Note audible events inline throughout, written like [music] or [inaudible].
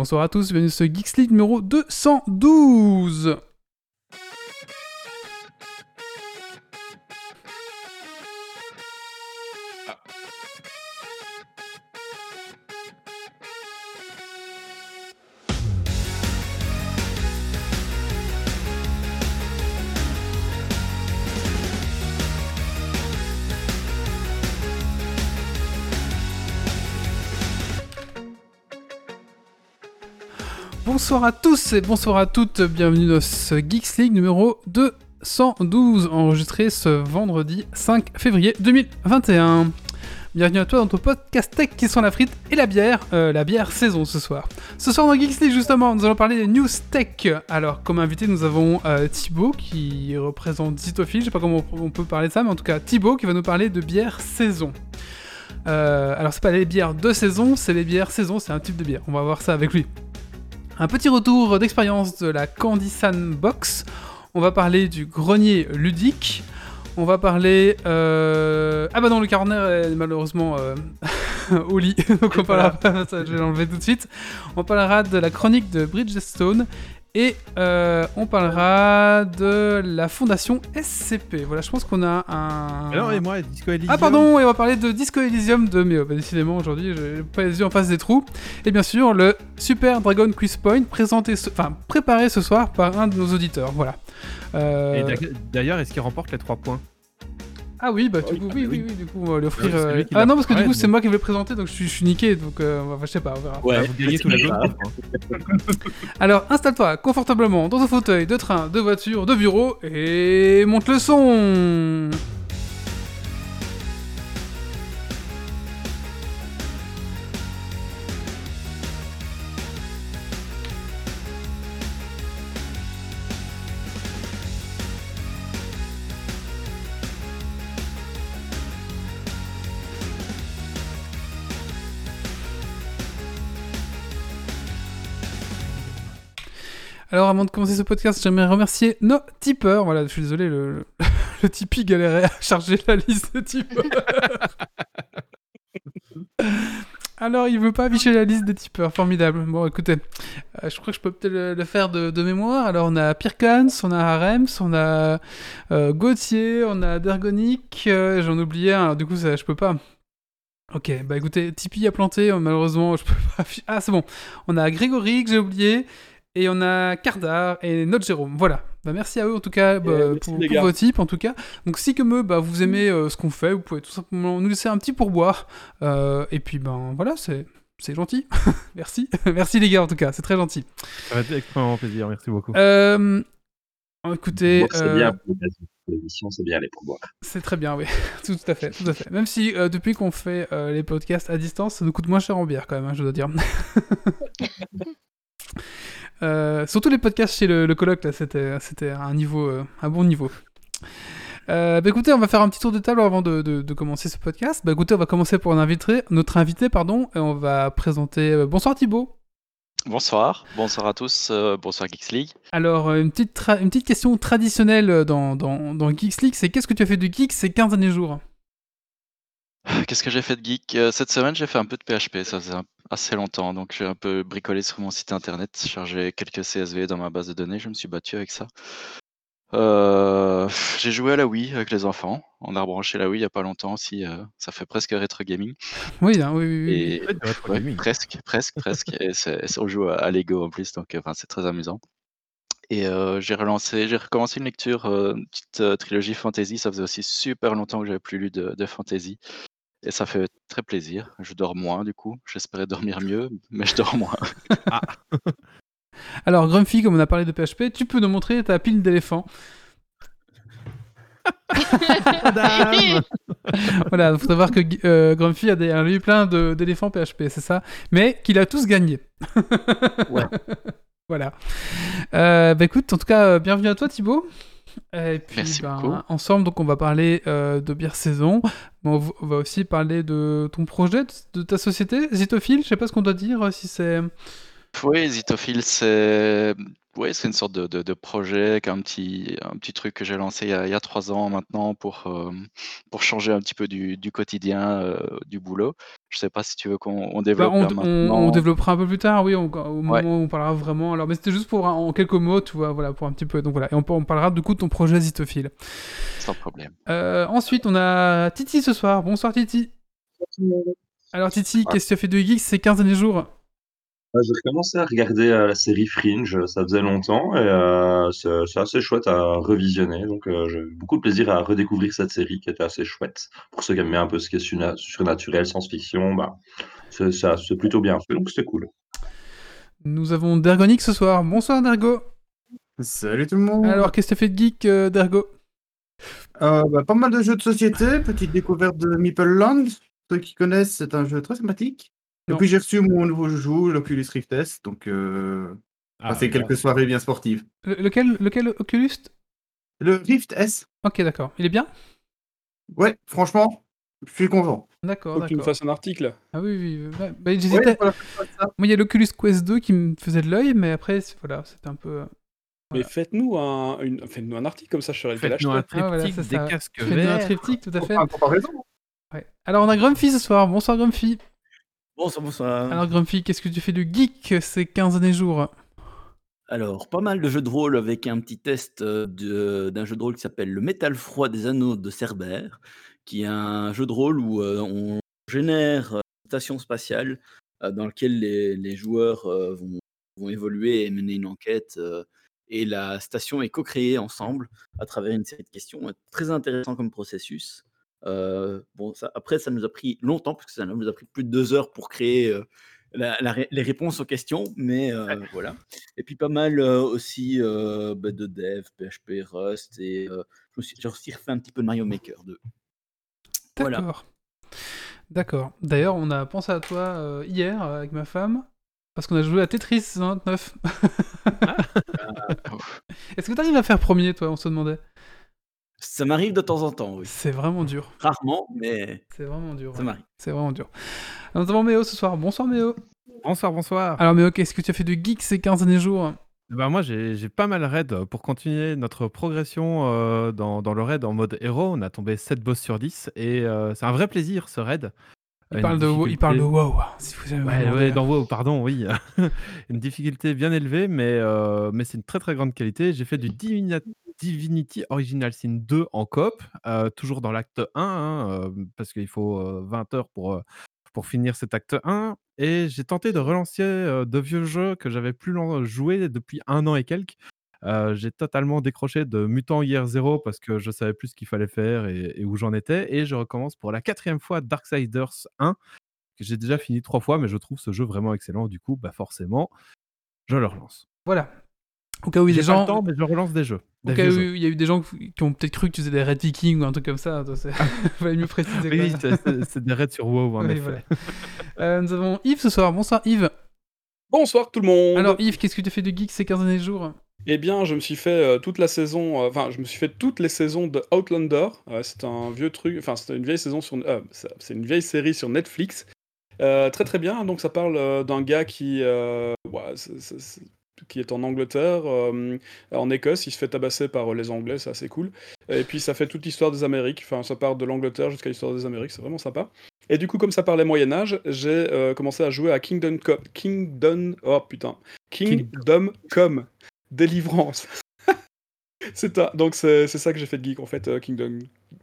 bonsoir à tous, bienvenue sur Geeks League numéro 212. Bonsoir à tous et bonsoir à toutes, bienvenue dans ce Geeks League numéro 212, enregistré ce vendredi 5 février 2021. Bienvenue à toi dans ton podcast tech qui sont la frite et la bière, euh, la bière saison ce soir. Ce soir dans Geeks League justement, nous allons parler des news tech. Alors comme invité nous avons euh, Thibaut qui représente Zitophile, je sais pas comment on peut parler de ça, mais en tout cas Thibaut qui va nous parler de bière saison. Euh, alors c'est pas les bières de saison, c'est les bières saison, c'est un type de bière. On va voir ça avec lui. Un petit retour d'expérience de la Candy Box. On va parler du grenier ludique. On va parler. Euh, ah bah non, le corner est malheureusement euh, [laughs] au lit, [laughs] donc on parlera pas. Ça, je vais l'enlever tout de suite. On parlera de la chronique de Bridgestone et euh, on parlera de la fondation SCP. Voilà, je pense qu'on a un. Alors, et moi, Disco Elysium. Ah, pardon, et on va parler de Disco Elysium de Méo. Bah, décidément, aujourd'hui, j'ai pas les yeux en face des trous. Et bien sûr, le Super Dragon Quiz Point, présenté enfin, préparé ce soir par un de nos auditeurs. Voilà. Euh... Et d'ailleurs, est-ce qu'il remporte les 3 points? Ah oui, bah du coup, oui, oui, oui, du coup, on va l'offrir. Euh... Ah non, parce que du coup, c'est moi qui vais le présenter, donc je suis, je suis niqué, donc euh, je sais pas, on verra. Ouais, vous gagnez tous les deux. [laughs] Alors, installe-toi confortablement dans ton fauteuil de train, de voiture, de bureau et monte le son. Alors, avant de commencer ce podcast, j'aimerais remercier nos tipeurs. Voilà, je suis désolé, le, le, [laughs] Tipeee galérait à charger la liste de tipeurs. [laughs] Alors, il veut pas afficher la liste des tipeurs. Formidable. Bon, écoutez, euh, je crois que je peux peut-être le, faire de, mémoire. Alors, on a Pirkans, on a Harems, on a euh, Gauthier, on a Dergonic. Euh, j'en oubliais un, du coup, je peux pas. Ok, bah écoutez, Tipeee a planté, malheureusement, je peux pas afficher. Ah, c'est bon. On a Grégory, que j'ai oublié. Et on a Cardar et notre Jérôme. Voilà. Bah, merci à eux en tout cas bah, pour, vos tips en tout cas. Donc si comme eux bah, vous aimez euh, ce qu'on fait, vous pouvez tout simplement nous laisser un petit pourboire. Euh, et puis ben voilà, c'est c'est gentil. [laughs] merci. [laughs] merci les gars en tout cas, c'est très gentil. Ça va être extrêmement plaisir, merci beaucoup. Euh, écoutez, c'est bien pour l'émission, c'est bien les pourboires. C'est très bien, oui, [laughs] tout, à fait, tout à fait. Même si depuis qu'on fait les podcasts à distance, ça nous coûte moins cher en bière quand même, hein, je dois dire. Euh, surtout les podcasts chez le, colloque, là, c'était, c'était un niveau, euh, un bon niveau. Euh, bah écoutez, on va faire un petit tour de table avant de, de, commencer ce podcast. Bah écoutez, on va commencer pour invité, notre invité, pardon, et on va présenter. bonsoir Thibaut. Bonsoir, bonsoir à tous, bonsoir Geeks League. Alors, une petite, une petite question traditionnelle dans, dans, dans Geeks League, c'est qu'est-ce que tu as fait de geek ces 15 derniers jours? [sighs] Qu'est-ce que j'ai fait de geek? Cette semaine, j'ai fait un peu de PHP, ça faisait un assez longtemps. Donc, j'ai un peu bricolé sur mon site internet, chargé quelques CSV dans ma base de données. Je me suis battu avec ça. Euh, j'ai joué à la Wii avec les enfants. On a rebranché la Wii il n'y a pas longtemps aussi. Euh, ça fait presque rétro gaming. Oui, hein, oui, oui. Et, presque, presque, presque. Et on joue à, Lego en plus, donc enfin, c'est très amusant. Et euh, j'ai relancé, j'ai recommencé une lecture, une petite trilogie fantasy. Ça faisait aussi super longtemps que j'avais plus lu de, de fantasy. Et ça fait très plaisir. Je dors moins du coup. J'espérais dormir mieux, mais je dors moins. ah. [laughs] Alors, Grumpy, comme on a parlé de PHP, tu peux nous montrer ta pile d'éléphants. [laughs] [laughs] voilà, il faut savoir que euh, Grumpy a, des, a, eu plein d'éléphants PHP, c'est ça, mais qu'il a tous gagné. ouais. Voilà. Euh, bah écoute, en tout cas, euh, bienvenue à toi Thibaut. Et puis, Merci ben, ensemble, donc on va parler euh, de bière saison. on va aussi parler de ton projet, de ta société, Zitophile. Je sais pas ce qu'on doit dire, si c'est Oui, Zitophile, c'est ouais, c'est une sorte de, de, de projet, un petit, un petit truc que j'ai lancé il y, a, il y a trois ans maintenant pour, euh, pour changer un petit peu du, du quotidien, euh, du boulot. Je sais pas si tu veux qu'on on développe Bah, là on, on- maintenant. on développera un peu plus tard, oui, on- au moment Ouais. où on parlera vraiment. Alors, mais c'était juste pour en quelques mots, tu vois, voilà, pour un petit peu. Donc voilà, et on, on parlera du coup de ton projet Zitophile. Sans problème. Euh, ensuite, on a Titi ce soir. Bonsoir Titi. Alors Titi, qu'est-ce que tu as fait de geek ces 15 derniers jours? Ouais, J'ai recommencé à regarder euh, la série Fringe, ça faisait longtemps et euh, c'est c'est assez chouette à revisionner. Donc euh, j'ai eu beaucoup de plaisir à redécouvrir cette série qui était assez chouette. Pour ceux qui aiment bien un peu ce qui est surna- surnaturel, science-fiction, bah, c'est ça- c'est plutôt bien fait, donc c'était cool. Nous avons Dergonic ce soir. Bonsoir Dergo. Salut tout le monde. Alors, qu'est-ce que tu as fait de geek, euh, Dergo Euh, bah, pas mal de jeux de société, petite découverte de Meeple Land. Ceux qui connaissent, c'est un jeu très sympathique. Et puis j'ai reçu mon nouveau joujou, l'Oculus Rift S, donc euh, Ah, passé voilà. quelques soirées bien sportives. Le- lequel, lequel Oculus? Le Rift S, Ok, d'accord. Il est bien? Ouais, franchement, je suis content. D'accord, Faut que tu me fasses un article. Ah oui, oui. oui. Bah, bah, Ouais, voilà, c'est. Moi, il y a l'Oculus Quest 2 qui me faisait de l'œil, mais après, c'est- voilà, c'était un peu. Mais faites-nous un, une- faites-nous un article comme ça, je lequel Faites-nous un. Ah, voilà, triptyque, c'est des ça. casques Faites-nous un triptyque, tout à fait. comparaison. Ouais. Alors, on a Grumpy ce soir. Bonsoir Grumpy. Bonsoir, bonsoir. Alors, Grumpy, qu'est-ce que tu fais de geek ces 15 derniers jours? Alors, pas mal de jeux de rôle avec un petit test euh, d'un jeu de rôle qui s'appelle Le Métal Froid des Anneaux de Cerbère, qui est un jeu de rôle où euh, on génère euh, une station spatiale euh, dans laquelle les, les joueurs euh, vont, vont évoluer et mener une enquête. et la station est co-créée ensemble à travers une série de questions. Très intéressant comme processus. Euh, bon, ça, après, ça nous a pris longtemps, parce que ça nous a pris plus de deux heures pour créer euh, la- la ré- les réponses aux questions, mais euh, voilà. Et puis pas mal aussi bah, de dev, PHP, Rust, et j'ai aussi refait un petit peu de Mario Maker 2. Voilà. D'accord. D'accord. D'ailleurs, on a pensé à toi hier avec ma femme. Parce qu'on a joué à Tetris 29. [laughs] Est-ce que tu arrives à faire premier, toi? On se demandait. Ça m'arrive de temps en temps, oui. C'est vraiment dur. Rarement, mais C'est vraiment dur. ça ouais. m'arrive. C'est vraiment dur. Alors, nous avons Méo ce soir. Bonsoir Méo. Bonsoir, bonsoir. Alors Méo, qu'est-ce que tu as fait de geek ces 15 derniers jours? Bah, moi, j'ai j'ai pas mal raid pour continuer notre progression euh, dans, dans le raid en mode héros. On a tombé 7 boss sur 10 et euh, c'est un vrai plaisir ce raid. il parle, de, il difficulté- parle de WoW. Si vous avez Ouais, demandé. ouais, dans WoW, pardon, oui. [laughs] une difficulté bien élevée, mais, euh, mais c'est une très très grande qualité. J'ai fait du Divinity Original Sin 2 en coop, euh, toujours dans l'acte 1, hein, euh, parce qu'il faut euh, 20 heures pour, euh, pour finir cet acte 1. Et j'ai tenté de relancer euh, de vieux jeux que j'avais plus joué depuis un an et quelques. Euh, j'ai totalement décroché de Mutant Year Zero parce que je savais plus ce qu'il fallait faire et, et où j'en étais. Et je recommence pour la quatrième fois Darksiders 1 que j'ai déjà fini trois fois, mais je trouve ce jeu vraiment excellent. Du coup, bah forcément, je le relance. Voilà. Au cas où il y a des pas gens. le temps, mais je relance des jeux. Au Des cas où il y a eu des gens qui ont peut-être cru que tu faisais des Red Vikings ou un truc comme ça. toi, c'est- [laughs] Fallait mieux préciser. Oui, c'est- des raids sur WoW, en Oui, effet. voilà. Euh, nous avons Yves ce soir. Bonsoir Yves. Bonsoir tout le monde. Alors Yves, qu'est-ce que tu as fait de geek ces 15 derniers jours? Eh bien, je me suis fait euh, toute la saison, euh, enfin, je me suis fait toutes les saisons de Outlander. Euh, c'est un vieux truc, enfin, c'est une vieille saison sur, euh, c'est une vieille série sur Netflix. Euh, très très bien. Donc, ça parle euh, d'un gars qui, euh, qui est en Angleterre, euh, en Écosse. Il se fait tabasser par euh, les Anglais, c'est assez cool. Et puis, ça fait toute l'histoire des Amériques. Enfin, ça part de l'Angleterre jusqu'à l'histoire des Amériques. C'est vraiment sympa. Et du coup, comme ça parlait Moyen Âge, j'ai euh, commencé à jouer à Kingdom Co- Kingdom, oh putain, Kingdom Come Délivrance. [laughs] c'est un- donc c'est ça que j'ai fait de geek en fait, Kingdom.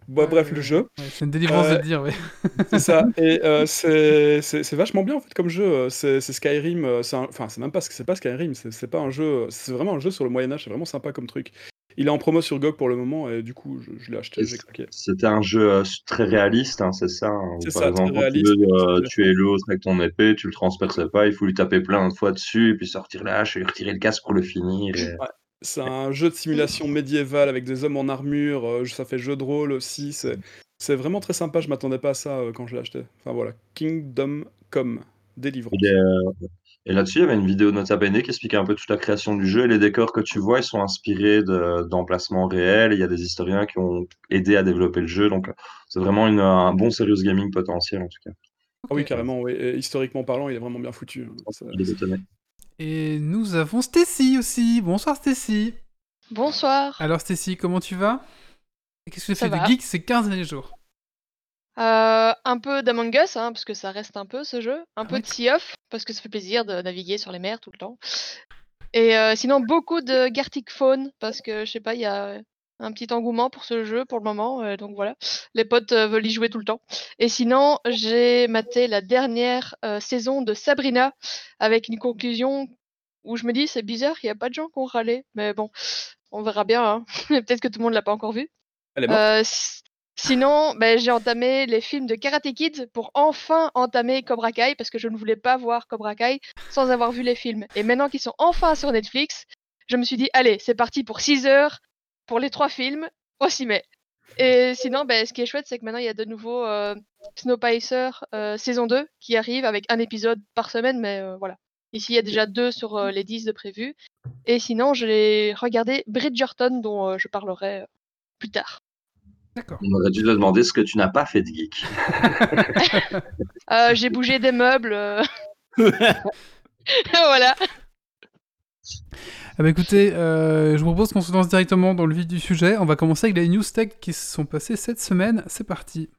Bah, Ouais, bref, ouais, le jeu, ouais, C'est une délivrance Euh, de le dire, oui. [laughs] c'est ça. Et euh, [laughs] c'est vachement bien en fait comme jeu. euh, C'est Skyrim. euh, Enfin, c'est même pas c'est pas Skyrim. C'est c'est pas un jeu. C'est vraiment un jeu sur le Moyen Âge. C'est vraiment sympa comme truc. Il est en promo sur GOG pour le moment et du coup je, je l'ai acheté. C'était un jeu euh, très réaliste, hein, c'est ça. hein, C'est ça, exemple, très quand tu réaliste, veux euh, tuer l'autre avec ton épée, tu le transperces pas, il faut lui taper plein de fois dessus, et puis sortir la hache et lui retirer le casque pour le finir. et- C'est un jeu de simulation médiévale avec des hommes en armure. euh, ça fait jeu de rôle aussi. C'est c'est vraiment très sympa. Je m'attendais pas à ça euh, quand je l'ai acheté. Enfin voilà, Kingdom Come Délivrance. Et, euh, et là-dessus, il y avait une vidéo Nota Bene qui expliquait un peu toute la création du jeu. Et les décors que tu vois, ils sont inspirés de- d'emplacements réels. Il y a des historiens qui ont aidé à développer le jeu. Donc, c'est vraiment une- un bon serious gaming potentiel, en tout cas. Ah oui, carrément. oui. Et historiquement parlant, il est vraiment bien foutu. hein. Ça- Il est étonné. Et nous avons Stacy aussi. Bonsoir Stacy. Bonsoir. Alors Stacy, comment tu vas? Et Qu'est-ce que tu Ça fais de geek ces 15 derniers jours? Euh, un peu d'Among Us, hein, parce que ça reste un peu ce jeu. Un Ah peu ouais. de Sea of, parce que ça fait plaisir de naviguer sur les mers tout le temps. Et euh, sinon, beaucoup de Gartic Phone, parce que je sais pas, il y a un petit engouement pour ce jeu pour le moment. euh, donc voilà, les potes euh, veulent y jouer tout le temps. Et sinon, j'ai maté la dernière euh, saison de Sabrina avec une conclusion où je me dis c'est bizarre, il n'y a pas de gens qui ont râlé. Mais bon, on verra bien. hein. [laughs] Peut-être que tout le monde l'a pas encore vu. Sinon, ben, j'ai entamé les films de Karate Kid pour enfin entamer Cobra Kai parce que je ne voulais pas voir Cobra Kai sans avoir vu les films. Et maintenant qu'ils sont enfin sur Netflix, je me suis dit, allez, c'est parti pour 6 heures pour les trois films, on s'y met. Et sinon, ben, ce qui est chouette, c'est que maintenant il y a de nouveau euh, Snowpiercer euh, saison 2 qui arrive avec un épisode par semaine, mais euh, voilà. Ici, il y a déjà deux sur euh, les 10 de prévus. Et sinon, j'ai regardé Bridgerton dont euh, je parlerai plus tard. D'accord. On aurait dû te demander ce que tu n'as pas fait de geek. [laughs] Euh, j'ai bougé des meubles. euh. [laughs] [laughs] voilà. Ah bah écoutez, euh, je vous propose qu'on se lance directement dans le vif du sujet. On va commencer avec les news tech qui se sont passées cette semaine. C'est parti.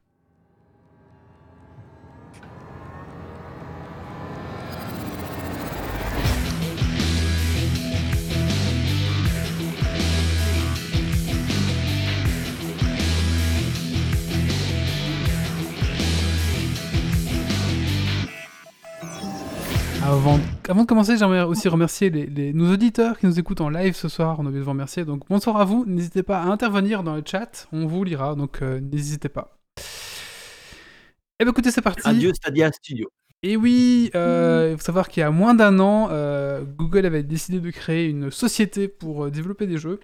Avant, de commencer, j'aimerais aussi remercier les, les- nos auditeurs qui nous écoutent en live ce soir. On a oublié de vous remercier. Donc bonsoir à vous. N'hésitez pas à intervenir dans le chat. On vous lira. Donc euh, n'hésitez pas. Eh bien écoutez, c'est parti. Adieu Stadia Studio. Et oui, euh, il faut savoir qu'il y a moins d'un an, euh, Google avait décidé de créer une société pour développer des jeux.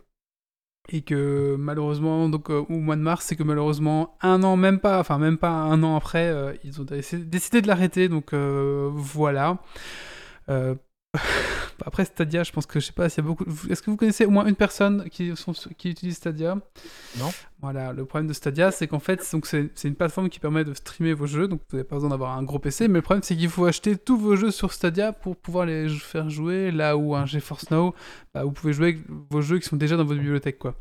Et que malheureusement, donc euh, au mois de mars, c'est que malheureusement, un an, même pas, enfin même pas un an après, ils ont décidé de l'arrêter. Donc voilà. Euh, [laughs] après Stadia, je pense que je sais pas s'il y a beaucoup. Est-ce que vous connaissez au moins une personne qui, sont, qui utilise Stadia? Non. Voilà, le problème de Stadia, c'est qu'en fait, donc c'est c'est une plateforme qui permet de streamer vos jeux, donc vous n'avez pas besoin d'avoir un gros PC, mais le problème c'est qu'il faut acheter tous vos jeux sur Stadia pour pouvoir les faire jouer, là où un GeForce Now, bah, vous pouvez jouer avec vos jeux qui sont déjà dans votre bibliothèque, quoi.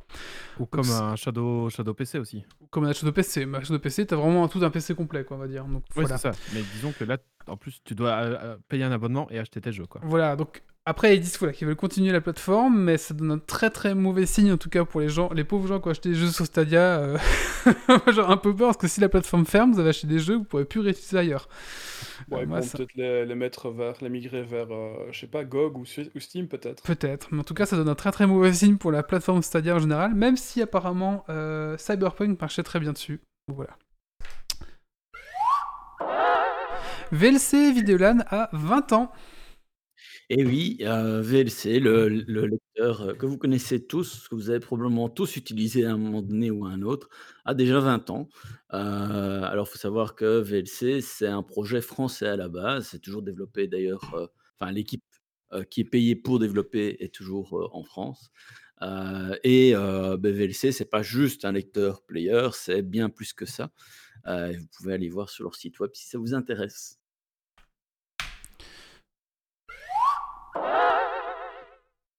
Ou comme un Shadow, Shadow PC aussi. Comme un de PC, mais achat de PC, t'as vraiment tout un PC complet, quoi, on va dire. Donc Oui, voilà. c'est ça. Mais disons que là, en plus, tu dois euh, euh, payer un abonnement et acheter tes jeux, quoi. Voilà, donc après ils disent voilà, qu'ils veulent continuer la plateforme, mais ça donne un très très mauvais signe en tout cas pour les gens, les pauvres gens qui ont acheté des jeux sur Stadia. euh, [laughs] J'ai un peu peur parce que si la plateforme ferme, vous avez acheté des jeux que vous pourrez plus réutiliser ailleurs. Ouais, Euh, ils moi, vont ça- peut-être les, les mettre vers, les migrer vers, euh, je sais pas, GOG ou, ou Steam peut-être. Peut-être, mais en tout cas ça donne un très très mauvais signe pour la plateforme Stadia en général, même si apparemment euh, Cyberpunk marchait très bien dessus. Donc voilà. VLC Videolan a 20 ans. Et oui, euh, VLC, le, le lecteur que vous connaissez tous, que vous avez probablement tous utilisé à un moment donné ou à un autre, a déjà 20 ans. Euh, alors, il faut savoir que VLC, c'est un projet français à la base. C'est toujours développé d'ailleurs, euh, enfin, l'équipe qui est payée pour développer est toujours en France. Et ben, VLC, c'est pas juste un lecteur player, c'est bien plus que ça. Vous pouvez aller voir sur leur site web si ça vous intéresse.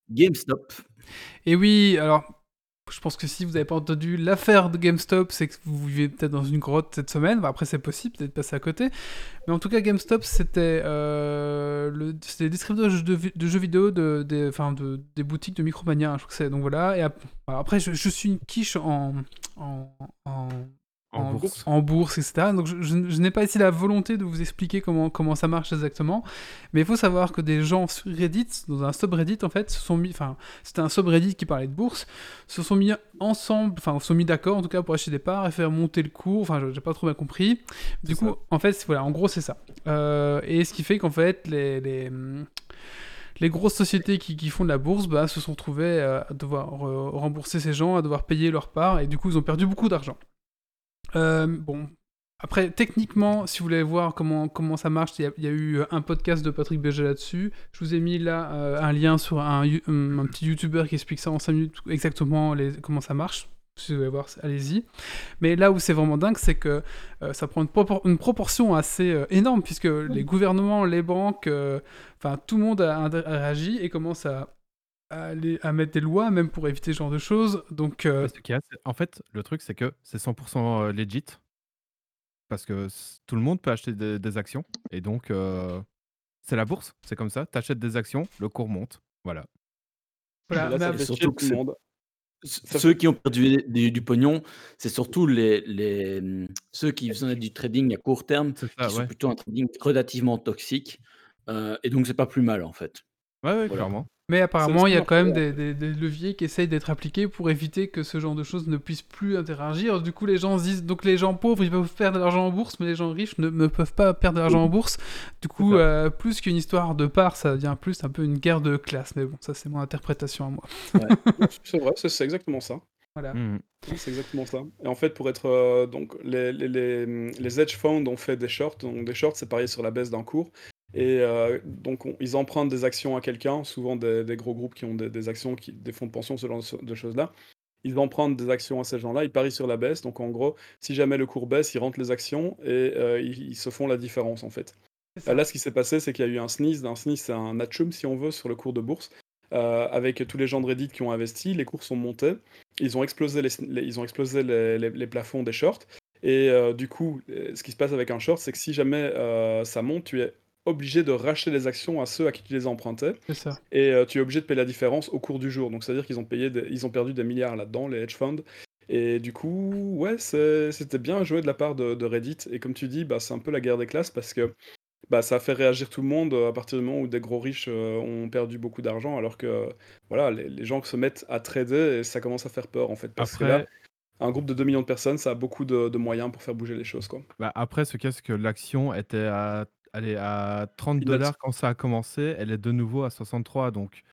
GameStop. Et oui, alors, je pense que si vous n'avez pas entendu l'affaire de GameStop, c'est que vous vivez peut-être dans une grotte cette semaine. Après, c'est possible, peut-être passer à côté. Mais en tout cas, GameStop, c'était euh, le, distributeur de, jeux- vidéo de, de, des boutiques de Micromania, je crois que c'est. Donc voilà. Et après, je, suis une quiche en, en, En bourse. en bourse, etc. Donc je, je- je n'ai pas ici la volonté de vous expliquer comment, comment ça marche exactement. Mais il faut savoir que des gens sur Reddit, dans un subreddit en fait, se sont mis, enfin, c'était un subreddit qui parlait de bourse, se sont mis ensemble, enfin, se sont mis d'accord en tout cas pour acheter des parts et faire monter le cours. Enfin, j'ai pas trop bien compris. Du coup, ça. en fait, voilà, en gros, c'est ça. Euh, et ce qui fait qu'en fait, les, les, les grosses sociétés qui, qui font de la bourse bah, se sont retrouvées euh, à devoir re- rembourser ces gens, à devoir payer leur part, et du coup, ils ont perdu beaucoup d'argent. Euh, bon. Après, techniquement, si vous voulez voir comment, comment ça marche, il y, a, il y a eu un podcast de Patrick Béger là-dessus. Je vous ai mis là euh, un lien sur un, un petit YouTuber qui explique ça en 5 minutes exactement les, comment ça marche. si vous voulez voir, allez-y. Mais là où c'est vraiment dingue, c'est que euh, ça prend une, propor- une proportion assez euh, énorme, puisque les gouvernements, les banques, euh, enfin tout le monde a, a réagi et commence à, à, aller- à mettre des lois, même pour éviter ce genre de choses. Donc, euh, a, en fait, le truc, c'est que c'est 100% legit. Parce que tout le monde peut acheter des, des actions. Et donc, euh, c'est la bourse. C'est comme ça. Tu achètes des actions, le cours monte. Voilà. voilà. Là, Mais ça surtout que tout le monde. Ceux qui ont perdu du, du pognon, c'est surtout les, les, hum, ceux qui faisaient du trading à court terme, C'est qui ça, sont plutôt un trading relativement toxique. euh, et donc, c'est pas plus mal, en fait. Ouais, ouais, Voilà. clairement. Mais apparemment, il y a quand même des, des- des leviers qui essayent d'être appliqués pour éviter que ce genre de choses ne puissent plus interagir. Du coup, les gens se disent donc les gens pauvres ils peuvent perdre de l'argent en bourse, mais les gens riches ne, ne peuvent pas perdre de l'argent en bourse. Du coup, euh, plus qu'une histoire de part, ça devient plus un peu une guerre de classe. Mais bon, ça c'est mon interprétation à moi. [laughs] C'est vrai, c'est exactement ça. Voilà. Oui, C'est exactement ça. Et en fait, pour être. euh, donc, les, les, les, les hedge funds ont fait des shorts. Donc, des shorts, c'est parier sur la baisse d'un cours. Et euh, donc, on- ils empruntent des actions à quelqu'un, souvent des, des gros groupes qui ont des, des actions, qui, des fonds de pension, ce genre de choses-là. Ils empruntent des actions à ces gens-là, ils parient sur la baisse. Donc, en gros, si jamais le cours baisse, ils rentrent les actions et euh, ils, ils se font la différence, en fait. Là, ce qui s'est passé, c'est qu'il y a eu un sneeze. Un sneeze, c'est un atchoum, si on veut, sur le cours de bourse. Euh, avec tous les gens de Reddit qui ont investi, les cours sont montés. Ils ont explosé les, les- ils ont explosé les, les- les plafonds des shorts. Et euh, du coup, ce qui se passe avec un short, c'est que si jamais euh, ça monte, tu es obligé de racheter les actions à ceux à qui tu les empruntais. C'est ça. Et euh, tu es obligé de payer la différence au cours du jour. Donc, c'est-à-dire qu'ils ont, payé des- ils ont perdu des milliards là-dedans, les hedge funds. Et du coup, ouais, c'était bien joué de la part de, de Reddit. Et comme tu dis, bah, c'est un peu la guerre des classes parce que bah, ça a fait réagir tout le monde euh, à partir du moment où des gros riches euh, ont perdu beaucoup d'argent, alors que voilà, les, les gens se mettent à trader et ça commence à faire peur en fait. Parce que là, un groupe de 2 millions de personnes, ça a beaucoup de, de moyens pour faire bouger les choses. Quoi. bah, après, ce c'est que l'action était à, allez, à 30 Peanuts. dollars quand ça a commencé. Elle est de nouveau à 63. Donc,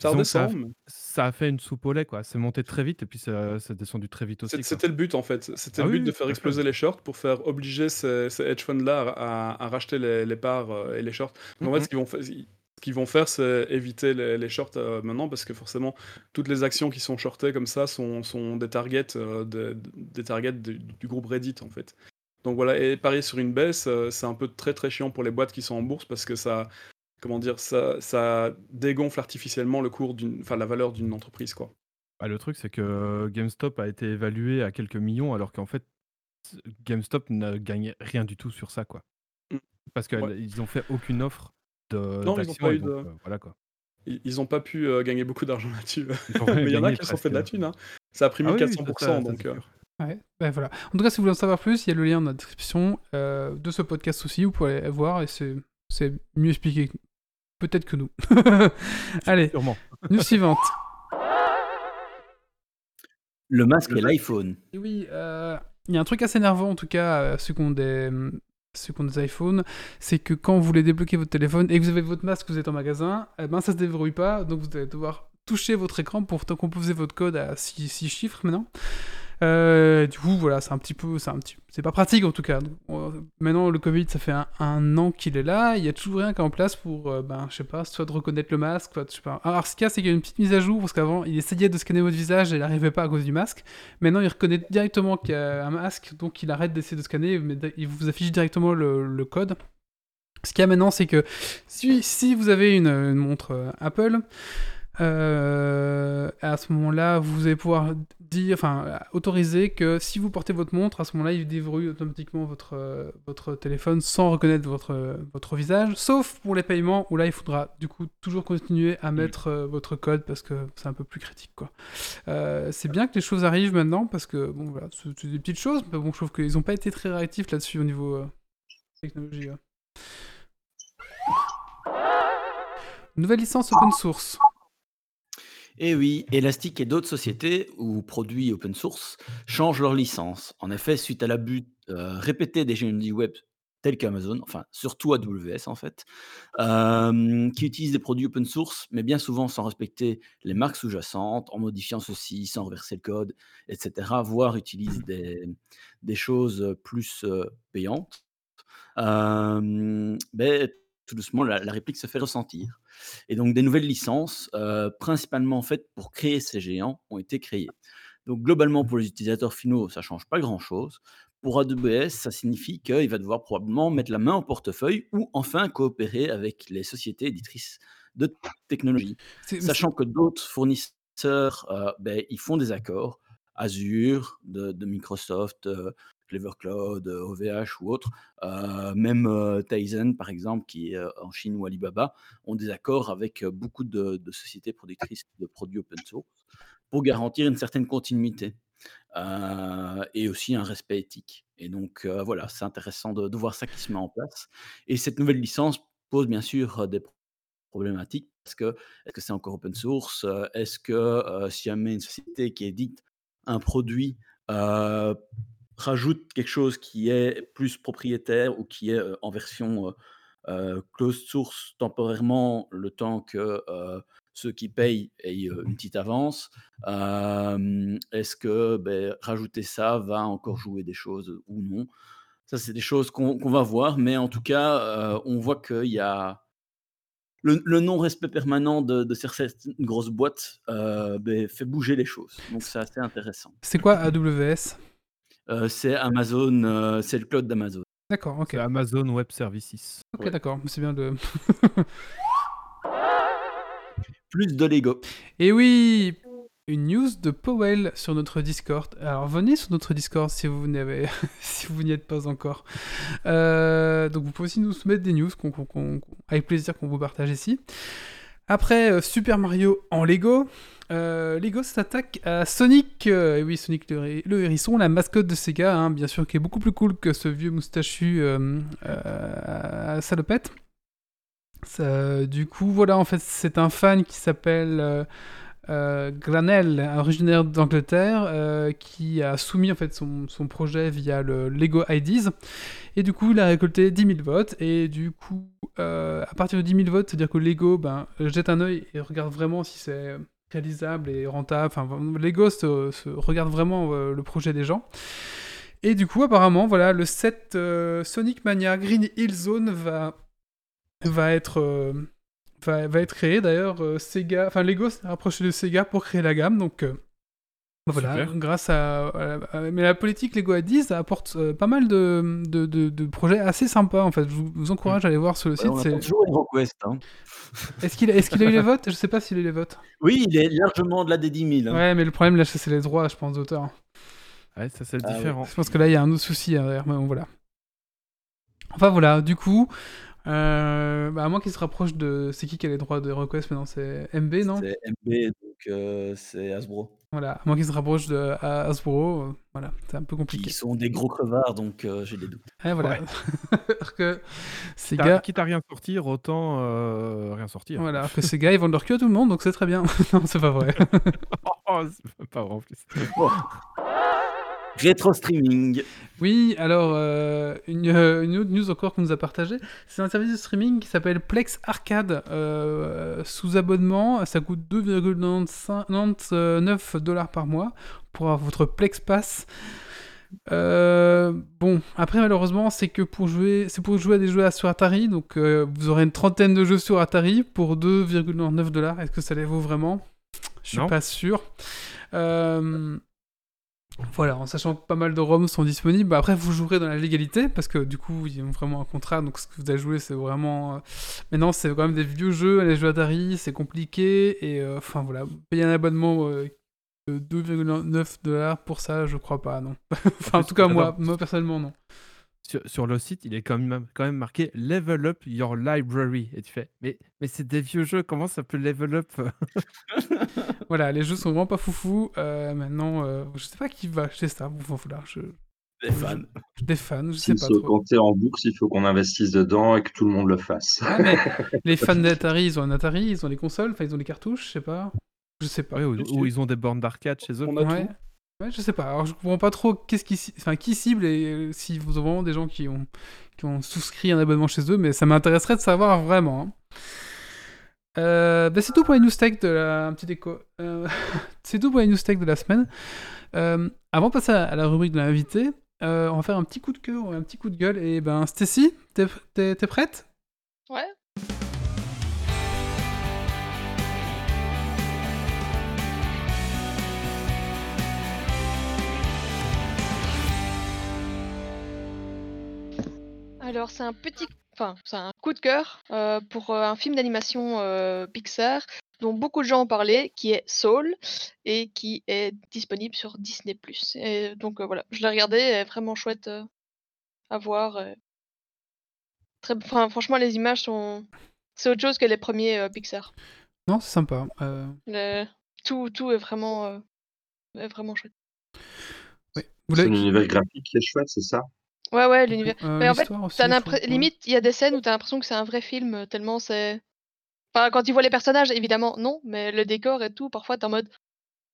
Ça redescend, mais ça a fait une soupe au lait. quoi. C'est monté très vite et puis ça- c'est descendu très vite aussi. c'était le but en fait. C'était Ah le oui, but de faire exploser les shorts pour faire obliger ces, ces hedge funds-là à, à racheter les, les parts euh, et les shorts. Donc, en fait, ce qu'ils vont, fa- ce qu'ils vont faire, c'est éviter les, les shorts euh, maintenant parce que forcément, toutes les actions qui sont shortées comme ça sont, sont des targets, euh, de- des targets du, du groupe Reddit en fait. Donc voilà, et parier sur une baisse, euh, c'est un peu très très chiant pour les boîtes qui sont en bourse parce que ça, comment dire, ça, ça dégonfle artificiellement le cours d'une, enfin la valeur d'une entreprise quoi. Bah, le truc, c'est que GameStop a été évalué à quelques millions, alors qu'en fait, GameStop n'a gagné rien du tout sur ça, quoi. Mm. Parce qu'ils Ouais. n'ont fait aucune offre de Non, ils n'ont pas eu donc, de. euh, voilà quoi. Ils ils ont pas pu euh, gagner beaucoup d'argent là-dessus. Mais il y en a qui se sont fait de la thune. Hein. Ça a pris Ah oui, oui, 1400%. ça, ça, ça, donc, c'est euh, sûr. Ouais, ben voilà. En tout cas, si vous voulez en savoir plus, il y a le lien dans la description euh, de ce podcast aussi. Vous pouvez aller voir et c'est mieux expliqué peut-être que nous. [laughs] Allez, Sûrement. news suivante. Le masque et l'iPhone. Oui, euh, il y a un truc assez énervant en tout cas, à ceux qui ont des, ceux qui ont des iPhones, c'est que quand vous voulez débloquer votre téléphone et que vous avez votre masque, vous êtes en magasin, eh ben ça se déverrouille pas, donc vous allez devoir toucher votre écran pour composer votre code à 6 chiffres maintenant. Euh, du coup, voilà, c'est un petit peu, c'est un petit, c'est pas pratique en tout cas. Maintenant, le Covid, ça fait un, an qu'il est là. Il y a toujours rien qui est en place pour, euh, ben, je sais pas, soit de reconnaître le masque, soit, je sais pas. Alors, ce qu'il y a, c'est qu'il y a une petite mise à jour parce qu'avant, il essayait de scanner votre visage et il n'arrivait pas à cause du masque. Maintenant, il reconnaît directement qu'il y a un masque, donc il arrête d'essayer de scanner, mais il vous affiche directement le, code. Ce qu'il y a maintenant, c'est que si, vous avez une, une montre euh, Apple, euh, à ce moment-là, vous allez pouvoir dire, enfin, autoriser que si vous portez votre montre, à ce moment-là, il déverrouille automatiquement votre, euh, votre téléphone sans reconnaître votre, votre visage, sauf pour les paiements où là, il faudra du coup toujours continuer à mettre euh, votre code parce que c'est un peu plus critique, quoi. Euh, c'est bien que les choses arrivent maintenant parce que, bon, voilà, c'est des petites choses, mais bon, je trouve qu'ils n'ont pas été très réactifs là-dessus au niveau euh, technologie. Nouvelle licence open source. Et Eh oui, Elastic et d'autres sociétés ou produits open source changent leur licence. En effet, suite à l'abus euh, répété des du web tels qu'Amazon, enfin surtout AWS en fait, euh, qui utilisent des produits open source, mais bien souvent sans respecter les marques sous-jacentes, en modifiant ceci, sans reverser le code, etc., voire utilisent des, choses plus euh, payantes. Ben, tout doucement, la réplique se fait ressentir. Et donc, des nouvelles licences, euh, principalement faites pour créer ces géants, ont été créées. Donc globalement, pour les utilisateurs finaux, ça change pas grand-chose. Pour AWS, ça signifie qu'il va devoir probablement mettre la main au portefeuille ou enfin coopérer avec les sociétés éditrices de technologie. Sachant que d'autres fournisseurs, euh, ben, ils font des accords, Azure de, de Microsoft, euh, Clever Cloud, euh, OVH ou autres, euh, même euh, Tizen par exemple, qui est en Chine ou Alibaba, ont des accords avec beaucoup de, sociétés productrices de produits open source pour garantir une certaine continuité et aussi un respect éthique. Et donc voilà, c'est intéressant de, voir ça qui se met en place. Et cette nouvelle licence pose bien sûr des pro- problématiques parce que est-ce que c'est encore open source Est-ce que si jamais une société qui édite un produit rajoute quelque chose qui est plus propriétaire ou qui est euh, en version euh, euh, closed source temporairement le temps que ceux qui payent aient une petite avance. Est-ce que ben, rajouter ça va encore jouer des choses ou non? Ça, c'est des choses qu'on va voir, mais en tout cas, on voit qu'il y a le, non-respect permanent de, de certaines grosses boîtes ben, fait bouger les choses. Donc, c'est assez intéressant. C'est quoi AWS Euh, c'est Amazon, euh, c'est le cloud d'Amazon. D'accord, ok. C'est Amazon Web Services. Ok, d'accord, c'est bien de. [laughs] Plus de Lego. Et oui, une news de Powell sur notre Discord. Alors venez sur notre Discord si vous n'avez, [laughs] si vous n'y êtes pas encore. Euh, donc vous pouvez aussi nous soumettre des news qu'on, qu'on- qu'on- avec plaisir qu'on vous partage ici. Après euh, Super Mario en Lego, euh, Lego s'attaque à Sonic. euh, oui, Sonic le, hé- le hérisson, la mascotte de Sega, hein, bien sûr, qui est beaucoup plus cool que ce vieux moustachu euh, à salopette. Du coup, voilà, en fait, c'est un fan qui s'appelle euh, Granell, originaire d'Angleterre, euh, qui a soumis en fait son, projet via le Lego IDs. Et du coup, il a récolté 10 000 votes. Et du coup, euh, à partir de 10 000 votes, c'est-à-dire que Lego ben, jette un œil et regarde vraiment si c'est réalisable et rentable. Enfin, Lego se, regarde vraiment euh, le projet des gens. Et du coup, apparemment, voilà, le set Sonic Mania Green Hill Zone va, va être va, va être créé. D'ailleurs, euh, Sega, enfin Lego s'est rapproché de Sega pour créer la gamme. Donc euh, voilà, Super. grâce à, à- à- mais la politique Lego ID, ça apporte euh, pas mal de, de, de- de projets assez sympas. En fait, je vous, vous encourage à aller voir sur le Ouais, site. c'est- toujours HeroQuest. Hein. [laughs] Est-ce qu'il est-ce qu'il a eu les votes? Je sais pas s'il a eu les votes. Oui, il est largement de la des 10 000. hein. Ouais, mais le problème là, c'est les droits, je pense, d'auteur. Ouais, ça c'est Ah ouais. différent. Je pense que là, il y a un autre souci hein, derrière. Mais bon, voilà. Enfin voilà, du coup, euh, bah, à moins qu'il se rapproche de. C'est qui qui a les droits de request maintenant C'est MB, non? C'est MB, donc euh, c'est Hasbro. Voilà, à moins qu'il se rapproche de à Hasbro, euh, voilà, c'est un peu compliqué. Qui sont des gros crevards, donc euh, j'ai des doutes. Ouais, voilà. [laughs] Alors que ces gars, quitte à rien sortir, autant euh, rien sortir. voilà, que ces gars, ils vendent leur cul à tout le monde, donc c'est très bien. [laughs] non, c'est pas vrai. [laughs] Oh, c'est pas vrai en plus. Rétro streaming. Oui, alors, euh, une, euh, une autre news encore qu'on nous a partagée, c'est un service de streaming qui s'appelle Plex Arcade, euh, sous abonnement, ça coûte 2,99 dollars par mois pour avoir votre Plex Pass. Euh, bon, après malheureusement, c'est que pour jouer, c'est pour jouer à des jeux sur Atari, donc euh, vous aurez une trentaine de jeux sur Atari pour 2,99 dollars. Est-ce que ça les vaut vraiment? Je suis Non. pas sûr. Euh, voilà, en sachant que pas mal de ROMs sont disponibles. Bah, après, vous jouerez dans la légalité, parce que du coup, ils ont vraiment un contrat, donc ce que vous avez joué, c'est vraiment... euh, Mais non, c'est quand même des vieux jeux, les jeux Atari, c'est compliqué, et euh, enfin voilà, payer un abonnement euh, de 2,9 dollars pour ça, je crois pas, non. [laughs] enfin, en plus, tout cas, moi, moi personnellement, non. Sur, sur le site, il est quand même, quand même marqué Level Up Your Library. Et tu fais, mais, mais c'est des vieux jeux, comment ça peut level up [laughs] Voilà, les jeux sont vraiment pas foufou. Euh, maintenant, euh, je sais pas qui va acheter ça. Bon, voilà, je... Les fans. Des fans, je sais pas se trop. compter en bourse, il faut qu'on investisse dedans et que tout le monde le fasse. Ah, mais [laughs] les fans d'Atari, ils ont un Atari, ils ont les consoles, enfin ils ont les cartouches, je sais pas. Je sais pas. Ouais, ou, ou ils ont des bornes d'arcade chez eux. On a Ouais. tout. Je sais pas. Alors je comprends pas trop qu'est-ce qui, enfin qui cible et euh, si vous avez vraiment des gens qui ont qui ont souscrit un abonnement chez eux, mais ça m'intéresserait de savoir vraiment. hein. Euh, bah, c'est tout pour les news tech de la un écho. Euh, [laughs] c'est tout pour les news tech de la semaine. Euh, avant de passer à, la rubrique de l'invité, on va faire un petit coup de cœur, un petit coup de gueule. Et ben Stacy, t'es prête? Ouais. Alors, c'est un petit. Enfin, c'est un coup de cœur euh, pour euh, un film d'animation euh, Pixar dont beaucoup de gens ont parlé, qui est Soul et qui est disponible sur Disney+. Et donc euh, voilà, je l'ai regardé, elle est vraiment chouette euh, à voir. euh. Très... Enfin, franchement, les images sont. C'est autre chose que les premiers euh, Pixar. Non, c'est sympa. Euh, Le- Tout, tout est vraiment, euh, est vraiment chouette. oui. Vous C'est l'univers graphique qui est chouette, c'est ça? Ouais, ouais, l'univers. Euh, Mais en fait, aussi, limite, il y a des scènes où t'as l'impression que c'est un vrai film, euh, tellement c'est. Enfin, quand tu vois les personnages, évidemment, non, mais le décor et tout, parfois t'es en mode.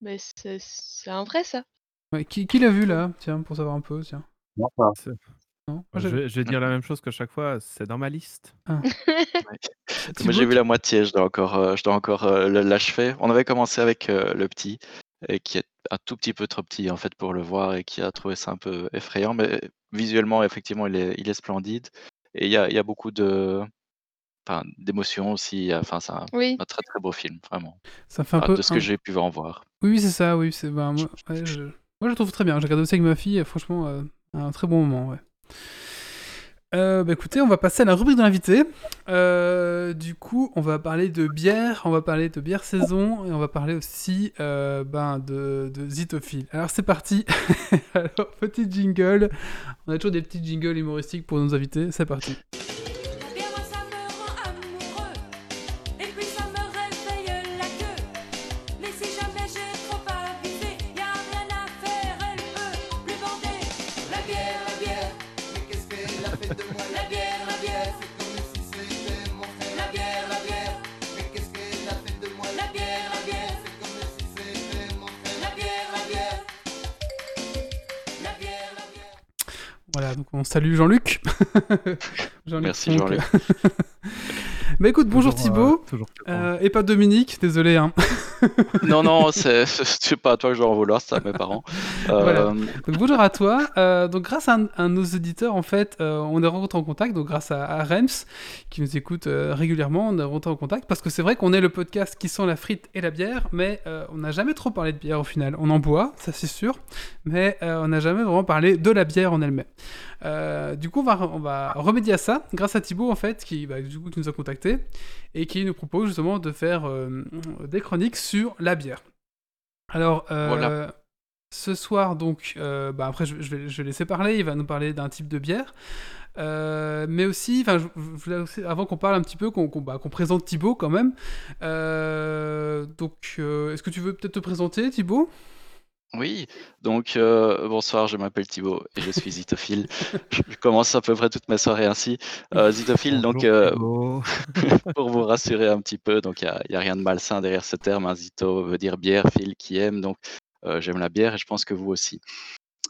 Mais c'est c'est un vrai ça. Ouais, qui qui l'a vu là? Tiens, pour savoir un peu, tiens. Non, pas. C'est- Non Moi, Je vais, je vais dire la même chose que chaque fois, c'est dans ma liste. [laughs] Moi Thibaut, j'ai vu la moitié, je dois encore, euh, je dois encore euh, l'achever. On avait commencé avec euh, le petit, et qui est un tout petit peu trop petit en fait pour le voir et qui a trouvé ça un peu effrayant, mais visuellement effectivement il est, il est splendide et il y a, il y a beaucoup de, enfin, d'émotions aussi. Enfin c'est un, Oui. un très très beau film vraiment. Ça fait un peu. de ce un- que j'ai pu en voir. Oui, oui, c'est ça, oui. C'est, ben, moi, ouais, je... moi, je le trouve très bien. J'ai regardé aussi avec ma fille, et franchement, euh, un très bon moment, ouais. Euh, bah écoutez, on va passer à la rubrique de l'invité. Euh, du coup, on va parler de bière, on va parler de bière saison, et on va parler aussi euh, ben, de, de Zitophile. Alors c'est parti. [laughs] Alors, petit jingle. On a toujours des petits jingles humoristiques pour nos invités. C'est parti. Donc on salue Jean-Luc. [laughs] Merci. Jean-Luc. [laughs] bah écoute, bonjour Toujours, Thibaut. euh. Euh, et pas Dominique, désolé. Hein. [laughs] non non, c'est pas à toi que je dois en vouloir, c'est à mes parents. [laughs] Voilà. Euh, Donc bonjour à toi. Euh, donc grâce à un, nos auditeurs, en fait, euh, on est rentré en contact. Donc grâce à, à Rems, qui nous écoute euh, régulièrement, on est rentré en contact parce que c'est vrai qu'on est le podcast qui sent la frite et la bière, mais euh, on n'a jamais trop parlé de bière au final. On en boit, ça c'est sûr, mais euh, on n'a jamais vraiment parlé de la bière en elle-même. Euh, du coup, on va, on va remédier à ça grâce à Thibaut en fait, qui, bah, du coup, qui nous a contacté et qui nous propose justement de faire euh, des chroniques sur la bière. Alors, euh, Voilà. ce soir, donc, euh, bah, après, je, je vais, je vais laisser parler. Il va nous parler d'un type de bière. Mais aussi, je, je avant qu'on parle un petit peu, qu'on bah, présente Thibaut quand même. Donc, est-ce que tu veux peut-être te présenter, Thibaut? Oui, donc euh, bonsoir, je m'appelle Thibaut et je suis zitophile. [laughs] je commence à peu près toutes mes soirées ainsi. Euh, zitophile, donc euh, [laughs] pour vous rassurer un petit peu, donc il n'y a, rien de malsain derrière ce terme. Un zito veut dire bière, fil qui aime, donc euh, j'aime la bière et je pense que vous aussi.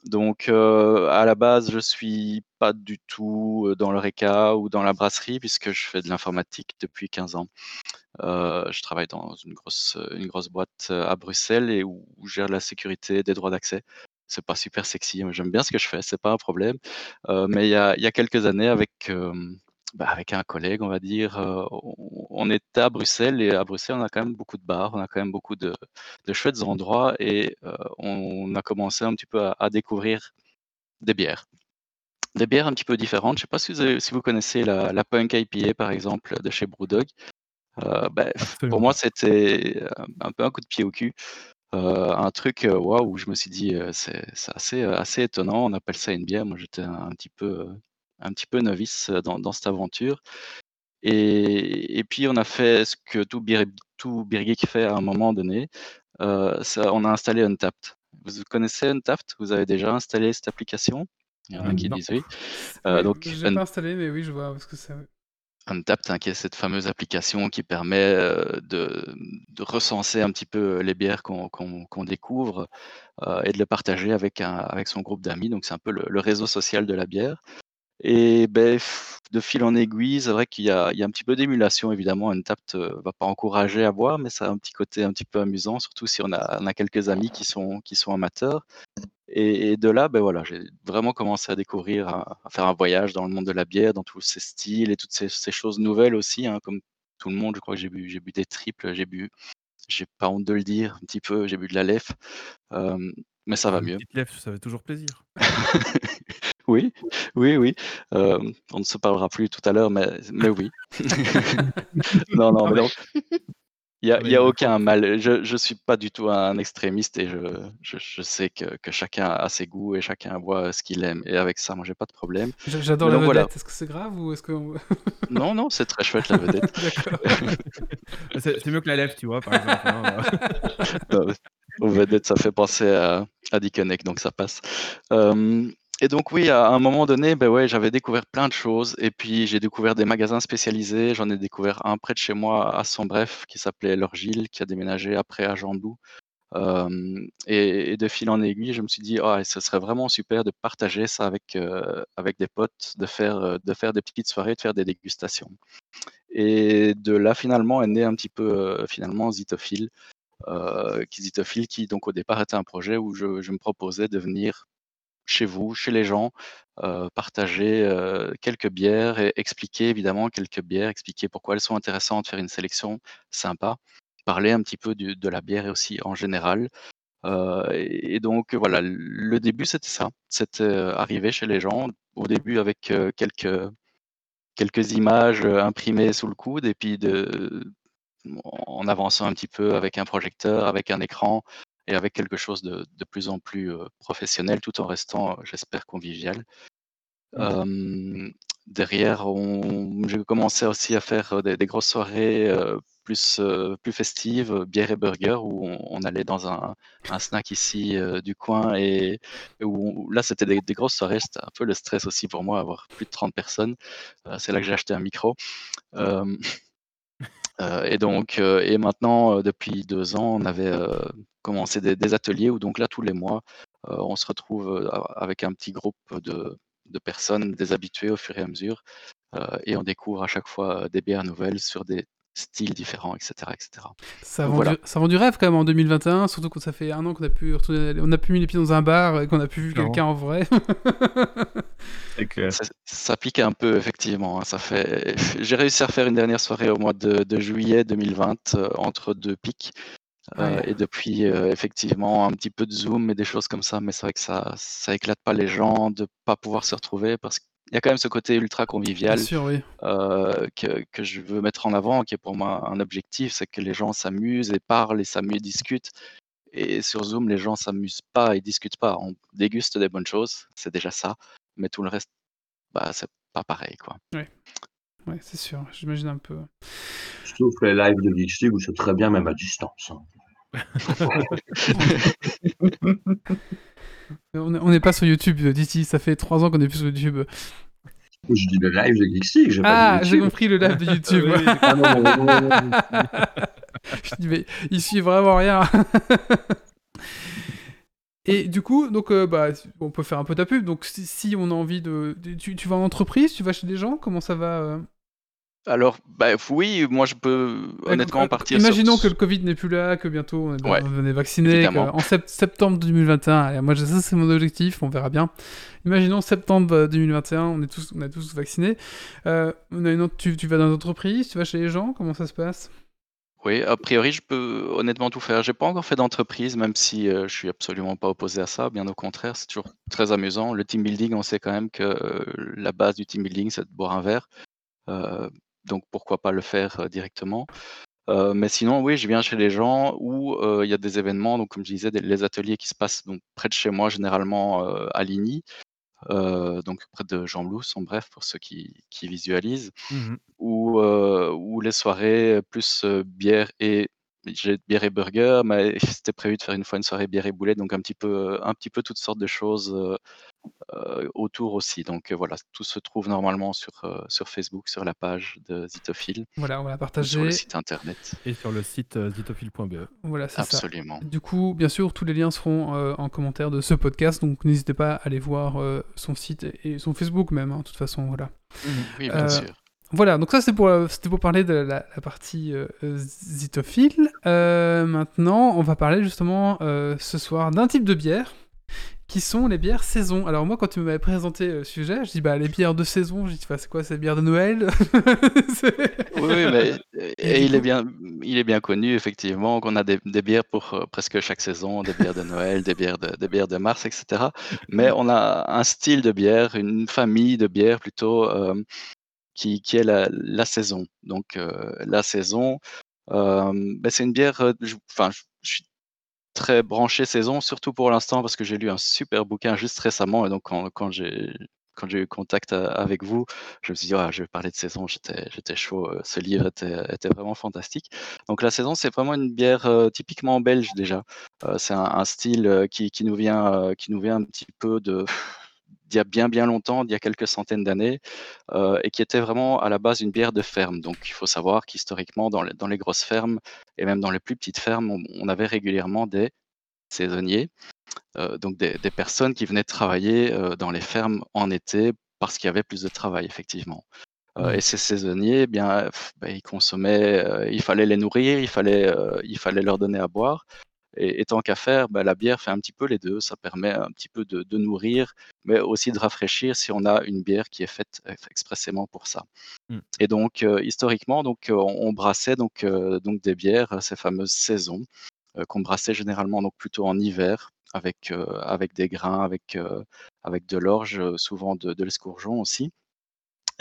Donc euh, à la base, je suis pas du tout euh, dans l'oreca ou dans la brasserie puisque je fais de l'informatique depuis 15 ans. Euh, je travaille dans une grosse, une grosse boîte à Bruxelles et où, je gère la sécurité des droits d'accès. C'est pas super sexy, mais j'aime bien ce que je fais, c'est pas un problème. Mais il y a, y a quelques années, avec, bah, avec un collègue, on va dire, euh, on, était à Bruxelles et à Bruxelles, on a quand même beaucoup de bars, on a quand même beaucoup de, de chouettes endroits et euh, on a commencé un petit peu à, à découvrir des bières. Des bières un petit peu différentes. Je sais pas si vous, avez- si vous connaissez la, la Punk IPA, par exemple, de chez Brewdog. Euh, ben, pour moi, c'était un peu un coup de pied au cul. Euh, un truc, où je me suis dit, euh, c'est assez, assez étonnant. On appelle ça une bière. Moi, j'étais un, un petit peu, euh, un petit peu novice dans, dans cette aventure. Et, et puis, on a fait ce que tout, beer, tout geek fait à un moment donné. Euh, ça, on a installé Untapped. Vous connaissez Untapped? Vous avez déjà installé cette application? Il y en a qui disent oui. Euh, donc, Je Un- pas installé, mais oui, je vois ce que c'est. ouais. Untapped, hein, qui est cette fameuse application qui permet euh, de, de recenser un petit peu les bières qu'on découvre euh, et de les partager avec, un, avec son groupe d'amis. Donc c'est un peu le, le réseau social de la bière. Et ben, de fil en aiguille, c'est vrai qu'il y, y a un petit peu d'émulation, évidemment. Untapped ne va pas encourager à boire, mais ça a un petit côté un petit peu amusant, surtout si on a, on a quelques amis qui sont, qui sont amateurs. Et, et de là, ben voilà, j'ai vraiment commencé à découvrir, à, à faire un voyage dans le monde de la bière, dans tous ces styles et toutes ces, ces choses nouvelles aussi, hein, comme tout le monde. Je crois que j'ai bu, j'ai bu des triples, j'ai bu, j'ai pas honte de le dire, un petit peu, j'ai bu de la lef, euh, mais ça va mieux. petite lèvre, ça fait toujours plaisir. [laughs] Oui, oui, oui. Euh, on ne se parlera plus tout à l'heure, mais, mais oui. [laughs] non, non, Ah mais donc, il n'y a, il y a oui, aucun mal. Je ne suis pas du tout un extrémiste et je, je, je sais que, que chacun a ses goûts et chacun voit ce qu'il aime. Et avec ça, moi, j'ai pas de problème. J'adore la vedette. voilà. Est-ce que c'est grave ou est-ce que. on- [laughs] Non, non, c'est très chouette la vedette. [laughs] D'accord. C'est c'est mieux que la lèvre, tu vois, par exemple. hein. Non, mais Aux vedettes, ça fait penser à, à Dickeneck, donc ça passe. Euh, et donc oui, à un moment donné, ben ouais, j'avais découvert plein de choses. Et puis j'ai découvert des magasins spécialisés. J'en ai découvert un près de chez moi à Sombref qui s'appelait L'Orgile, qui a déménagé après à Jambou. Euh, et, de fil en aiguille, je me suis dit, ah, ce serait vraiment super de partager ça avec, euh, avec des potes, de faire, euh, de faire des petites soirées, de faire des dégustations. Et de là, finalement, est né un petit peu, finalement, Zitophile, qui Zitophile, qui donc au départ était un projet où je, je me proposais de venir chez vous, chez les gens, euh, partager euh, quelques bières et expliquer évidemment quelques bières, expliquer pourquoi elles sont intéressantes, faire une sélection sympa, parler un petit peu de la bière et aussi en général. Euh, et, donc voilà, le début c'était ça, c'était arriver chez les gens, au début avec quelques, quelques images imprimées sous le coude et puis en avançant un petit peu avec un projecteur, avec un écran et avec quelque chose de, de plus en plus professionnel tout en restant, j'espère, convivial. Euh, derrière, j'ai commencé aussi à faire des, des grosses soirées euh, plus, euh, plus festives, bière et burger, où on, on allait dans un, un snack ici du coin et, et où on- là c'était des, des grosses soirées, c'était un peu le stress aussi pour moi, avoir plus de 30 personnes. C'est là que j'ai acheté un micro. Euh, euh, et donc, et maintenant, depuis deux ans, on avait commencé des, des ateliers où donc là, tous les mois, euh, on se retrouve euh, avec un petit groupe de, de personnes, des habitués au fur et à mesure, euh, et on découvre à chaque fois des bières nouvelles sur des styles différents, etc. etc. Ça vend, voilà. du, ça vend du rêve quand même en 2021, surtout quand ça fait un an qu'on a pu retourner, on a pu mis les pieds dans un bar et qu'on a pu vu quelqu'un en vrai. [laughs] Ça, ça pique un peu, effectivement. hein, Ça fait... [laughs] J'ai réussi à faire une dernière soirée au mois de, de juillet 2020, euh, entre deux pics. Euh, Ouais. et depuis, euh, effectivement, un petit peu de Zoom et des choses comme ça, mais c'est vrai que ça, ça éclate pas les gens de pas pouvoir se retrouver parce qu'il y a quand même ce côté ultra convivial sûr, oui. euh, que, que je veux mettre en avant, qui est pour moi un objectif, c'est que les gens s'amusent et parlent et s'amusent et discutent. Et sur Zoom, les gens s'amusent pas et discutent pas. On déguste des bonnes choses, c'est déjà ça, mais tout le reste, bah, c'est pas pareil, quoi. Ouais, c'est sûr, j'imagine un peu. Sauf les lives de League où c'est très bien même à distance. hein. [laughs] On est- on n'est pas sur YouTube euh, d'ici, ça fait trois ans qu'on est plus sur YouTube. Je dis le live de Geeks League, j'ai Ah, j'ai compris le live de [laughs] YouTube. Oui, j'ai Ah non, non, non, non, non. Je dis, mais il suit vraiment rien. [laughs] Et du coup, donc, euh, bah, on peut faire un peu ta pub. Donc, si, si on a envie de. de- tu, tu vas en entreprise, tu vas chez des gens, comment ça va euh? Alors, bah, oui, moi je peux honnêtement Euh, partir Imaginons sur... que le Covid n'est plus là, que bientôt on est, Ouais, on est vacciné, en septembre 2021, allez, moi ça c'est mon objectif, on verra bien. Imaginons septembre euh, 2021, on est tous, on est tous vaccinés. Euh, on a une autre- tu, tu vas dans une entreprise, tu vas chez les gens, comment ça se passe? Oui, a priori, je peux honnêtement tout faire. J'ai pas encore fait d'entreprise, même si euh, je suis absolument pas opposé à ça. Bien au contraire, c'est toujours très amusant. Le team building, on sait quand même que euh, la base du team building, c'est de boire un verre. Euh, donc pourquoi pas le faire directement. Euh, mais sinon, oui, je viens chez les gens où euh, il y a des événements, donc comme je disais, des- les ateliers qui se passent donc, près de chez moi, généralement euh, à Ligny, donc près de Jean Blous, en bref, pour ceux qui, qui visualisent Mhm. ou, ou les soirées plus bière et j'ai bière et burger, mais [laughs] c'était prévu de faire une fois une soirée bière et boulet, donc un petit peu, un petit peu toutes sortes de choses euh, euh, autour aussi. Donc euh, voilà, tout se trouve normalement sur, euh, sur Facebook, sur la page de Zitophile, Voilà, on va la ou sur partager. le site internet. Et sur le site euh, zitophile.be. Voilà, c'est ça. Absolument. Du coup, bien sûr, tous les liens seront euh, en commentaire de ce podcast, donc n'hésitez pas à aller voir euh, son site et son Facebook même, hein, de toute façon, voilà. Oui, bien Euh, sûr. Voilà, donc ça c'est pour, euh, c'était pour parler de la, la partie euh, zitophile. Euh, maintenant, on va parler justement euh, ce soir d'un type de bière qui sont les bières saison. Alors moi, quand tu m'avais présenté le sujet, je dis bah les bières de saison, je dis bah, c'est quoi, c'est bières de Noël? [laughs] Oui, mais [laughs] Et il est bien, il est bien connu effectivement qu'on a des, des bières pour presque chaque saison, des bières de Noël, des bières de, des bières de mars, etc. Mais on a un style de bière, une famille de bières plutôt euh, qui, est la, saison. Donc euh, la saison, euh, ben, c'est une bière. euh, Enfin, je, suis très branché saison, surtout pour l'instant parce que j'ai lu un super bouquin juste récemment et donc quand, j'ai eu contact avec vous, je me suis dit je vais parler de saison, j'étais chaud. Ce livre était, vraiment fantastique. Donc la saison, c'est vraiment une bière typiquement belge déjà. C'est un, style qui, nous vient qui nous vient un petit peu de d'il y a bien bien longtemps, d'il y a quelques centaines d'années, euh, et qui était vraiment à la base une bière de ferme. Donc il faut savoir qu'historiquement, dans les, dans les grosses fermes et même dans les plus petites fermes, on, on avait régulièrement des saisonniers, euh, donc des, des personnes qui venaient travailler euh, dans les fermes en été parce qu'il y avait plus de travail, effectivement. Euh, et ces saisonniers, eh bien, ben, ils consommaient, il fallait les nourrir, il fallait, il fallait leur donner à boire. Et, et tant qu'à faire, ben, la bière fait un petit peu les deux. Ça permet un petit peu de, de nourrir, mais aussi de rafraîchir si on a une bière qui est faite euh, expressément pour ça. Mm. Et donc, euh, historiquement, donc, euh, on, on brassait donc, euh, donc des bières, ces fameuses saisons, qu'on brassait généralement donc plutôt en hiver, avec, avec des grains, avec, avec de l'orge, souvent de, de l'escourgeon aussi.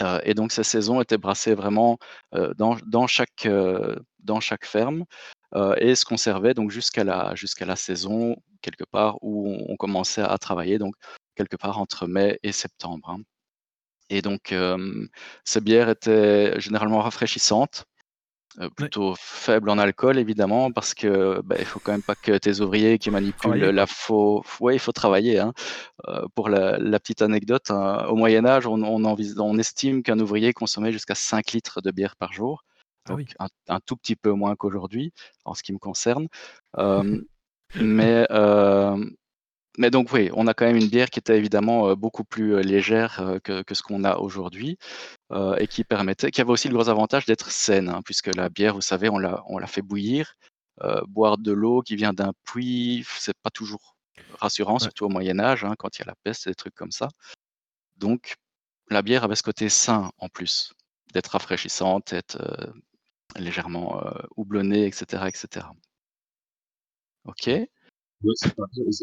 Euh, et donc ces saisons étaient brassées vraiment euh, dans, dans, chaque, euh, dans chaque ferme et se conservaient donc jusqu'à la, saison quelque part où on, commençait à travailler, donc quelque part entre mai et septembre. hein. Et donc ces bières étaient généralement rafraîchissantes, euh, plutôt faibles en alcool évidemment parce que bah, il faut quand même pas que tes ouvriers qui manipulent Travailler, la faux, ouais il faut travailler. Hein. Euh, pour la, la petite anecdote, hein, au Moyen Âge, on, on, envis- on estime qu'un ouvrier consommait jusqu'à 5 litres de bière par jour, Ah donc oui. un, un tout petit peu moins qu'aujourd'hui en ce qui me concerne. [laughs] Euh, mais, mais donc oui, on a quand même une bière qui était évidemment euh, beaucoup plus euh, légère euh, que, que ce qu'on a aujourd'hui euh, et qui permettait, qui avait aussi le gros avantage d'être saine, hein, puisque la bière, vous savez, on la, on la fait bouillir. Euh, boire de l'eau qui vient d'un puits, c'est pas toujours rassurant, Ouais. surtout au Moyen Âge, hein, quand il y a la peste et des trucs comme ça. Donc, la bière avait ce côté sain en plus, d'être rafraîchissante, d'être euh, légèrement houblonnée, etc., etc. Ok. Ouais, c'est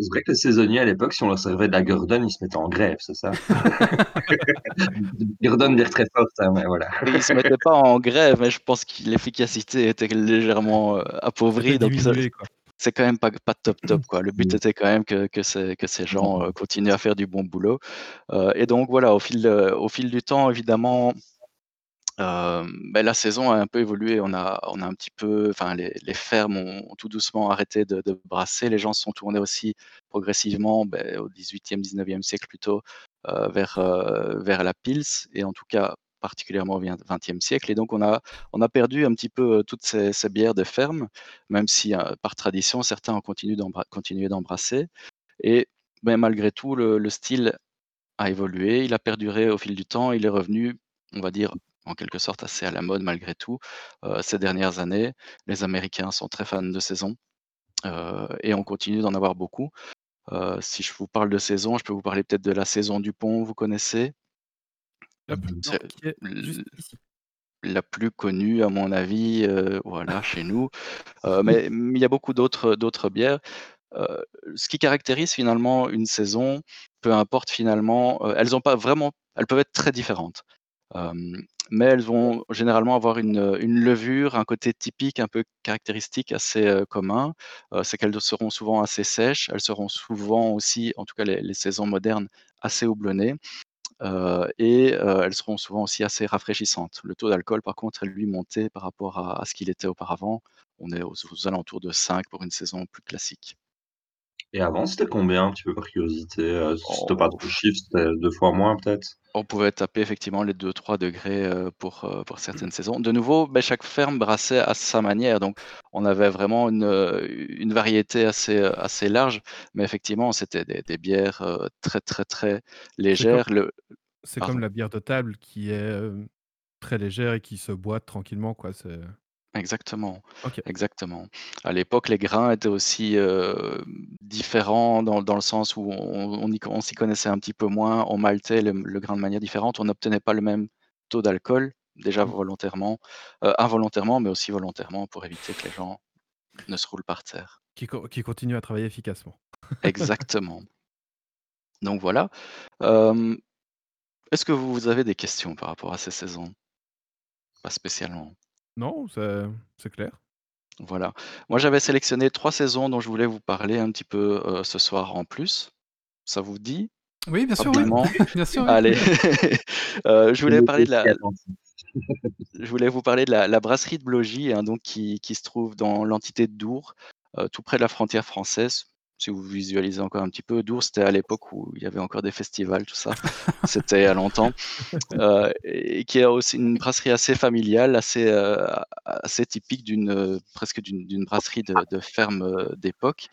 vrai que les saisonniers à l'époque, si on leur servait de la Gordon, ils se mettaient en grève, c'est ça? [laughs] Gordon bière très forte, hein, mais voilà. Ils se mettaient pas en grève, mais je pense que l'efficacité était légèrement euh, appauvrie, donc ça- diminué, quoi. c'est quand même pas, pas top top quoi. Le but était quand même que, que, ces, que ces gens euh, continuent à faire du bon boulot. Euh, et donc voilà, au fil, au fil du temps, évidemment, euh, la saison a un peu évolué. On a, on a un petit peu, enfin les, fermes ont, tout doucement arrêté de, brasser. Les gens se sont tournés aussi progressivement ben, au 18e, 19e siècle plutôt vers, vers la pils et en tout cas particulièrement au 20e siècle. Et donc on a, on a perdu un petit peu toutes ces, bières de ferme, même si par tradition certains ont continué d'embra- continué d'embrasser. Et ben, malgré tout, le style a évolué, il a perduré au fil du temps, il est revenu, on va dire, en quelque sorte assez à la mode malgré tout euh, ces dernières années. Les Américains sont très fans de saison euh, et on continue d'en avoir beaucoup. Euh, si je vous parle de saison, je peux vous parler peut-être de la saison du pont, vous connaissez? Ici. la plus connue à mon avis, voilà, chez nous. Mais il y a beaucoup d'autres bières. Ce qui caractérise finalement une saison, peu importe finalement, elles ont pas vraiment, elles peuvent être très différentes. Mais elles vont généralement avoir une, levure, un côté typique, un peu caractéristique, assez commun. C'est qu'elles seront souvent assez sèches, elles seront souvent aussi, en tout cas les, saisons modernes, assez houblonnées. Et elles seront souvent aussi assez rafraîchissantes. Le taux d'alcool, par contre, est lui monté par rapport à, à ce qu'il était auparavant. On est aux, aux alentours de 5 pour une saison plus classique. Et avant, c'était combien, un petit peu par curiosité euh, Si Oh. pas trop de chiffres, c'était deux fois moins, peut-être? On pouvait taper effectivement les 2-3 degrés euh, pour, euh, pour certaines saisons. De nouveau, ben, chaque ferme brassait à sa manière. Donc, on avait vraiment une, euh, une variété assez, assez large. Mais effectivement, c'était des, des bières très, très, très légères. C'est comme la bière de table qui est très légère et qui se boit tranquillement, quoi. C'est Exactement, OK. exactement. À l'époque, les grains étaient aussi, heu, différents dans dans le sens où on on y on s'y connaissait un petit peu moins. On maltait le le grain de manière différente. On n'obtenait pas le même taux d'alcool, déjà Mmh. volontairement, heu, involontairement, mais aussi volontairement pour éviter que les gens ne se roulent par terre. Qui co qui continue à travailler efficacement. [laughs] Exactement. Donc voilà. Est-ce que vous vous avez des questions par rapport à ces saisons? Pas spécialement. Non, c'est c'est clair. Voilà. Moi, j'avais sélectionné 3 saisons dont je voulais vous parler un petit peu, heu, ce soir en plus. Ça vous dit? Oui, bien sûr, ouais. Rapidement? [laughs] Bien sûr, oui. Allez. Heu, [laughs] je voulais Je parler de la suis [laughs] attentif. je voulais vous parler de la la brasserie de Blogy, hein, donc qui qui se trouve dans l'entité de Dour, heu, tout près de la frontière française. Si vous visualisez encore un petit peu, Dour, c'était à l'époque où il y avait encore des festivals, tout ça. [laughs] C'était il y a longtemps. Heu, et qui a aussi une brasserie assez familiale, assez, assez typique d'une, heu, presque d'une brasserie de de ferme, d'époque,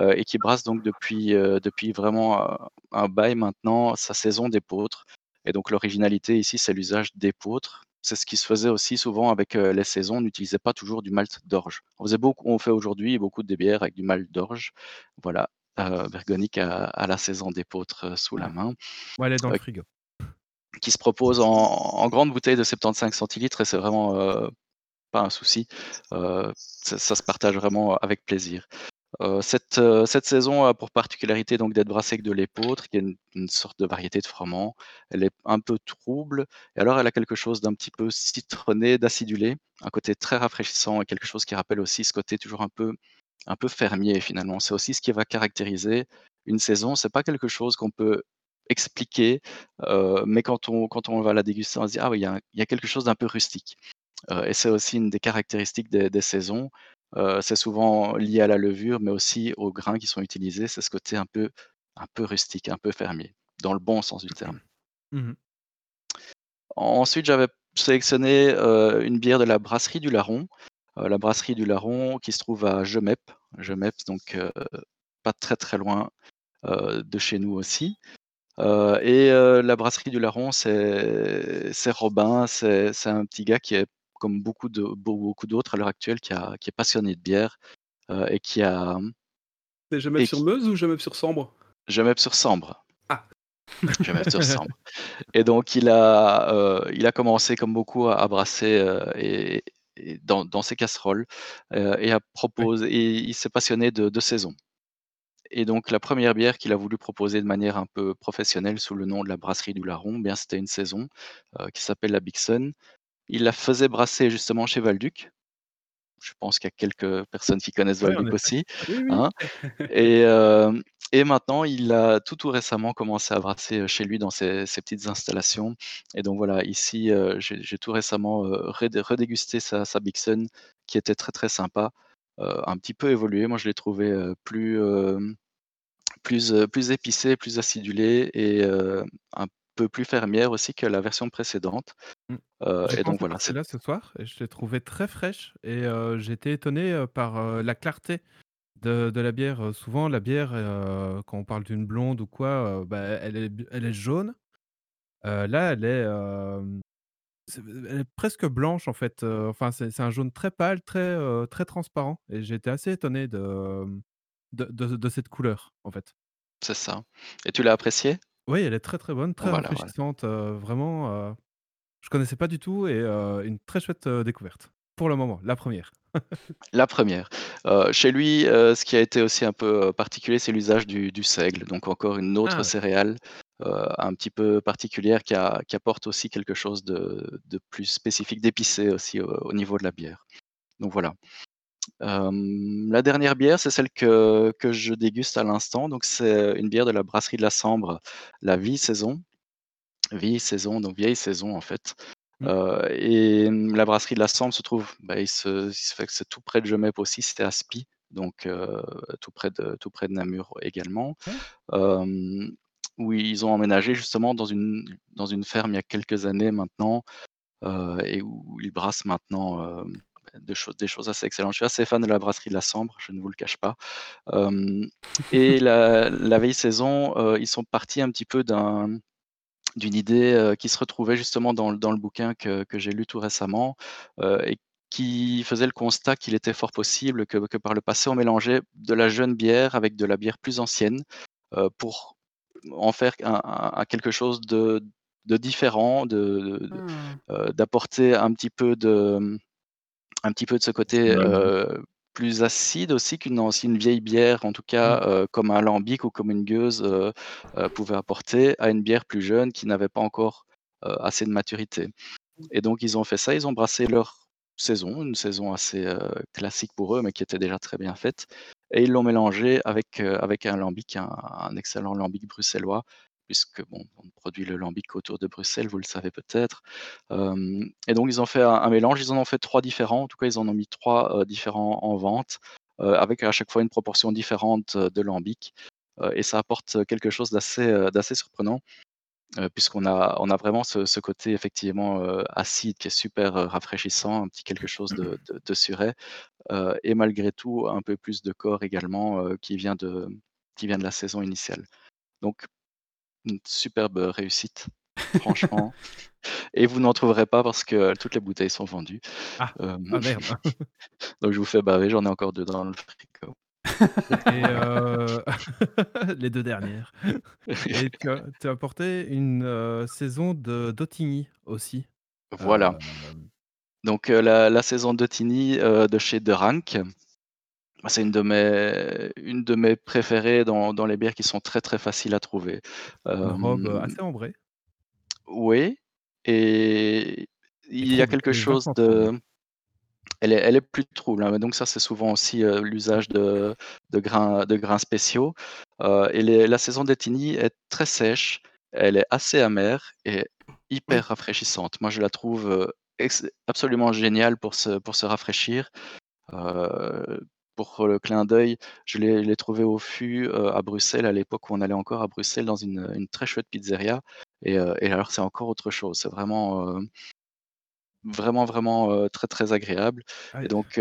et qui brasse donc depuis, depuis vraiment, un bail maintenant sa saison d'épeautre. Et donc l'originalité ici, c'est l'usage d'épeautre. C'est ce qui se faisait aussi souvent avec, les saisons. On n'utilisait pas toujours du malt d'orge. On faisait beaucoup on fait aujourd'hui beaucoup de bières avec du malt d'orge. Voilà, heu, Bergonic a a la saison d'épeautre, heu, sous la main. Ouais, elle est dans le frigo. qui se propose en en grande bouteille de 75 centilitres et c'est vraiment, pas un souci. Ça se partage vraiment avec plaisir. Cette, saison a pour particularité donc d'être brassée avec de l'épeautre, qui est une sorte de variété de froment. Elle est un peu trouble et alors elle a quelque chose d'un petit peu citronné, d'acidulé, un côté très rafraîchissant et quelque chose qui rappelle aussi ce côté toujours un peu un peu fermier finalement. C'est aussi ce qui va caractériser une saison. C'est pas quelque chose qu'on peut expliquer, mais quand on quand on va la déguster, on se dit: «Ah oui, il y a quelque chose d'un peu rustique». Heu, et c'est aussi une des caractéristiques des des saisons. Heu, c'est souvent lié à la levure, mais aussi aux grains qui sont utilisés. C'est ce côté un peu un peu rustique, un peu fermier, dans le bon sens du terme. Mmh mh. Ensuite, j'avais sélectionné, heu, une bière de la brasserie du Larron. Heu, la brasserie du Larron qui se trouve à Gemep. Gemep, donc pas très, très loin, de chez nous aussi. Et la brasserie du Larron, c'est Robin, c'est un petit gars qui est comme beaucoup de beau beaucoup d'autres à l'heure actuelle, qui a qui est passionné de bière, heu et qui a, mmh C'est et qui Gemep-sur-Meuse ou Gemep-sur-Sambre? Gemep-sur-Sambre. Ah! [laughs] Gemep-sur-Sambre. [laughs] Et donc il a, heu, il a commencé comme beaucoup à à brasser, et et dans dans ses casseroles, heu et à Ouais. propos et il s'est passionné de de saisons. Et donc la 1re bière qu'il a voulu proposer de manière un peu professionnelle sous le nom de la brasserie du Larron, eh bien c'était une saison, qui s'appelle la Bigson. Il la faisait brasser justement chez Valduc. Je pense qu'il y a quelques personnes qui connaissent Valduc aussi, Oui, oui. hein. [laughs] Et maintenant il a tout, tout récemment commencé à brasser, chez lui dans ses ses petites installations. Et donc voilà, ici, j'ai tout récemment, redégusté sa sa Bigson qui était très, très sympa, un petit peu évoluée. Moi je l'ai trouvée, heu, plus, plus, heu, plus acidulée et un peu plus fermière aussi que la version précédente. Mmh. J'ai et donc voilà, c'est celle-là ce soir et je l'ai trouvée très fraîche et j'ai été étonné, heu, par, la clarté de de la bière. Souvent la bière, quand on parle d'une blonde ou quoi, bah, elle est b elle est jaune. Là elle est, elle presque blanche en fait, enfin c'est un jaune très pâle, très, très transparent et été assez étonné de, de de de cette couleur, en fait. C'est ça. Et tu l'as appréciée? Oui, elle est très, très bonne, très Voilà, voilà. rafraîchissante, heu, vraiment, heu, je connaissais pas du tout et heu, une très chouette, heu, découverte. Pour le moment, la 1re. [laughs] La 1re. Heu, chez lui, heu, ce qui a été aussi un peu, heu, particulier, c'est l'usage du du seigle, donc encore une autre Ah céréale, heu, un petit peu particulière qui a qui apporte aussi quelque chose de de plus spécifique, d'épicé aussi au au niveau de la bière. Donc voilà. La dernière bière, c'est celle que que je déguste à l'instant, donc c'est une bière de la brasserie de la Sambre, la Vie Saison. Vie Saison, donc vieille saison en fait. Mmh. Et mmh, la brasserie de la Sambre se trouve, bah, il se il se fait que c'est tout près de Gemep aussi, c'est à Spy, donc tout près de tout près de Namur également. Hem, où ils ont emménagé justement dans une dans une ferme il y a quelques années maintenant, et où ils brassent maintenant, hem, des choses des choses assez excellentes. Je suis assez fan de la brasserie de la Sambre, je ne vous le cache pas. [laughs] Et la la vieille saison, ils sont partis un petit peu d'un d'une idée, qui se retrouvait justement dans le bouquin que que j'ai lu tout récemment, et qui faisait le constat qu'il était fort possible que, que par le passé, on mélangeait de la jeune bière avec de la bière plus ancienne pour en faire un, un- un quelque chose de, de différent, de, de- euh, d'apporter un petit peu de, un petit peu de ce côté Ouais. euh, plus acide aussi qu'une ancienne vieille bière, en tout cas euh, comme un lambic ou comme une gueuse euh, pouvait apporter à une bière plus jeune qui n'avait pas encore assez de maturité. Et donc ils ont fait ça, ils ont brassé leur saison, une saison assez euh, classique pour eux, mais qui était déjà très bien faite, et ils l'ont mélangé avec, euh, avec un lambic, un, un excellent lambic bruxellois, puisque bon, on produit le lambic autour de Bruxelles, vous le savez peut-être. Euh, et donc ils ont fait un, un mélange, ils en ont fait trois différents, en tout cas ils en ont mis trois euh, différents en vente, euh, avec à chaque fois une proportion différente de lambic, et ça apporte quelque chose d'assez surprenant. puisqu'on a, on a vraiment ce, ce côté effectivement acide qui est super rafraîchissant, un petit quelque chose de, de, de suret, euh, et malgré tout un peu plus de corps également qui, vient de, qui vient de la saison initiale. Donc une superbe réussite, franchement. Et vous n'en trouverez pas parce que toutes les bouteilles sont vendues. Ah, Euh, ah merde. [laughs] [laughs] donc je vous fais baver, j'en ai encore deux dans le frigo. Et euh, [laughs] les deux dernières. Et tu as, tu as apporté une euh, saison de Dotigny aussi. Voilà. Donc la, la saison euh, de chez De Rank, c'est une de mes, une de mes préférées dans, dans les bières qui sont très très faciles à trouver. une robe Euh, assez ambrée. Oui, et il y a quelque chose de... Elle est, elle est plus trouble, hein, mais donc ça c'est souvent aussi euh, l'usage de, de grains, de grains spéciaux. Euh, et les- la saison d'Etini est très sèche, elle est assez amère et hyper rafraîchissante. Moi je la trouve euh, absolument géniale pour se, pour se rafraîchir. Euh, pour le clin d'œil, je l'ai trouvé au fût euh, à Bruxelles, à l'époque où on allait encore à Bruxelles dans une, une très chouette pizzeria. Et, et alors c'est encore autre chose, c'est vraiment, vraiment, vraiment très très agréable. Ah, Et donc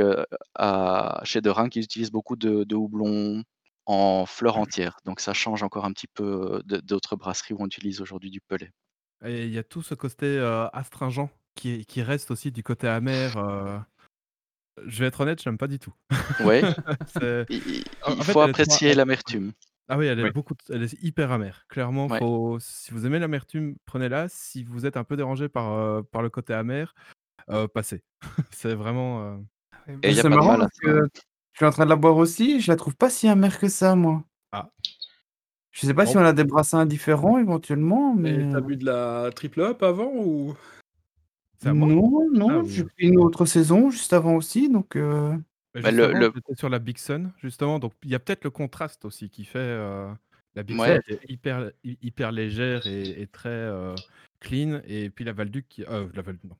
à, chez De Rank, ils utilisent beaucoup de, de houblon en fleurs entières. Donc ça change encore un petit peu d'autres brasseries où on utilise aujourd'hui du pellet. Et il y a tout ce côté euh, astringent qui, qui reste aussi du côté amer. euh. Je vais être honnête, j'aime pas du tout. [laughs] Ouais, il, il- En- il en fait, faut apprécier l'amertume. Ah oui, elle est, Oui. beaucoup, elle est hyper amère. Clairement, Ouais. faut, si vous aimez l'amertume, prenez-la. Si vous êtes un peu dérangé par, euh, par le côté amer, euh, passez. [laughs] C'est vraiment. euh, Et C'est marrant parce que je suis en train de la boire aussi et je la trouve pas si amère que ça, moi. Ah. Je sais pas si on a des brassins différents éventuellement, mais. Et t'as bu de la triple up avant ou? C'est à moi Non, non, Ah, j'ai oui. pris une autre saison juste avant aussi, donc. euh, Bah, le- le- j'étais sur la Big Sun, justement. Donc, il y a peut-être le contraste aussi qui fait. euh, la Big Ouais. Sun qui est hyper, hy- hyper légère et, et très euh, clean. Et puis la Valduc qui. Euh, la Valduc, non.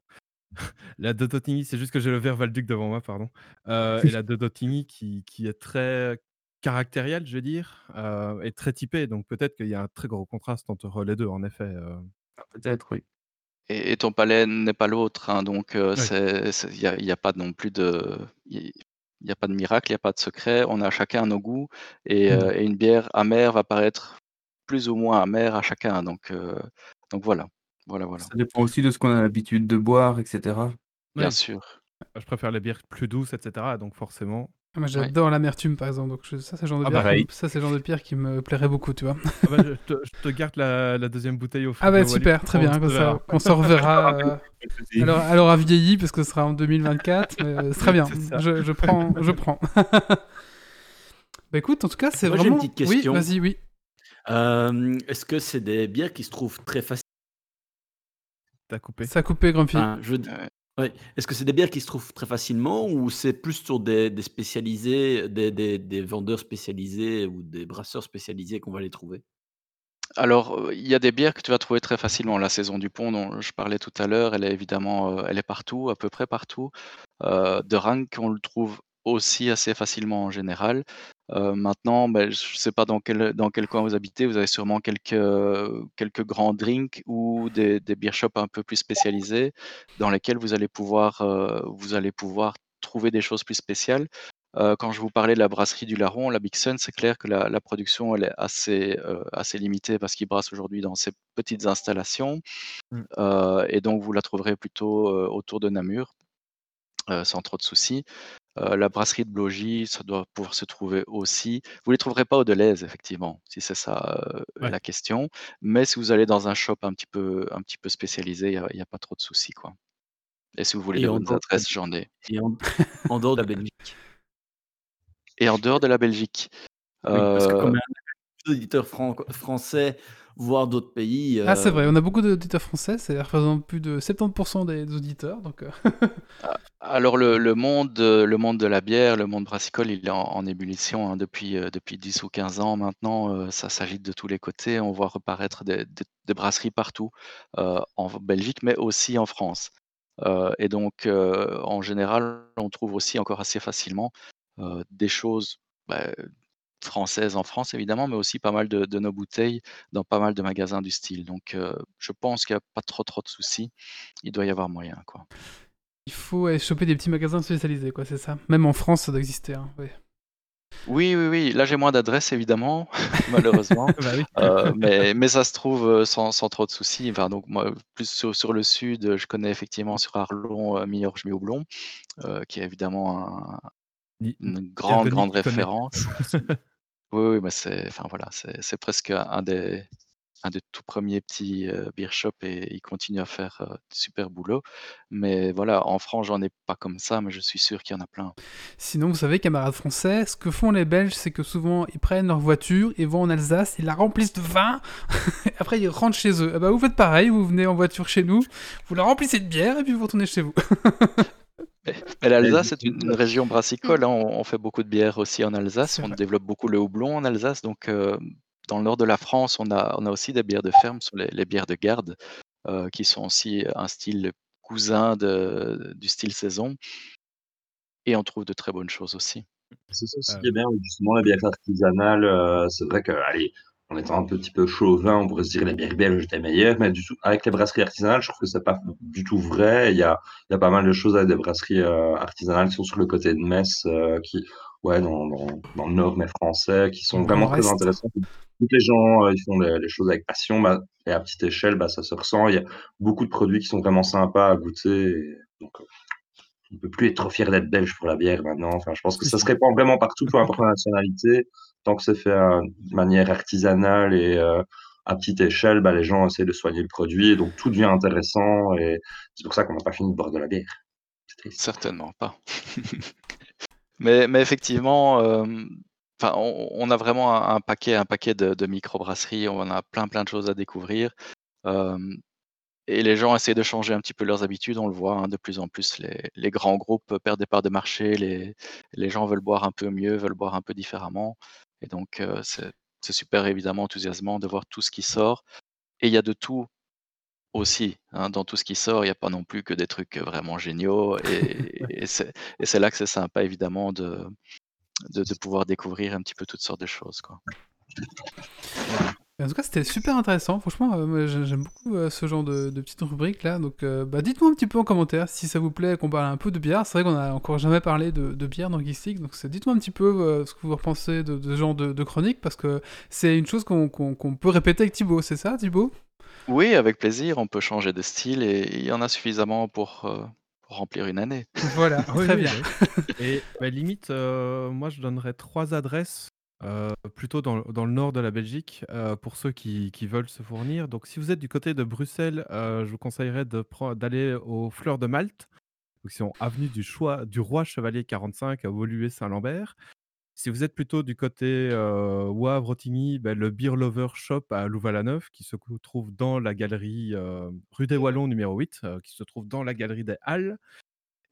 [laughs] la de Dotigny, c'est juste que j'ai le verre Valduc devant moi, pardon. Euh, et la de Dotigny qui, qui est très caractérielle, je vais dire, euh, et très typée. Donc, peut-être qu'il y a un très gros contraste entre les deux, en effet. euh. Peut-être, oui. Et, et ton palais n'est pas l'autre, hein, donc il Oui. n'y a, y a pas non plus de... Il n'y a pas de miracle, il n'y a pas de secret. On a chacun nos goûts et, euh, et une bière amère va paraître plus ou moins amère à chacun. Donc, euh, donc voilà, voilà, voilà. Ça dépend aussi de ce qu'on a l'habitude de boire, etc. Bien Ouais. sûr. Je préfère les bières plus douces, etc. Donc, forcément. Ah, Moi j'adore l'amertume par exemple, donc je- ça c'est le genre de Ah, bière, qui ça genre de bière qui me plairait beaucoup, tu vois. Ah bah, je, te, je te garde la, la deuxième bouteille au Ah bah super, très bien, comme ça, on se reverra. euh, elle, aura, elle aura vieilli parce que ce sera en 2024, mais euh, c'est très bien, je, je prends, je prends. [laughs] bah écoute, en tout cas c'est Moi, j'ai une vraiment... petite Oui, question. vas-y, oui. Euh, Est-ce que c'est des bières qui se trouvent très facilement T'as coupé. Ça a coupé, Grumpy. Enfin, je Est-ce que c'est des bières qui se trouvent très facilement ou c'est plus sur des, spécialisés, des vendeurs spécialisés ou des brasseurs spécialisés qu'on va les trouver? Alors, euh, il y a des bières que tu vas trouver très facilement. La saison du pont dont je parlais tout à l'heure, elle est évidemment, euh, elle est partout, à peu près partout. Euh, de Rank, on le trouve aussi assez facilement en général. Euh, maintenant, ben, je ne sais pas dans quel, dans quel coin vous habitez, vous avez sûrement quelques, quelques grands drinks ou des, des beer shops un peu plus spécialisés dans lesquels vous allez pouvoir, euh, vous allez pouvoir trouver des choses plus spéciales. Euh, quand je vous parlais de la brasserie du Larron, la Big Sun, c'est clair que la, la production elle est assez, assez limitée parce qu'ils brassent aujourd'hui dans ces petites installations. Mm. Euh, et donc, vous la trouverez plutôt autour de Namur. Euh, sans trop de soucis. Euh, la brasserie de Blogy, ça doit pouvoir se trouver aussi. Vous les trouverez pas au Deleuze, effectivement, si c'est ça euh, Ouais. la question. Mais si vous allez dans un shop un petit peu, un petit peu spécialisé, il n'y a, pas trop de soucis, quoi. Et si vous voulez les en bonnes adresses, j'en ai. Et en, en dehors de la Belgique? Et en dehors de la Belgique, Oui, parce que comme un auditeur français, voire d'autres pays. Ah, c'est euh, vrai, on a beaucoup d'auditeurs français, ça représente plus de 70% des auditeurs, donc... euh, [laughs] Alors le, le monde, euh, le monde de la bière, le monde brassicole, il est en, en ébullition hein, depuis, euh, depuis 10 ou 15 ans maintenant. euh, ça s'agite de tous les côtés. On voit reparaître des, des- des brasseries partout, euh, en Belgique, mais aussi en France. Euh, et donc, euh, en général, on trouve aussi encore assez facilement euh, des choses bah, françaises en France, évidemment, mais aussi pas mal de, de nos bouteilles dans pas mal de magasins du style. Donc, euh, je pense qu'il n'y a pas trop, trop de soucis. Il doit y avoir moyen, quoi. Il faut choper des petits magasins spécialisés, quoi, c'est ça. Même en France, ça doit exister. Hein, ouais. Oui, oui, oui. Là, j'ai moins d'adresses, évidemment, [laughs] malheureusement. Bah oui. Euh, mais, mais ça se trouve euh, sans, sans trop de soucis. Enfin, donc, moi, plus sur, sur le sud, je connais effectivement sur Arlon, euh, Miorge Houblon, euh, qui est évidemment un- une grande, grande référence. [laughs] Oui, oui, mais c'est, enfin, voilà, c'est, c'est presque un des, un des tout premiers petits euh, beer shops et il continue à faire euh, du super boulot. Mais voilà, en France, j'en ai pas comme ça, mais je suis sûr qu'il y en a plein. Sinon, vous savez, camarades français, ce que font les Belges, c'est que souvent, ils prennent leur voiture, ils vont en Alsace, ils la remplissent de vin, [laughs] après ils rentrent chez eux. Eh ben, vous faites pareil, vous venez en voiture chez nous, vous la remplissez de bière, et puis vous retournez chez vous. [laughs] Mais l'Alsace est une, une région brassicole. hein, On, on fait beaucoup de bières aussi en Alsace. On développe beaucoup le houblon en Alsace. Donc, euh, dans le nord de la France, on a, on a aussi des bières de ferme, sur les, les bières de garde, euh, qui sont aussi un style cousin de- du style saison. Et on trouve de très bonnes choses aussi. C'est ça aussi Euh. qui est bien, justement, la bière artisanale. euh, c'est vrai que, allez, en étant un petit peu chauvin, on pourrait se dire les bières belges étaient meilleures, mais du tout, avec les brasseries artisanales, je trouve que c'est pas du tout vrai. Il y a, il y a pas mal de choses avec des brasseries euh, artisanales qui sont sur le côté de Metz, euh, qui, ouais, dans, dans, dans le nord, mais français, qui sont vraiment très intéressantes. Toutes les gens, euh, ils font les, les choses avec passion, bah, et à petite échelle, bah, ça se ressent. Il y a beaucoup de produits qui sont vraiment sympas à goûter. et donc, on ne peut plus être trop fier d'être belge pour la bière maintenant. Enfin, je pense que ça se répand vraiment partout, peu importe la nationalité. Tant que c'est fait euh, de manière artisanale et euh, à petite échelle, bah, les gens essaient de soigner le produit. Et donc, tout devient intéressant. Et c'est pour ça qu'on n'a pas fini de boire de la bière. Certainement pas. [laughs] mais, mais effectivement, euh, on, on a vraiment un, un paquet, un paquet de, de microbrasseries. On a plein, plein de choses à découvrir. Euh, et les gens essaient de changer un petit peu leurs habitudes. On le voit hein, de plus en plus. Les, les grands groupes perdent des parts de marché. Les, les gens veulent boire un peu mieux, veulent boire un peu différemment. Et donc, euh, c'est c'est super évidemment enthousiasmant de voir tout ce qui sort. Et il y a de tout aussi. hein, dans tout ce qui sort, il n'y a pas non plus que des trucs vraiment géniaux. Et, [laughs] et c'est là que c'est sympa, évidemment, de, de, de pouvoir découvrir un petit peu toutes sortes de choses. Quoi. En tout cas, c'était super intéressant. Franchement, euh, j'aime beaucoup euh, ce genre de, de petites rubriques là. Donc, euh, bah, dites-moi un petit peu en commentaire si ça vous plaît qu'on parle un peu de bière. C'est vrai qu'on a encore jamais parlé de, de bière dans Geeks League, Donc, dites-moi un petit peu euh, ce que vous repensez de, de ce genre de, de chronique parce que c'est une chose qu'on peut répéter avec Thibaut. C'est ça, Thibaut? Oui, avec plaisir, on peut changer de style et il y en a suffisamment pour, euh, remplir une année. Voilà, [laughs] très oui, bien. oui. Et bah, limite, euh, moi je donnerais trois adresses, euh, plutôt dans, dans le nord de la Belgique, euh, pour ceux qui, qui veulent se fournir. Donc si vous êtes du côté de Bruxelles, euh, je vous conseillerais de d'aller aux Fleurs de Malte, donc, qui sont avenue du, Choix, du Roi Chevalier 45 à Woluwe-Saint-Lambert. Si vous êtes plutôt du côté Wavre, Otigny, ben, le Beer Lover Shop à Louvain-la-Neuve, qui se cou- trouve dans la galerie rue des Wallons numéro 8, euh, qui se trouve dans la galerie des Halles.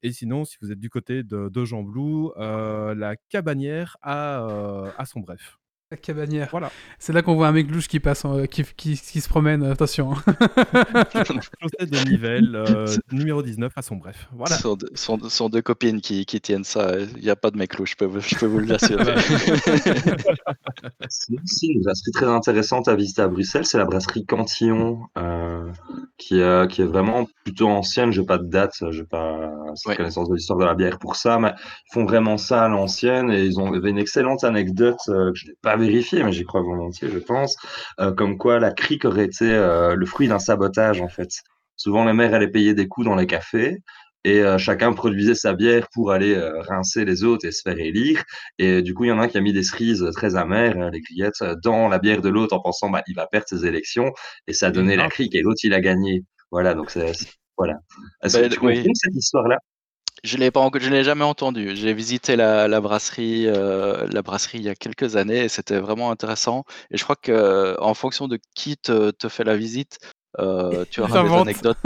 Et sinon, si vous êtes du côté de, Jean Blou, euh, la Cabanière à, euh, son bref. La cabanière. Voilà. C'est là qu'on voit un mec louche qui passe, en- qui, qui, qui se promène. Attention. hein. [laughs] Chaussée de Nivelles, euh, numéro 19 à son bref. Voilà. Ce sont, deux- sont- sont deux copines qui, qui tiennent ça. Il n'y a pas de mec louche, je peux, vous- je peux vous l'assurer. C'est aussi une brasserie très intéressante à visiter à Bruxelles, c'est la brasserie Cantillon, euh, qui, est, qui est vraiment plutôt ancienne. Je n'ai pas de date, je n'ai pas cette Ouais. connaissance de l'histoire de la bière pour ça, mais ils font vraiment ça à l'ancienne et ils ont il y avait une excellente anecdote euh, que je n'ai pas vérifiée, mais j'y crois volontiers, je pense, euh, comme quoi la crique aurait été euh, le fruit d'un sabotage en fait. Souvent, la mère allait payer des coups dans les cafés. et euh, chacun produisait sa bière pour aller euh, rincer les autres et se faire élire. Et du coup, il y en a un qui a mis des cerises très amères, les grillettes, dans la bière de l'autre en pensant bah, il va perdre ses élections et ça a donné la Ah. crique et l'autre il a gagné. Voilà, donc c'est voilà. Est-ce Ben, que tu oui. cette histoire-là? Je l'ai pas je l'ai jamais entendu. J'ai visité la, la brasserie, euh, la brasserie il y a quelques années et c'était vraiment intéressant. Et je crois que euh, en fonction de qui te, te fait la visite, euh, [laughs] tu auras des anecdotes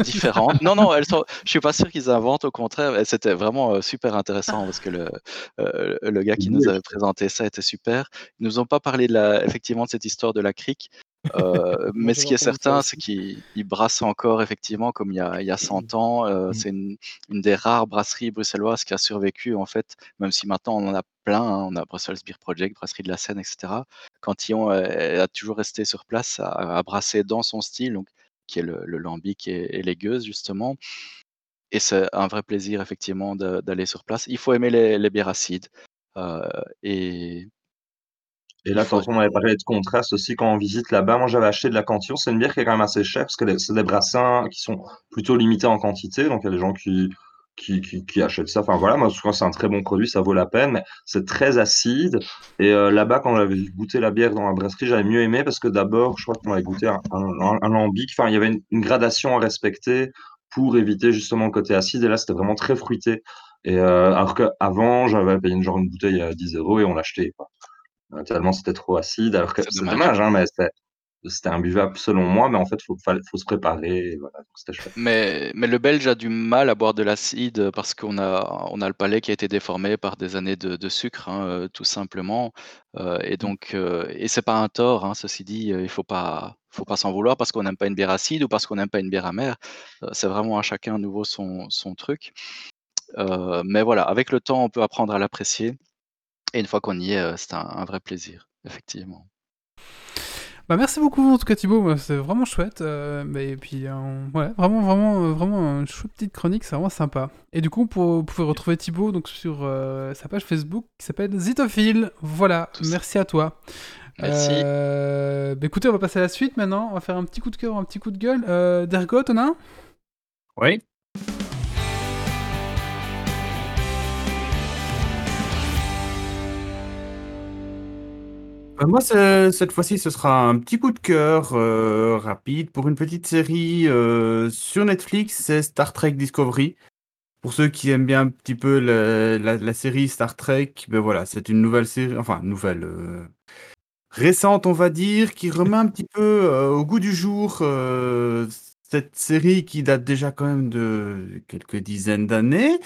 différentes. Non, non, elles sont. Je suis pas sûr qu'ils inventent. Au contraire, c'était vraiment euh, super intéressant parce que le le gars qui [laughs] nous avait présenté ça était super. Ils nous ont pas parlé de la, effectivement, de cette histoire de la crique. Euh, [laughs] mais ce qui est certain, c'est qu'il il brasse encore effectivement comme il y a, il y a 100 ans. Euh, Mm. C'est une, une des rares brasseries bruxelloises qui a survécu en fait, même si maintenant on en a plein. hein. On a Brussels Beer Project, Brasserie de la Seine, etc. Yon euh, elle a toujours resté sur place à, à brasser dans son style, donc qui est le, le lambic et, et les gueuses justement. Et c'est un vrai plaisir effectivement d'aller sur place. Il faut aimer les, les bières acides. Euh, et Et là, tantôt, on avait parlé de contraste aussi quand on visite là-bas. Moi, j'avais acheté de la cantillon. C'est une bière qui est quand même assez chère parce que c'est des brassins qui sont plutôt limités en quantité. Donc, il y a des gens qui, qui, qui, qui achètent ça. Enfin, voilà, moi, je que c'est un très bon produit, ça vaut la peine. Mais c'est très acide. Et euh, là-bas, quand on avait goûté la bière dans la brasserie, j'avais mieux aimé parce que d'abord, je crois qu'on avait goûté un, un, un- un lambic. Enfin, il y avait une, une gradation à respecter pour éviter justement le côté acide. Et là, c'était vraiment très fruité. Et euh, alors qu'avant, j'avais payé une, genre une bouteille à 10 euros et on l'achetait. quoi. Euh, tellement c'était trop acide. Alors que C'est dommage. dommage, hein, mais c'était imbuvable selon moi. Mais en fait, faut, fallait- faut se préparer. voilà. Mais, mais le Belge a du mal à boire de l'acide parce qu'on a, on a le palais qui a été déformé par des années de, de sucre, hein, euh, tout simplement. Euh, et donc, euh, et c'est pas un tort, hein, ceci dit, euh, il faut pas, faut pas s'en vouloir parce qu'on n'aime pas une bière acide ou parce qu'on n'aime pas une bière amère. Euh, c'est vraiment à chacun à nouveau son, son truc. Euh, mais voilà, avec le temps, on peut apprendre à l'apprécier. Et une fois qu'on y est, euh, c'est un, un vrai plaisir, effectivement. Bah merci beaucoup en tout cas Thibaut, c'est vraiment chouette. euh, mais- et puis euh, ouais, vraiment vraiment vraiment une chouette petite chronique, c'est vraiment sympa. Et du coup, pour- vous pouvez retrouver Thibaut donc sur euh, sa page Facebook qui s'appelle Zitophile. Voilà, Tout ça. merci à toi. Merci. Euh, bah écoutez, on va passer à la suite maintenant. On va faire un petit coup de cœur, un petit coup de gueule. Euh, Dergot, t'en as un? Oui. Euh, Moi, cette fois-ci, ce sera un petit coup de cœur euh, rapide pour une petite série euh, sur Netflix, c'est Star Trek Discovery. Pour ceux qui aiment bien un petit peu la, série Star Trek, ben voilà, c'est une nouvelle série, enfin nouvelle récente, on va dire, qui remet un petit peu au goût du jour cette série qui date déjà quand même de quelques dizaines d'années.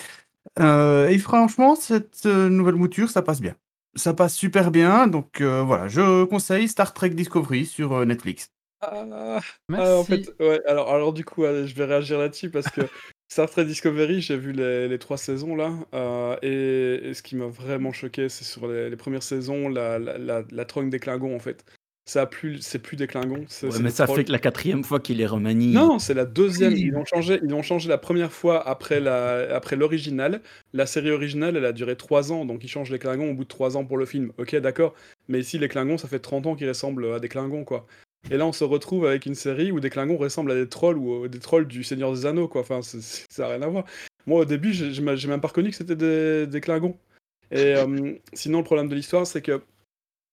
Et franchement, cette nouvelle mouture, ça passe bien. Ça passe super bien, donc euh, voilà, je conseille Star Trek Discovery sur euh, Netflix. Ah, Merci. ah, en fait, ouais, alors, alors du coup, allez, je vais réagir là-dessus parce que [laughs] Star Trek Discovery, j'ai vu les, les trois saisons là, euh, et, et ce qui m'a vraiment choqué, c'est sur les, les premières saisons, la, la, la, la tronque des Klingons en fait. Ça a plus, c'est plus des Klingons, c'est Ouais, c'est mais ça fait que la quatrième fois qu'il les remanie. Non, c'est la deuxième. Ils l'ont changé, ils l'ont changé la première fois après la, après l'original. La série originale, elle a duré 3 ans, donc ils changent les Klingons au bout de 3 ans pour le film. Ok, d'accord. Mais ici, les Klingons, ça fait 30 ans qu'ils ressemblent à des Klingons, quoi. Et là, on se retrouve avec une série où des Klingons ressemblent à des trolls ou euh, des trolls du Seigneur des Anneaux, quoi. Enfin, c'est- c'est- ça n'a rien à voir. Moi, au début, j'ai j'ai j'ai même pas reconnu que c'était des, des Klingons. Et euh, sinon, le problème de l'histoire, c'est que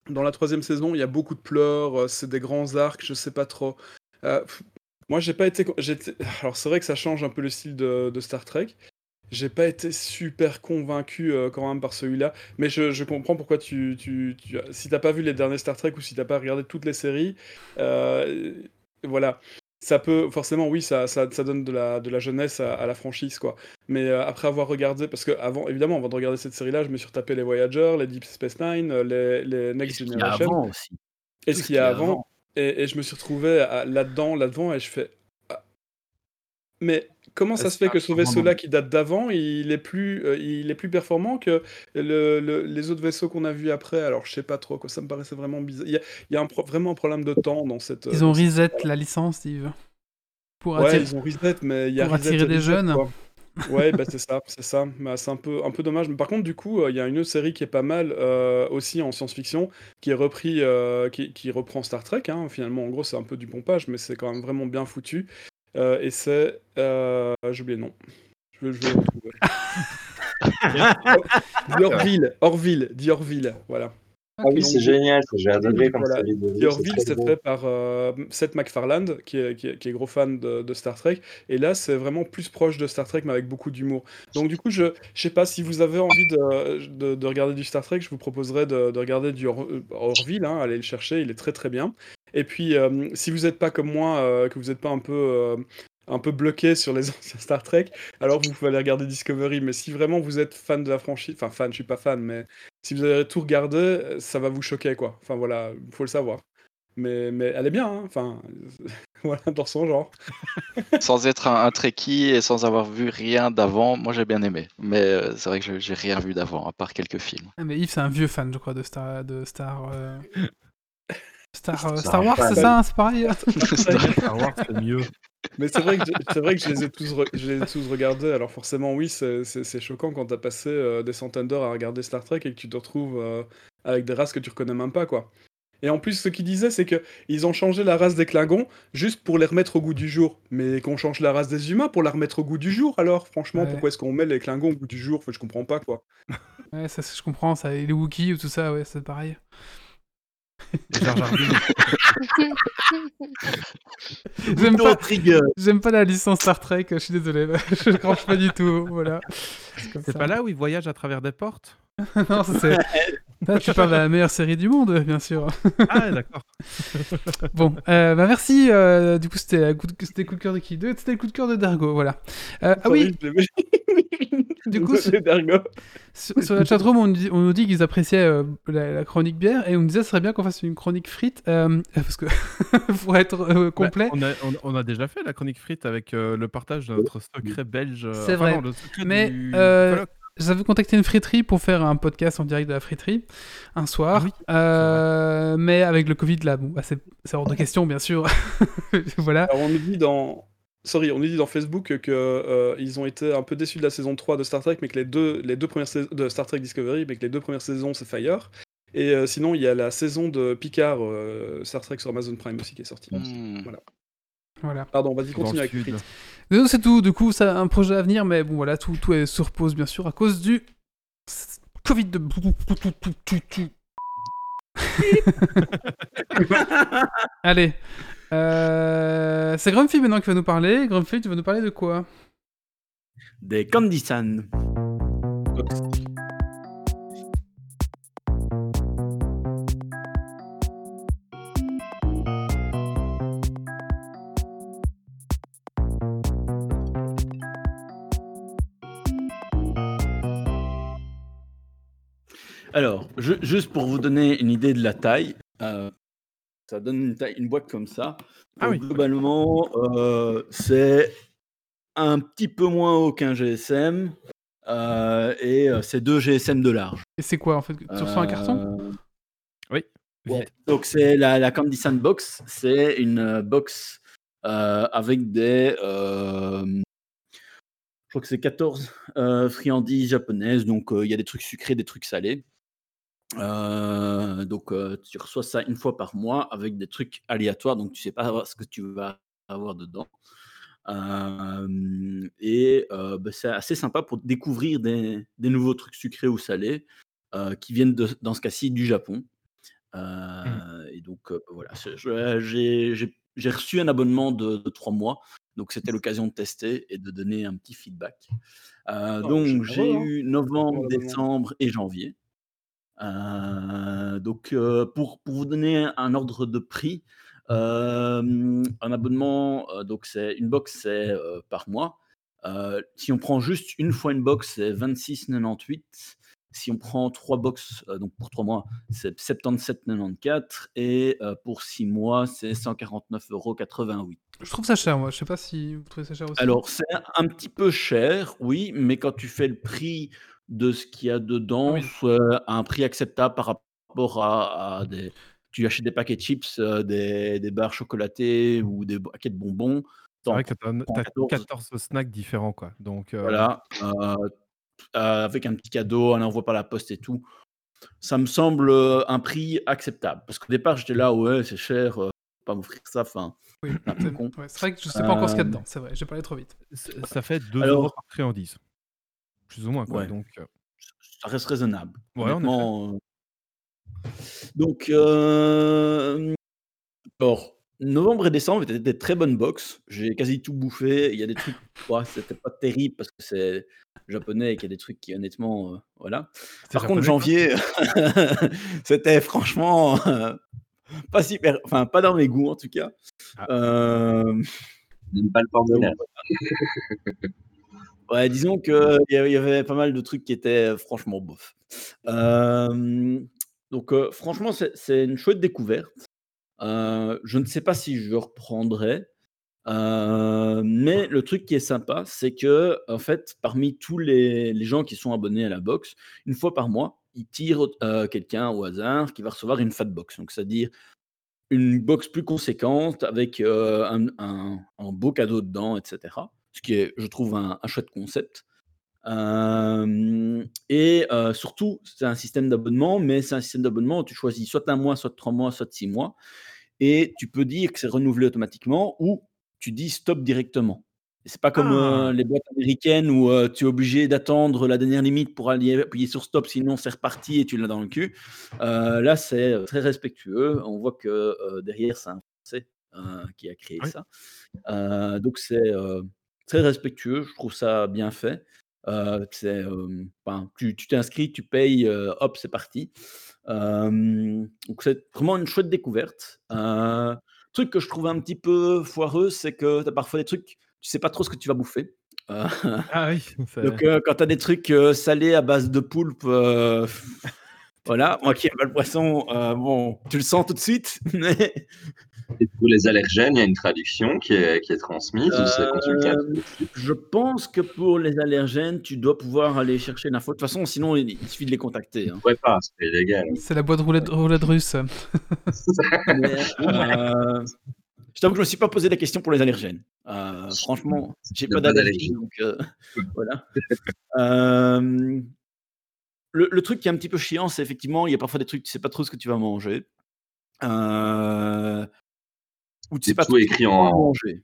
dans la troisième saison, il y a beaucoup de pleurs, euh, c'est des grands arcs, je sais pas trop. Euh, moi, j'ai pas été. [sighs] Alors, c'est vrai que ça change un peu le style de, Star Trek. J'ai pas été super convaincu euh, quand même par celui-là, mais je, comprends pourquoi tu, tu, tu- si t'as pas vu les derniers Star Trek ou si t'as pas regardé toutes les séries, euh, voilà, ça peut forcément, oui, ça, ça, ça donne de la, de la jeunesse à, à la franchise, quoi. Mais euh, après avoir regardé, parce que avant, évidemment, avant de regarder cette série-là, je me suis retapé les Voyager, les Deep Space Nine, euh, les, les Next ce qu'il y a Generation, avant aussi. et ce qu'il y a avant, et, et je me suis retrouvé à- là-dedans, là-devant, et je fais. ah. Mais comment ça se fait que ce vaisseau-là qui date d'avant, il est plus, euh, il est plus performant que le- le- les autres vaisseaux qu'on a vus après? Alors je sais pas trop, quoi. Ça me paraissait vraiment bizarre. Il y a, il y a un pro- vraiment un problème de temps dans cette. Ils ont cette reset la licence, Steve. Pour Ouais, attirer. ils ont reset, mais il y a pour reset attirer et des reset, jeunes. quoi. Ouais, bah c'est ça, c'est ça. Bah, c'est un peu, un peu dommage. Mais par contre, du coup, euh, il y a une autre série qui est pas mal euh, aussi en science-fiction, qui est repris, euh, qui, qui reprend Star Trek. hein. Finalement, en gros, c'est un peu du pompage, mais c'est quand même vraiment bien foutu. Euh, et c'est, euh, j'ai oublié le nom. Je vais, je vais le retrouver. [laughs] Orville, Orville, dit Orville, voilà. Ah oui, c'est génial, j'ai adoré comme Voilà. c'est fait par euh, Seth MacFarlane, qui est, qui, est, qui est gros fan de, de Star Trek. Et là, c'est vraiment plus proche de Star Trek, mais avec beaucoup d'humour. Donc, du coup, je je sais pas si vous avez envie de, de, de regarder du Star Trek, je vous proposerais de, de regarder du Or- euh, Orville. Hein, allez le chercher, il est très très bien. Et puis, euh, si vous n'êtes pas comme moi, euh, que vous n'êtes pas un peu. euh, un peu bloqué sur les [laughs] anciens Star Trek, alors vous pouvez aller regarder Discovery. Mais si vraiment vous êtes fan de la franchise, enfin fan, je suis pas fan, mais si vous avez tout regardé, ça va vous choquer, quoi. Enfin voilà, il faut le savoir. Mais, mais elle est bien, hein. enfin, [laughs] voilà, dans son genre. [laughs] Sans être un, un Trekkie et sans avoir vu rien d'avant, moi j'ai bien aimé. Mais euh, c'est vrai que je- j'ai rien vu d'avant, à part quelques films. Ah, mais Yves, c'est un vieux fan, je crois, de Star. De Star, euh, Star, euh, Star Star Wars, c'est ça, hein, c'est pareil. [laughs] Star Wars, c'est mieux. Mais c'est vrai que, je- c'est vrai que je, les ai tous re- je les ai tous regardés, alors forcément, oui, c'est c'est- c'est choquant quand t'as passé euh, des centaines d'heures à regarder Star Trek et que tu te retrouves euh, avec des races que tu reconnais même pas, quoi. Et en plus, ce qu'ils disaient, c'est que ils ont changé la race des Klingons juste pour les remettre au goût du jour. Mais qu'on change la race des humains pour la remettre au goût du jour, alors? Franchement, Ouais. pourquoi est-ce qu'on met les Klingons au goût du jour? Enfin, Je comprends pas, quoi. Ouais, ça, je comprends, ça. Et les Wookiees ou tout ça, ouais, c'est pareil. [laughs] J'aime pas, trigger. j'aime pas la licence Star Trek, je suis désolé. [laughs] je cranche pas du tout, voilà. C'est pas là où il voyage à travers des portes? [laughs] non, c'est. Là, tu parles de la meilleure série du monde, bien sûr. [laughs] Ah, d'accord. [laughs] Bon, euh, bah merci. euh, du coup, c'était le coup de cœur de qui Deux C'était le coup de cœur de Dargo, voilà. Euh, ah oui, Du coup, sur, sur la chatroom, on, nous dit- on nous dit qu'ils appréciaient euh, la, la chronique bière et on nous disait ce serait bien qu'on fasse une chronique frite euh, parce que pour être euh, complet. Bah, on, a, on, on a déjà fait la chronique frite avec euh, le partage de notre secret belge. euh, C'est enfin, vrai. non, le secret Mais du euh. J'avais contacté une friterie pour faire un podcast en direct de la friterie un soir. Oui, Euh, mais avec le Covid, là, bon, bah, c'est hors de [laughs] question, bien sûr. [laughs] voilà. Alors on nous dit dans Sorry, on nous dit dans Facebook que euh, ils ont été un peu déçus de la saison 3 de Star Trek, mais que les deux, les deux premières saisons de Star Trek Discovery, mais que les deux premières saisons c'est Fire. Et euh, sinon, il y a la saison de Picard, euh, Star Trek sur Amazon Prime aussi qui est sortie. Hmm. Voilà. voilà. Pardon, vas-y, continue le avec sud. Non, c'est tout. Du coup, ça a un projet à venir, mais bon, voilà, tout, tout est sur pause, bien sûr, à cause du Covid de. [laughs] Allez. Euh, c'est Grumpy maintenant qui va nous parler. Grumpy, tu vas nous parler de quoi? Des Candy San. Alors, je- juste pour vous donner une idée de la taille, euh, ça donne une, taille, une boîte comme ça. Ah oui. Globalement, euh, c'est un petit peu moins haut qu'un GSM euh, et c'est deux GSM de large. Et c'est quoi en fait Tu reçois un carton? Oui. Ouais. Donc c'est la, la Candy Sandbox, c'est une box avec des, je crois que c'est 14 euh, friandises japonaises, donc euh, il y a des trucs sucrés, des trucs salés. Euh, donc euh, tu reçois ça une fois par mois avec des trucs aléatoires, donc tu sais pas ce que tu vas avoir dedans. Euh, et bah, c'est assez sympa pour découvrir des, des nouveaux trucs sucrés ou salés qui viennent de- dans ce cas-ci du Japon. Euh, Et donc voilà, j'ai reçu un abonnement de, de trois mois, donc c'était l'occasion de tester et de donner un petit feedback. Oh, donc j'ai hein, eu novembre, décembre et janvier. Euh, donc euh, pour, pour vous donner un ordre de prix, euh, un abonnement, donc c'est une box c'est par mois. Si on prend juste une fois une box, c'est 26,98. Si on prend trois box, donc pour trois mois, c'est 77,94. Et pour six mois, c'est 149,88 euros. Je trouve ça cher, moi. Je sais pas si vous trouvez ça cher aussi. Alors, c'est un petit peu cher, oui, mais quand tu fais le prix de ce qu'il y a dedans, Oui. à un prix acceptable par rapport à, à des. Tu achètes des paquets de chips, euh, des, des barres chocolatées ou des paquets de bonbons. C'est vrai que prends as 14. 14 snacks différents, quoi. Donc, euh, Voilà, euh, avec un petit cadeau, un envoi par la poste et tout. Ça me semble un prix acceptable. Parce qu'au départ, j'étais là, ouais, c'est cher. pas m'offrir ça. Enfin, Oui, c'est [clears throat] ouais, c'est vrai que je sais pas encore ce qu'il y a dedans, c'est vrai, j'ai parlé trop vite. Ça fait 2 Alors- euros par friandise. Plus ou moins, quoi. Ouais. Donc, euh, ça reste raisonnable. Ouais, euh. Donc, euh, novembre et décembre étaient des très bonnes box. J'ai quasi tout bouffé. Il y a des trucs, ouais, c'était pas terrible parce que c'est japonais et qu'il y a des trucs qui, honnêtement, euh, voilà. Par contre, japonais, janvier, [laughs] c'était franchement euh, pas super, enfin, pas dans mes goûts en tout cas. Ah. Euh, pas le. Disons qu'il y avait pas mal de trucs qui étaient franchement bof. Donc, franchement, c'est une chouette découverte. Je ne sais pas si je reprendrai. Mais le truc qui est sympa, c'est que, en fait, parmi tous les, gens qui sont abonnés à la box, une fois par mois, ils tirent quelqu'un au hasard qui va recevoir une fat box. Donc, c'est-à-dire une box plus conséquente avec un beau cadeau dedans, etc. Ce qui est, je trouve, un, un chouette concept. Euh, et euh, surtout, c'est un système d'abonnement, mais c'est un système d'abonnement où tu choisis soit un mois, soit trois mois, soit six mois. Et tu peux dire que c'est renouvelé automatiquement ou tu dis stop directement. C'est pas comme Ah. euh, les boîtes américaines où tu es obligé d'attendre la dernière limite pour aller appuyer sur stop, sinon c'est reparti et tu l'as dans le cul. Là, c'est très respectueux. On voit que derrière, c'est un Français euh, qui a créé Oui. ça. Donc, c'est très respectueux. Je trouve ça bien fait. Euh, c'est, euh, tu tu t'inscris, tu payes, euh, hop, c'est parti. Donc, c'est vraiment une chouette découverte. Euh, truc que je trouve un petit peu foireux, c'est que tu as parfois des trucs, tu sais pas trop ce que tu vas bouffer. Ah oui, [laughs] donc, quand tu as des trucs salés à base de poulpe, [laughs] voilà, moi qui aime pas le poisson, bon, tu le sens tout de suite, [laughs] mais Et pour les allergènes, il y a une traduction qui est, qui est transmise ou c'est Euh, je pense que pour les allergènes, tu dois pouvoir aller chercher l'info. De toute façon, sinon, il, suffit de les contacter. hein. Ouais, pas, c'est illégal. C'est la boîte roulette, roulette russe. [laughs] Mais, euh, je t'avoue que je me suis pas posé la question pour les allergènes. Euh, franchement, j'ai pas d'allergie, donc euh, [laughs] voilà. Euh, le, le truc qui est un petit peu chiant, c'est effectivement, il y a parfois des trucs, tu sais pas trop ce que tu vas manger. Euh, ou tu sais C'est pas tout écrit tu en- manger.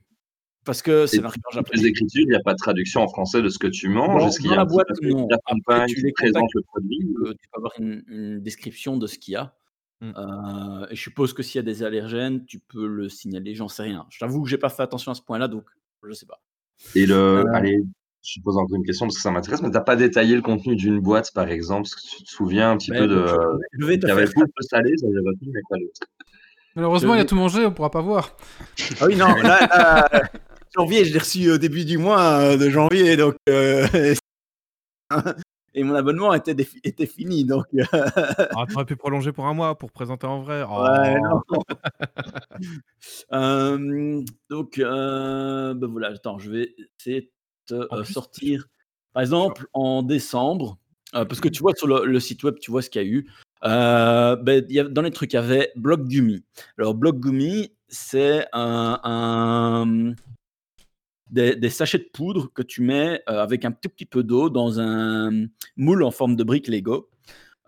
Parce que c'est marqué en les japonais. écritures, il n'y a pas de traduction en français de ce que tu manges. Dans- Est-ce qu'il y a la boîte, non. tu qui présente le produit Euh, tu peux avoir une, une description de ce qu'il y a. Mm. Euh, et je suppose que s'il y a des allergènes, tu peux le signaler, j'en sais rien. Je t'avoue que j'ai pas fait attention à ce point-là, donc je sais pas. Et le, Euh. allez, je pose encore une question parce que ça m'intéresse, mais t'as pas détaillé le contenu d'une boîte, par exemple, parce que tu te souviens un petit Ben, peu de. je, vais- te Il y avait faire le poulpe salé, ça j'avais retenu, mais pas l'autre. Malheureusement, Je il a tout mangé, on pourra pas voir. Ah oui, non, là, là, [laughs] janvier, je l'ai reçu au début du mois euh, de janvier, donc. euh, [laughs] et mon abonnement était, défi- était fini, donc. euh, Ah, t'aurais pu prolonger pour un mois pour présenter en vrai. Oh. Ouais, non. Euh, donc, euh, ben voilà, attends, je vais essayer de te euh, sortir. Par exemple, en décembre, euh, parce que tu vois sur le, le site web, tu vois ce qu'il y a eu. Euh, ben, il y a- dans les trucs, il y avait Block Gummy. Alors, Block Gummy, c'est un, un- des, des sachets de poudre que tu mets euh, avec un tout petit peu d'eau dans un moule en forme de brique Lego.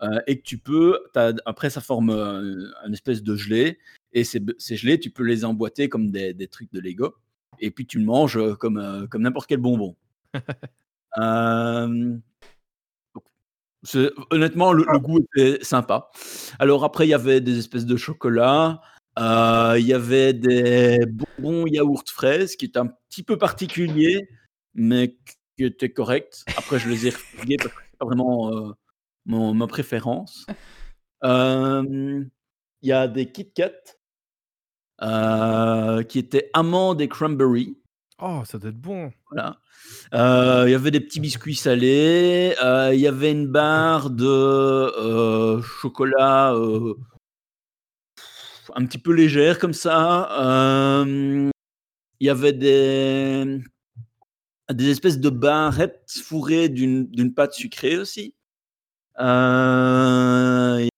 euh, et que tu peux, après ça forme une espèce de gelée, et ces, ces gelées, tu peux les emboîter comme des, des trucs de Lego, et puis tu le manges comme, comme n'importe quel bonbon. [laughs] Euh, honnêtement, le, le goût était sympa. Alors après, il y avait des espèces de chocolat, euh, il y avait des bonbons yaourt fraises qui étaient un petit peu particuliers, mais qui étaient corrects. Après, je les ai refusés parce que c'est pas vraiment euh, mon, ma préférence. Euh, Il y a des Kit Kat qui étaient amandes et cranberry. Oh, ça doit être bon. Voilà. Euh, Il y avait des petits biscuits salés. euh, Il y avait une barre de euh, chocolat un petit peu légère comme ça. Il y avait des, des espèces de barrettes fourrées d'une pâte sucrée aussi. Y a une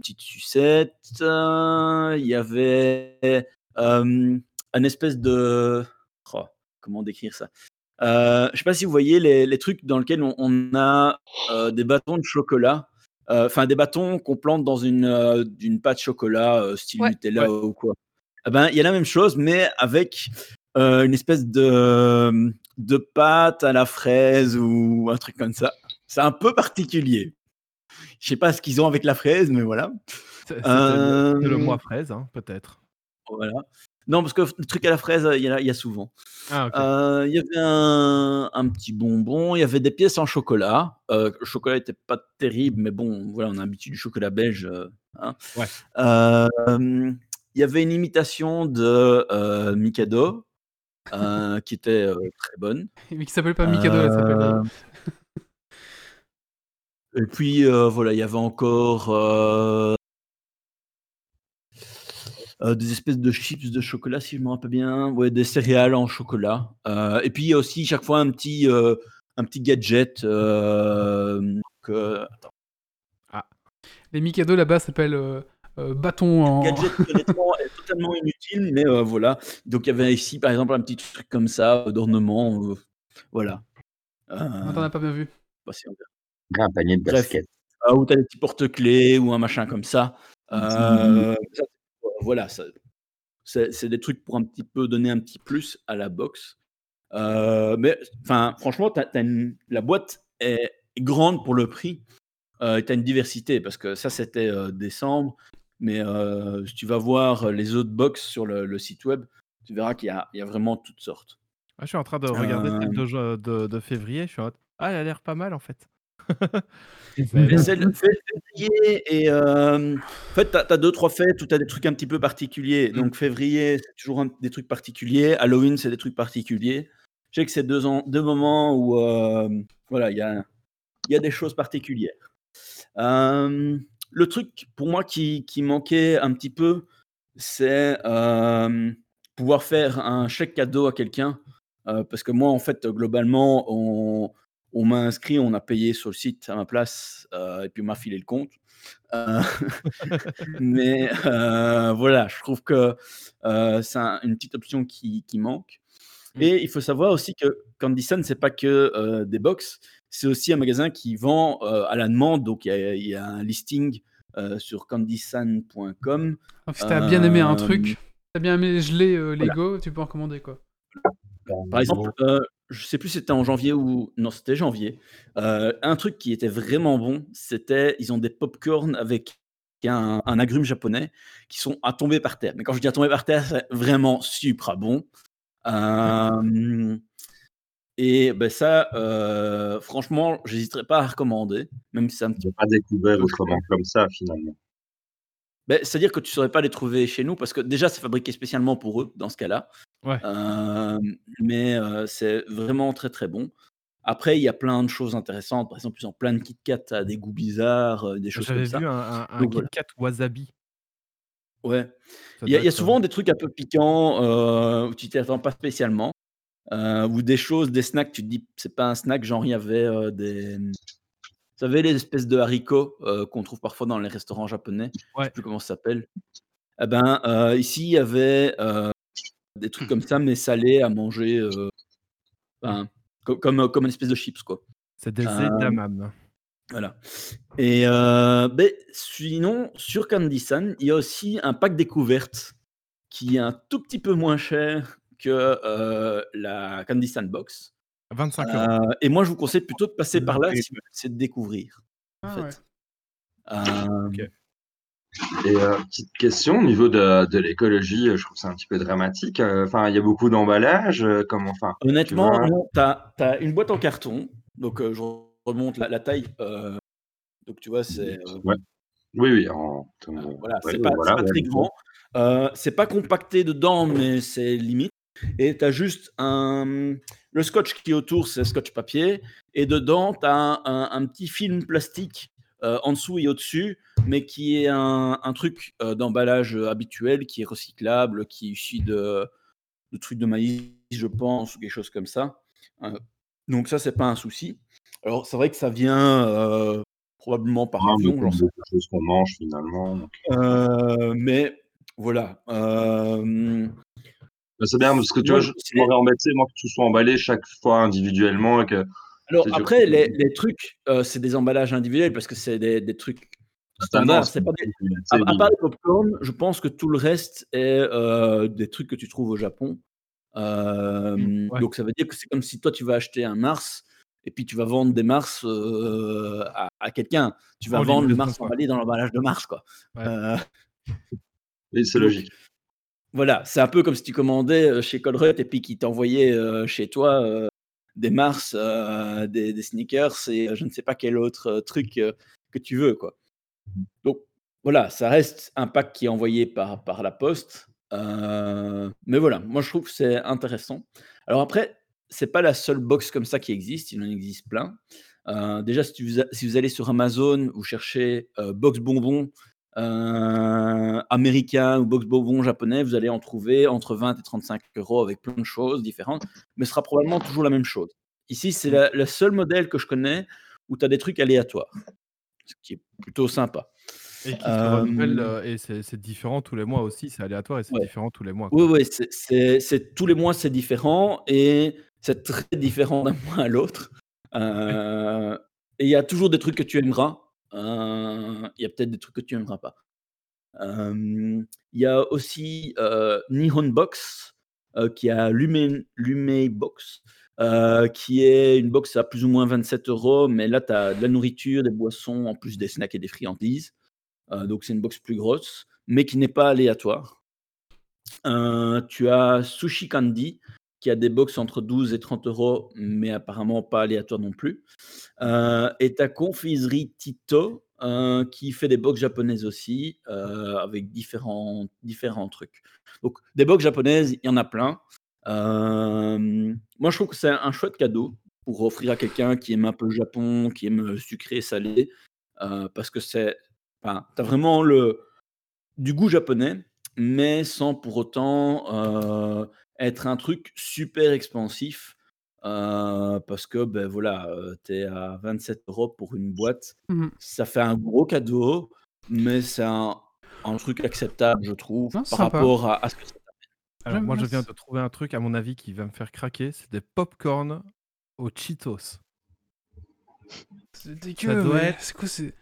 petite sucette. Il y avait un espèce de... comment décrire ça? Euh, Je sais pas si vous voyez les, les trucs dans lesquels on, on a euh, des bâtons de chocolat. euh, Enfin, des bâtons qu'on plante dans une, d'une pâte chocolat, style Ouais. Nutella Ouais. ou quoi. eh ben, il y a la même chose, mais avec euh, une espèce de, de pâte à la fraise ou un truc comme ça. C'est un peu particulier. Je sais pas ce qu'ils ont avec la fraise, mais voilà. C'est le, le mois fraise, hein, peut-être. Voilà. Non, parce que le truc à la fraise, il y, en a- il y a souvent. Ah. Euh, Il y avait un, un petit bonbon, il y avait des pièces en chocolat. Euh, le chocolat n'était pas terrible, mais bon, voilà, on a l'habitude du chocolat belge. euh, hein. Ouais. Euh, il y avait une imitation de euh, Mikado euh, qui était euh, très bonne. [laughs] Mais qui s'appelle pas Mikado, elle s'appelle. Euh, Et puis euh, voilà, il y avait encore euh, euh, des espèces de chips de chocolat, si je me rappelle bien. Ouais, des céréales en chocolat. Euh, et puis il y a aussi chaque fois un petit, euh, un petit gadget. euh, que- Les Mikado là-bas s'appellent euh, euh, bâton en. gadget [laughs] honnêtement est totalement inutile, mais euh, voilà. Donc il y avait ici par exemple un petit truc comme ça d'ornement. euh, voilà. Non, T'en as pas bien vu. bah, si on- Un panier de Bref. basket. Ah, ou tu as des petits porte-clés ou un machin comme ça. Euh, ça, voilà, c'est des trucs pour un petit peu donner un petit plus à la box. Euh, mais enfin, franchement, une- la boîte est grande pour le prix. Euh, tu as une diversité parce que ça, c'était euh, décembre. Mais euh, si tu vas voir les autres box sur le, le site web, tu verras qu'il y, a- il y a vraiment toutes sortes. Ah, je suis en train de regarder celle de, de, de février. Je suis en Ah, elle a l'air pas mal en fait. Mais celle février et euh, en fait, tu as, deux trois fêtes où tu as des trucs un petit peu particuliers. Donc février, c'est toujours un- des trucs particuliers. Halloween, c'est des trucs particuliers. Je sais que c'est deux, ans- deux moments où euh, voilà, il y a, il y a des choses particulières. Euh, le truc pour moi qui, qui manquait un petit peu, c'est pouvoir faire un chèque cadeau à quelqu'un. Parce que moi, en fait, globalement, on, on m'a inscrit, on a payé sur le site à ma place, euh, et puis on m'a filé le compte. Euh, [laughs] mais euh, voilà, je trouve que c'est un- une petite option qui, qui manque. Et il faut savoir aussi que Candy Sun, c'est pas que des box, c'est aussi un magasin qui vend à la demande. Donc il y a, il y a un listing sur candysun.com. Ah, Si t'as bien aimé un truc, t'as bien aimé voilà. Lego, tu peux en commander quoi. Par exemple, euh, je sais plus si c'était en janvier ou non, c'était janvier. Euh, un truc qui était vraiment bon, c'était ils ont des popcorn avec un, agrume japonais qui sont à tomber par terre. Mais quand je dis à tomber par terre, c'est vraiment super bon. Euh, et ben ça, euh, franchement, j'hésiterais pas à recommander, même si un petit J'ai pas découvert autrement comme ça finalement. Ben, C'est-à-dire que tu ne saurais pas les trouver chez nous parce que déjà, c'est fabriqué spécialement pour eux dans ce cas-là. Ouais. Euh, mais euh, c'est vraiment très très bon. Après, il y a plein de choses intéressantes. Par exemple, ils ont plein de Kit Kat à des goûts bizarres, euh, des choses J'avais comme ça. vu un, un, un Donc, Kit. Kat wasabi. Ouais. Il y a, y souvent des trucs un peu piquants où tu t'y attends pas spécialement. ou des choses, des snacks, tu te dis, c'est pas un snack, genre il y avait des. Vous savez, les espèces de haricots euh, qu'on trouve parfois dans les restaurants japonais? Je Ouais. sais plus comment ça s'appelle. Eh ben, euh, ici, il y avait euh, des trucs comme ça, mais salés à manger. comme, comme une espèce de chips, quoi. C'est des edamame. Voilà. Et ben, sinon, sur Candy Sun, il y a aussi un pack découverte qui est un tout petit peu moins cher que la Candy Sun Box. 25 euros. Euh, et moi, je vous conseille plutôt de passer par là si vous essayez de découvrir. En Ah fait. ouais. Euh, Ok. Et euh, petite question au niveau de, de l'écologie, je trouve ça un petit peu dramatique. euh, Enfin, il y a beaucoup d'emballages. euh, Comment enfin Honnêtement, t'as as une boîte en carton. Donc, euh, je remonte la, la taille. euh, donc, tu vois, c'est. euh, Ouais. Oui, oui. En... Euh, voilà, ouais, c'est pas, voilà, c'est pas ouais, très grand. Euh, c'est pas compacté dedans, mais c'est limite. Et tu as juste un. Le scotch qui est autour, c'est scotch papier. Et dedans, tu as un, un- un petit film plastique euh, en dessous et au-dessus, mais qui est un, un truc euh, d'emballage habituel, qui est recyclable, qui est issu de, de trucs de maïs, je pense, ou quelque chose comme ça. Euh, donc, ça, c'est pas un souci. Alors, c'est vrai que ça vient euh, probablement par Ah, avion, beaucoup de choses qu'on mange finalement. donc. euh, mais voilà. Euh, Mais C'est bien parce que tu Moi, vois, je m'aurais embêté moi que tout soit emballé chaque fois individuellement et que Alors après, les, les trucs, euh, c'est des emballages individuels parce que c'est des, des trucs standard. C'est pas des- C'est À, à part les popcorn, je pense que tout le reste est euh, des trucs que tu trouves au Japon. Euh, Mmh, ouais. Donc ça veut dire que c'est comme si toi tu vas acheter un Mars et puis tu vas vendre des Mars euh, à, à quelqu'un. Tu vas En vendre le Mars emballé dans l'emballage de Mars, quoi. Ouais. Euh, Oui, c'est Donc, logique. Voilà, c'est un peu comme si tu commandais chez Colruyt et puis qu'ils t'envoyaient euh, chez toi euh, des Mars, euh, des, des sneakers et je ne sais pas quel autre truc que tu veux, quoi. Donc voilà, ça reste un pack qui est envoyé par, par la poste. mais voilà, moi je trouve que c'est intéressant. Alors après, c'est pas la seule box comme ça qui existe, il en existe plein. Déjà, si, tu si vous allez sur Amazon, vous cherchez box bonbons euh, américain ou box bonbons japonais, vous allez en trouver entre 20 et 35 euros avec plein de choses différentes, mais ce sera probablement toujours la même chose. Ici, c'est la- le seul modèle que je connais où tu as des trucs aléatoires, ce qui est plutôt sympa. Et qui Euh, euh, et c'est différent tous les mois aussi, c'est aléatoire et c'est Ouais. différent tous les mois. Oui, quoi. oui, c'est- tous les mois, c'est différent et c'est très différent d'un [laughs] mois à l'autre. Euh, et il y a toujours des trucs que tu aimeras. Il y a peut-être des trucs que tu aimeras pas. Il y a aussi Nihon Box, qui a Lume, Lume Box, qui est une box à plus ou moins 27 euros, mais là, tu as de la nourriture, des boissons, en plus des snacks et des friandises. Donc, c'est une box plus grosse, mais qui n'est pas aléatoire. Tu as Sushi Candy, qui a des box entre 12 et 30 euros, mais apparemment pas aléatoire non plus. Euh, et ta confiserie Tito, euh, qui fait des box japonaises aussi, euh, avec différents, différents trucs. Donc, des box japonaises, il y en a plein. Moi, je trouve que c'est un chouette cadeau pour offrir à quelqu'un qui aime un peu le Japon, qui aime sucré, salé, parce que c'est, enfin, t'as vraiment le du goût japonais, mais sans pour autant être un truc super expansif. euh, parce que ben voilà, tu es à 27 euros pour une boîte. Mhm. Ça fait un gros cadeau, mais c'est un, un truc acceptable, je trouve, Non, par sympa. rapport à, à ce que ça Alors moi je viens de trouver un truc à mon avis qui va me faire craquer, c'est des popcorn aux Cheetos. C'est dégueu, doit mais être- c'est quoi c'est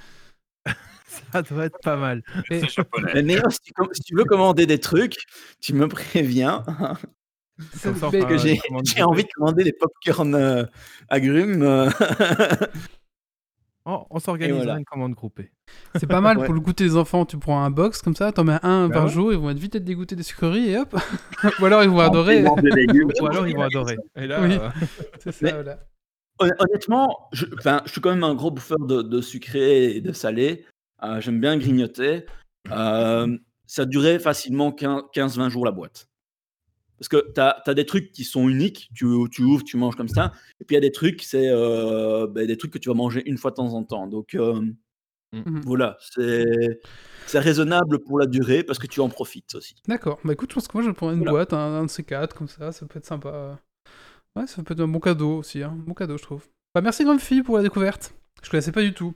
[laughs] Ça doit être pas mal. Et-. Mais si tu, com- si tu veux commander des trucs, tu me préviens. [laughs] ça, que j'ai groupée. envie de commander des popcorn euh, agrumes. euh. Oh, on s'organisera voilà. une commande groupée. C'est pas mal Ouais. pour le goûter des enfants. Tu prends un box comme ça, t'en mets un Bah par ouais. jour, ils vont être vite être dégoûtés des sucreries et hop. [laughs] Ou alors ils vont adorer. [laughs] Ou alors ils vont adorer. Et là, Oui. euh, C'est ça, Mais- voilà. Hon- Honnêtement, je, enfin, je suis quand même un gros bouffeur de, de sucré et de salé. Euh, J'aime bien grignoter. Euh, ça durait facilement 15-20 jours la boîte. Parce que tu as, des trucs qui sont uniques, tu, tu ouvres, tu manges comme ça. Et puis il y a des trucs, c'est euh, ben, des trucs que tu vas manger une fois de temps en temps. Donc euh, Mhm. voilà, c'est c'est raisonnable pour la durée parce que tu en profites aussi. D'accord. Bah écoute, je pense que moi je prends une Voilà. boîte, un, un de ces quatre, comme ça, ça peut être sympa. Ouais, ça peut être un bon cadeau aussi, hein. bon cadeau je trouve. Bah merci grande fille pour la découverte. Je connaissais pas du tout.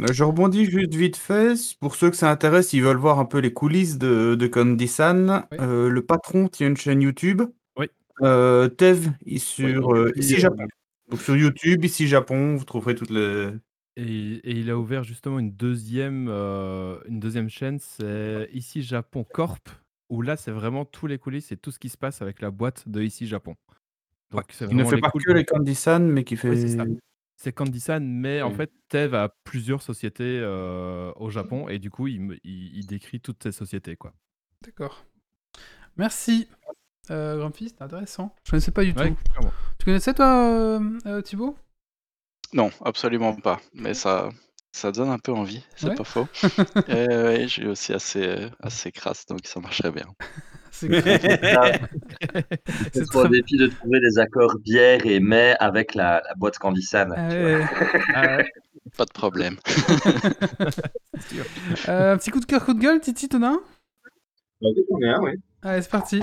Euh, Je rebondis juste vite fait. Pour ceux que ça intéresse, ils veulent voir un peu les coulisses de, de Candy-san. Oui. Euh, le patron tient une chaîne YouTube. Oui. Euh, Tev, il sur Oui, euh, ici Japon. Donc sur YouTube, ici Japon, vous trouverez toutes les. Et, et il a ouvert justement une deuxième, euh, une deuxième chaîne, c'est Ici Japon Corp, où là c'est vraiment tous les coulisses et tout ce qui se passe avec la boîte de Ici Japon. Donc Il ne fait pas que les Candy-san, mais qui fait. Oui, c'est Candy-san, mais en Oui. fait Tev a plusieurs sociétés euh, au Japon et du coup il, me- il- il décrit toutes ces sociétés quoi. D'accord. Merci. Euh, grand fils, c'est intéressant. Je connaissais pas du Ouais, tout. clairement. Tu connaissais toi, euh, euh, Thibaut? Non, absolument pas. Mais ça, ça donne un peu envie, c'est Ouais. pas faux. [laughs] Et ouais, je suis aussi assez, assez crasse, donc ça marcherait bien. [laughs] C'est C'est trop un défi de trouver des accords bière et mets avec la, la boîte Candysan. Ah. Ah. Pas de problème. [laughs] Euh, un petit coup de cœur, coup de gueule, Titi, t'en as un? Ouais, c'est parti.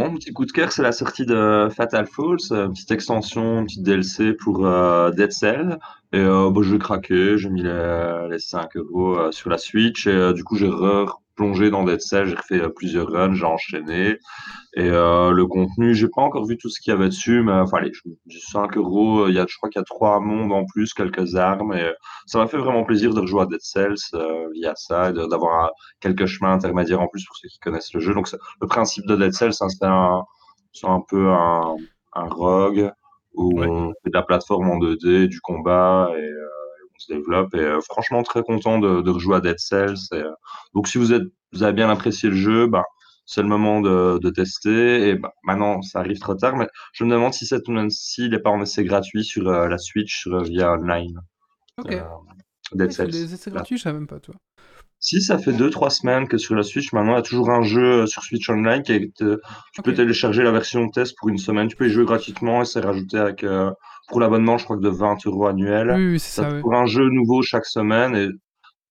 Mon petit coup de cœur, c'est la sortie de Fatal Falls, euh, une petite extension, une petite DLC pour euh, Dead Cell. Et euh, bah, je l'ai craqué, j'ai mis les, les 5 euros sur la Switch. Et du coup, j'ai plongé dans Dead Cells, j'ai refait euh, plusieurs runs, j'ai enchaîné. Et euh, le contenu, j'ai pas encore vu tout ce qu'il y avait dessus, mais enfin, allez, je- du 5 euros, il y a, je crois qu'il y a trois mondes en plus, quelques armes, et ça m'a fait vraiment plaisir de rejouer à Dead Cells euh, via ça, d'avoir quelques chemins intermédiaires en plus pour ceux qui connaissent le jeu. Donc, le principe de Dead Cells, hein, c'est un, un peu un, un rogue où Ouais. on fait de la plateforme en 2D, du combat, et euh, se développe. Et euh, franchement, très content de, de rejouer à Dead Cells. Et, euh, donc, si vous, êtes, vous avez bien apprécié le jeu, bah, c'est le moment de, de tester. Et bah, maintenant, ça arrive trop tard, mais je me demande si cette semaine-ci, il n'est pas en essai gratuit sur euh, la Switch sur, via Online. Ok. Euh, Dead Cells. des essais gratuits, je savais même pas, toi. Si, ça fait 2-3 semaines que sur la Switch, maintenant, il y a toujours un jeu euh, sur Switch Online qui est, euh, tu peux télécharger la version test pour une semaine. Tu peux y jouer gratuitement et c'est rajouté avec, euh, pour l'abonnement, je crois que de 20 euros annuel. Oui, oui, c'est Ça ça, oui. pour un jeu nouveau chaque semaine et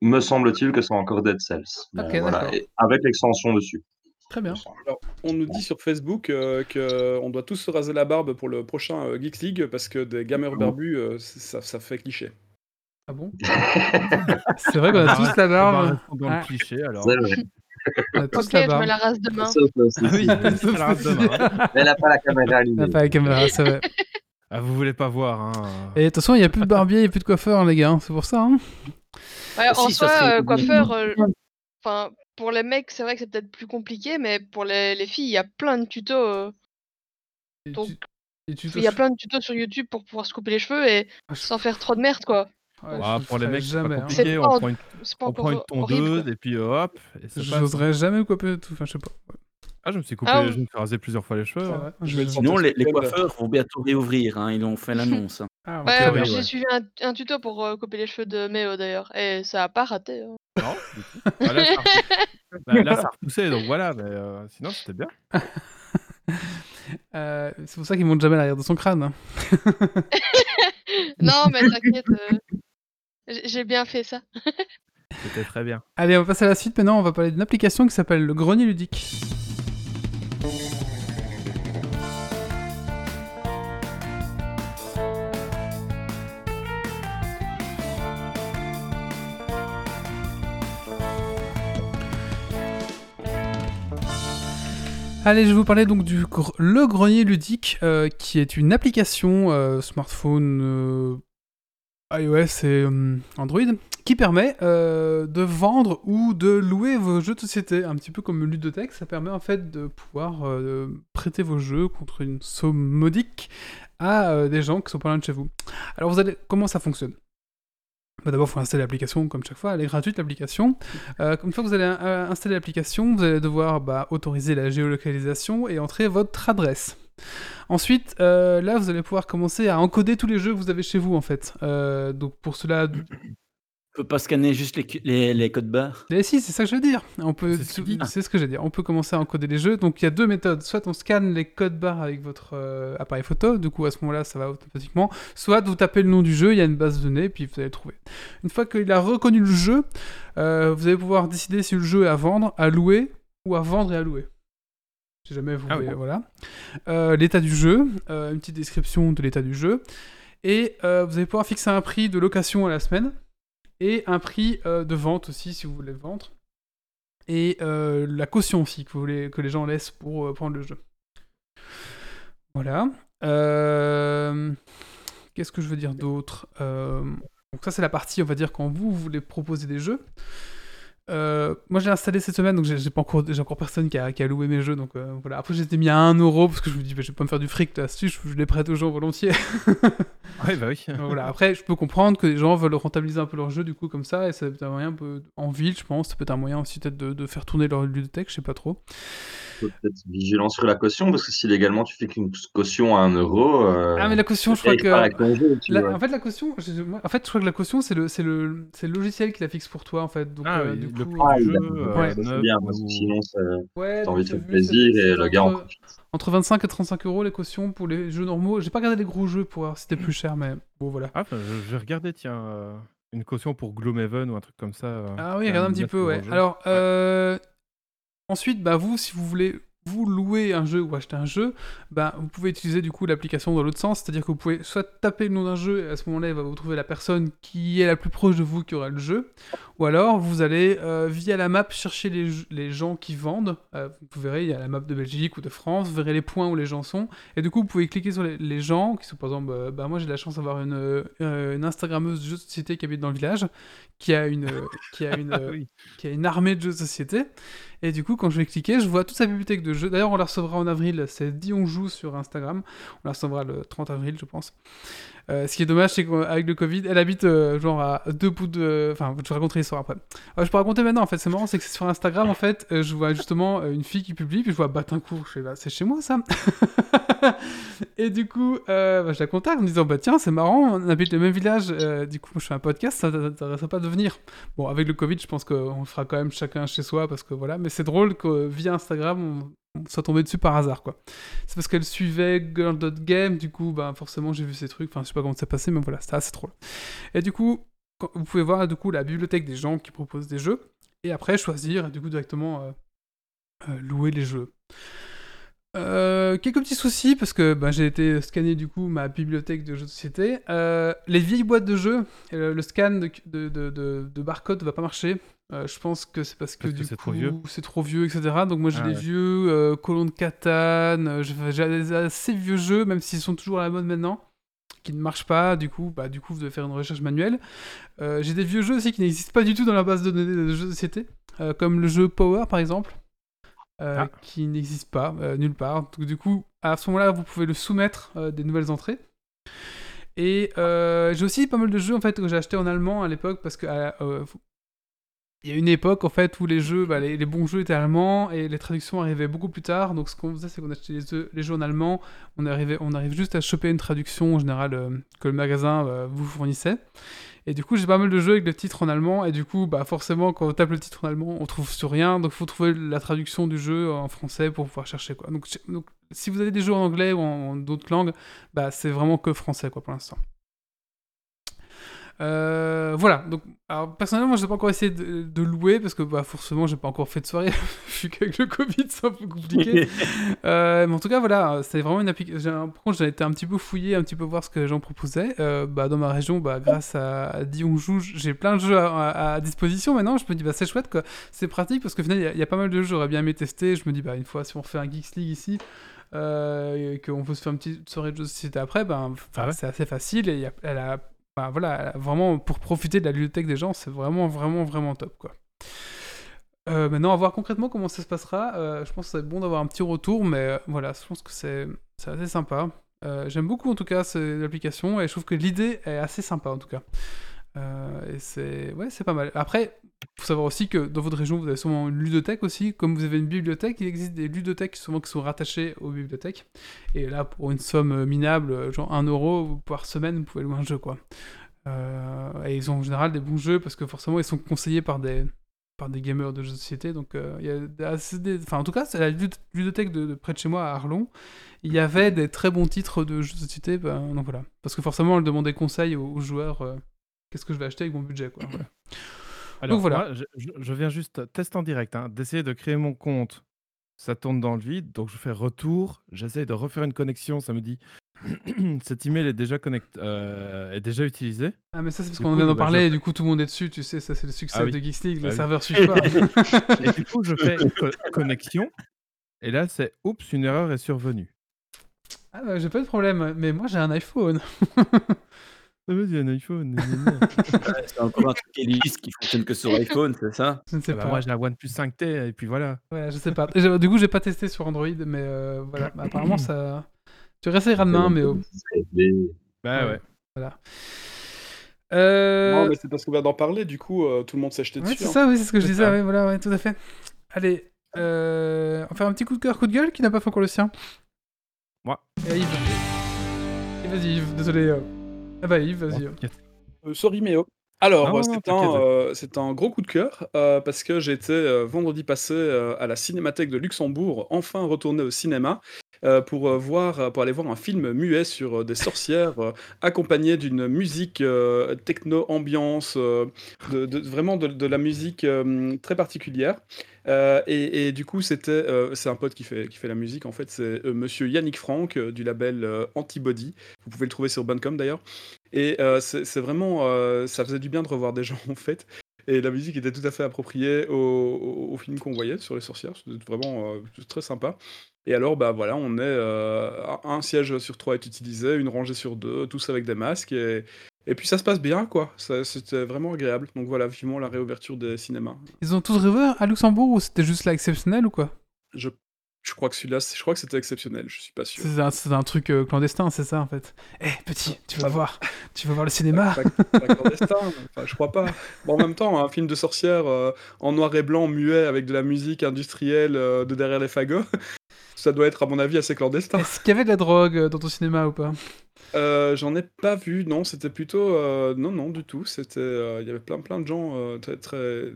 me semble-t-il que c'est encore Dead Cells. Mais Ok, voilà, d'accord. et avec l'extension dessus. Très bien. Alors, on nous dit sur Facebook euh, qu'on doit tous se raser la barbe pour le prochain euh, Geeks League parce que des gamers barbus, euh, c'est- ça, ça fait cliché. Ah bon? [laughs] C'est vrai qu'on a tous la Eh ben, barbe. restons dans Ah. le cliché alors. C'est vrai. On a tous Ok, la je barbe. me la rase demain. Sauf, euh, Ah oui, [laughs] Cécile. ça la rase demain, hein. Elle n'a pas la caméra On allumée. n'a pas la caméra, c'est vrai. Ah, vous voulez pas voir, hein. Et attention, il n'y a plus de barbier, il n'y a plus de coiffeur, les gars. hein, C'est pour ça. Hein Ouais, en Si, ça soi, serait euh, coiffeur, euh, enfin, pour les mecs, c'est vrai que c'est peut-être plus compliqué, mais pour les, les filles, il y a plein de tutos. euh, Et Donc, tu- et tu il y a plein de tutos sur YouTube pour pouvoir se couper les cheveux et Ah, je- sans faire trop de merde, quoi. Ouais, Ah, je pour le les mecs, c'est pas hein. On prend une, on prend une tondeuse et puis hop. et. J'oserais jamais couper tout. Enfin, je sais pas. Ouais, Ah, je me suis coupé, Ah, je me suis rasé plusieurs fois les cheveux. hein. Je Sinon, les, coiffeurs vont bientôt réouvrir. hein, Ils ont fait [laughs] l'annonce. Ah, Ouais, j'ai suivi un, un tuto pour euh, couper les cheveux de Méo d'ailleurs, et ça a pas raté. hein. Non. Bah, là, ça a repoussé. [laughs] Bah, là, ça a repoussé, donc voilà. Mais euh, sinon, c'était bien. [laughs] Euh, c'est pour ça qu'il monte jamais l'arrière de son crâne. hein. non, mais t'inquiète, euh, j'ai bien fait ça. C'était très bien. Allez, on va passer à la suite. Maintenant, on va parler d'une application qui s'appelle le Grenier Ludique. Allez, je vais vous parler donc du gr- Le Grenier Ludique, euh, qui est une application euh, smartphone euh, iOS et euh, Android qui permet euh, de vendre ou de louer vos jeux de société, un petit peu comme une ludothèque. Ça permet en fait de pouvoir euh, prêter vos jeux contre une somme modique à euh, des gens qui sont pas loin de chez vous. Alors vous allez, comment ça fonctionne? Bah, D'abord, il faut installer l'application comme chaque fois. Elle est gratuite l'application. Euh, une fois que vous allez installer l'application, vous allez devoir bah, autoriser la géolocalisation et entrer votre adresse. Ensuite, euh, là, vous allez pouvoir commencer à encoder tous les jeux que vous avez chez vous, en fait. Euh, donc, pour cela, On peut pas scanner juste les, cu- les, les codes barres? mais si, c'est ça que je veux dire. On peut, C'est ce qu'il dit. c'est ce que je veux dire. On peut commencer à encoder les jeux. Donc il y a deux méthodes. Soit on scanne les codes barres avec votre euh, appareil photo. Du coup, à ce moment-là, ça va automatiquement. Soit vous tapez le nom du jeu, il y a une base de données, puis vous allez le trouver. Une fois qu'il a reconnu le jeu, euh, vous allez pouvoir décider si le jeu est à vendre, à louer ou à vendre et à louer. Si jamais vous Ah voulez, oui. voilà. Euh, l'état du jeu, euh, une petite description de l'état du jeu. Et euh, vous allez pouvoir fixer un prix de location à la semaine et un prix de vente aussi si vous voulez vendre. Et la caution aussi que, vous voulez, que les gens laissent pour prendre le jeu. Voilà. Qu'est-ce que je veux dire d'autre? Donc ça c'est la partie, on va dire, quand vous voulez proposer des jeux. Euh, moi j'ai installé cette semaine donc j'ai encore j'ai encore personne qui a, qui a loué mes jeux donc euh, voilà après j'étais mis à 1€ euro parce que je me dis bah, je vais pas me faire du fric là-dessus je, je les prête aux gens volontiers [laughs] Ouais, bah oui. donc voilà, après, je peux comprendre que les gens veulent rentabiliser un peu leur jeu, du coup, comme ça, et ça peut être un moyen, un peu- en ville, je pense, ça peut être un moyen aussi peut-être de, de faire tourner leur ludothèque, je sais pas trop. Faut peut-être vigilant sur la caution, parce que si légalement tu fais qu'une caution à 1 euro. euh, Ah, mais la caution, je crois que. la- en fait, la caution, je, en fait, je crois que la caution, c'est le, c'est le, c'est le logiciel qui la fixe pour toi, en fait. Donc, Ah euh, oui, du le coup, prix Ah, jeu, euh, Ouais. c'est neuf bien, ou- parce que sinon, ça- ouais, t'as donc envie de faire plaisir et le gars en entre, entre 25 et 35 euros les cautions pour les jeux normaux. J'ai pas regardé les gros jeux pour voir si c'était plus cher, mais bon, voilà. Ah, je, vais regarder, tiens, euh, une caution pour Gloomhaven ou un truc comme ça. Ah oui, regarde un petit 9 peu, ouais. Alors, euh, ensuite, bah vous, si vous voulez vous louez un jeu ou achetez un jeu, ben, vous pouvez utiliser du coup l'application dans l'autre sens, c'est-à-dire que vous pouvez soit taper le nom d'un jeu, et à ce moment-là, il va vous trouver la personne qui est la plus proche de vous qui aura le jeu, ou alors vous allez euh, via la map chercher les, gens qui vendent. Euh, vous verrez, il y a la map de Belgique ou de France, vous verrez les points où les gens sont, et du coup, vous pouvez cliquer sur les, les gens qui sont par exemple, euh, bah, moi j'ai la chance d'avoir une, une Instagrammeuse de jeux de société qui habite dans le village, qui a une, qui a une, [laughs] qui a une armée de jeux de société. Et du coup, quand je vais cliquer, je vois toute sa bibliothèque de jeux. D'ailleurs, on la recevra en avril. C'est dit on joue sur Instagram. On la recevra le 30 avril, je pense. Euh, ce qui est dommage, c'est qu'avec le Covid, elle habite euh, genre à deux bouts de. Enfin, je vais raconter l'histoire après. Euh, je peux raconter maintenant, en fait. C'est marrant, c'est que sur Instagram, en fait, je vois justement une fille qui publie, puis je vois Batincourt. Je fais, bah, c'est chez moi, ça. [laughs] Et du coup, bah, je la contacte en me disant, bah tiens, c'est marrant, on habite le même village. du coup, je fais un podcast, ça t'intéresserait pas de venir Bon, avec le Covid, je pense qu'on fera quand même chacun chez soi, parce que voilà. Mais c'est drôle que via Instagram, on soit tombé dessus par hasard, quoi. C'est parce qu'elle suivait Girl.game, du coup, bah, forcément, j'ai vu ces trucs. Enfin, je sais pas comment ça passé, mais voilà, c'était assez drôle. Et du coup, vous pouvez voir, du coup, la bibliothèque des gens qui proposent des jeux, et après choisir, du coup, directement euh, euh, louer les jeux. Euh, quelques petits soucis parce que bah, j'ai été scanner du coup ma bibliothèque de jeux de société. Les vieilles boîtes de jeux, le scan de, de, de, de- de barcode va pas marcher. Euh, je pense que c'est parce que Parce du coup c'est trop vieux, etc. Donc moi j'ai Ah des ouais. vieux euh, colons de Catane, euh, j'ai des assez vieux jeux, même s'ils sont toujours à la mode maintenant, qui ne marchent pas. Du coup, bah, du coup vous devez faire une recherche manuelle. Euh, j'ai des vieux jeux aussi qui n'existent pas du tout dans la base de données de jeux de société, comme le jeu Power par exemple Ah. qui n'existe pas nulle part. Donc, du coup, à ce moment-là, vous pouvez le soumettre des nouvelles entrées. Et euh, j'ai aussi pas mal de jeux en fait que j'ai acheté en allemand à l'époque parce que euh, il y a une époque en fait où les jeux, bah, les, bons jeux étaient allemands et les traductions arrivaient beaucoup plus tard. Donc ce qu'on faisait, c'est qu'on achetait les jeux, les jeux en allemand. On arrivait, on arrive juste à choper une traduction en général euh, que le magasin euh, vous fournissait. Et du coup, j'ai pas mal de jeux avec le titre en allemand. Et du coup, bah forcément, quand on tape le titre en allemand, on trouve sur rien. Donc, faut trouver la traduction du jeu en français pour pouvoir chercher quoi. Donc, si vous avez des jeux en anglais ou en, en d'autres langues, bah c'est vraiment que français quoi pour l'instant. Euh, voilà, donc alors, personnellement, moi, j'ai pas encore essayé de, de louer parce que bah, forcément, j'ai pas encore fait de soirée [laughs] vu qu'avec le Covid, c'est un peu compliqué. [laughs] Euh, mais en tout cas, voilà, c'est vraiment une application. Par contre, j'ai été un petit peu fouillé, un petit peu voir ce que les gens proposaient. Euh, bah, dans ma région, bah, grâce à, à Dion Joue, j'ai plein de jeux à, à- à disposition maintenant. Je me dis, bah, c'est chouette, quoi. C'est pratique parce qu'au final, il y a- il y, a pas mal de jeux, j'aurais bien aimé tester. Je me dis, bah, une fois, si on fait un Geeks League ici, et qu'on peut se faire une petite soirée de jeux de société après, ben, Ah ouais c'est assez facile. Et il y a- elle a, voilà, vraiment, pour profiter de la bibliothèque des gens, c'est vraiment, vraiment, vraiment top, quoi. Euh, maintenant, à voir concrètement comment ça se passera. Euh, je pense que c'est bon d'avoir un petit retour, mais euh, voilà, je pense que c'est assez sympa. J'aime beaucoup en tout cas l'application et je trouve que l'idée est assez sympa en tout cas. Et c'est ouais, c'est pas mal. Après, faut savoir aussi que dans votre région, vous avez sûrement une ludothèque aussi. Comme vous avez une bibliothèque, il existe des ludothèques souvent qui sont rattachées aux bibliothèques. Et là, pour une somme euh, minable, euh, genre 1 euro par semaine, vous pouvez louer un jeu quoi. Euh, et ils ont en général des bons jeux parce que forcément ils sont conseillés par des, par des gamers de jeux de société. Donc, il y a assez des- enfin, en tout cas, c'est la lud- ludothèque de, près de chez moi à Arlon. Il y avait des très bons titres de jeux de société. Ben, donc voilà. Parce que forcément, elle demandait conseil aux, joueurs. Qu'est-ce que je vais acheter avec mon budget, quoi. Alors, voilà. moi, je, viens juste test en direct, hein, d'essayer de créer mon compte. Ça tourne dans le vide, donc je fais retour. J'essaye de refaire une connexion. Ça me dit [clears throat] cet email est déjà connect, euh, est déjà utilisé. Ah, mais ça, c'est parce qu'on vient d'en bah, parler je- et du coup, tout le monde est dessus. Tu sais, ça, c'est le succès Ah oui. de Geeks League. Bah le oui. serveur suit pas. [laughs] Et du coup, je fais co- connexion. Et là, c'est oups, une erreur est survenue. ah, bah, j'ai pas de problème. Mais moi, j'ai un iPhone. [laughs] Ah, Vas-y, un iPhone. [laughs] C'est encore un truc Elise qui fonctionne que sur [laughs] iPhone, c'est ça? Je ne sais bah, pas. moi, j'ai la OnePlus 5T et puis voilà. Ouais, je sais pas. Du coup, j'ai pas testé sur Android, mais euh, voilà. Bah, apparemment, ça. Tu réessayeras demain, mais. oh, [laughs] Bah Ouais. ouais. Voilà. Euh... Non, mais c'est parce qu'on vient d'en parler, du coup, euh, tout le monde s'est jeté Ouais, dessus. c'est hein. ça, oui, c'est ce que je C'est disais, ouais, voilà, ouais, tout à fait. Allez, euh, on va faire un petit coup de cœur, coup de gueule, qui n'a pas fait encore le sien? Moi. Et Yves. Et vas-y, Yves, désolé. Ah bah, Yves, vas-y. Bon. Euh, sorry, Méo. Alors, Ah euh, c'est un, euh, c'est un gros coup de cœur euh, parce que j'ai été euh, vendredi passé euh, à la Cinémathèque de Luxembourg, enfin retourné au cinéma euh, pour, euh, voir, pour aller voir un film muet sur euh, des sorcières euh, accompagné d'une musique euh, techno-ambiance, euh, de, de- vraiment de, de la musique euh, très particulière. Euh, et, du coup, c'était, euh, c'est un pote qui fait, qui fait la musique, en fait, c'est euh, monsieur Yannick Franck euh, du label Antibody. Vous pouvez le trouver sur Bandcamp d'ailleurs. Et c'est vraiment, ça faisait du bien de revoir des [laughs] gens, en fait. Et la musique était tout à fait appropriée au, film qu'on voyait sur les sorcières. C'était vraiment très sympa. Et alors, bah voilà, on est un siège sur trois est utilisé, une rangée sur deux, tous avec des masques. Et puis ça se passe bien, quoi. C'était vraiment agréable. Donc voilà, vivement la réouverture des cinémas. Ils ont tous réouvert à Luxembourg ou c'était juste là exceptionnel ou quoi? Je, je crois que celui-là, je crois que c'était exceptionnel. Je suis pas sûr. C'est un, truc euh, clandestin, c'est ça en fait. Eh petit, tu vas voir, tu vas voir le cinéma. Pas- pas clandestin, enfin, je crois pas. Bon, en même temps, un film de sorcière euh, en noir et blanc, muet, avec de la musique industrielle euh, de derrière les fagots, ça doit être, à mon avis, assez clandestin. Est-ce qu'il y avait de la drogue euh, dans ton cinéma ou pas? Euh, J'en ai pas vu, non, c'était plutôt. euh, non, non, du tout. C'était. euh, Il y avait plein, plein de gens euh, très. très euh,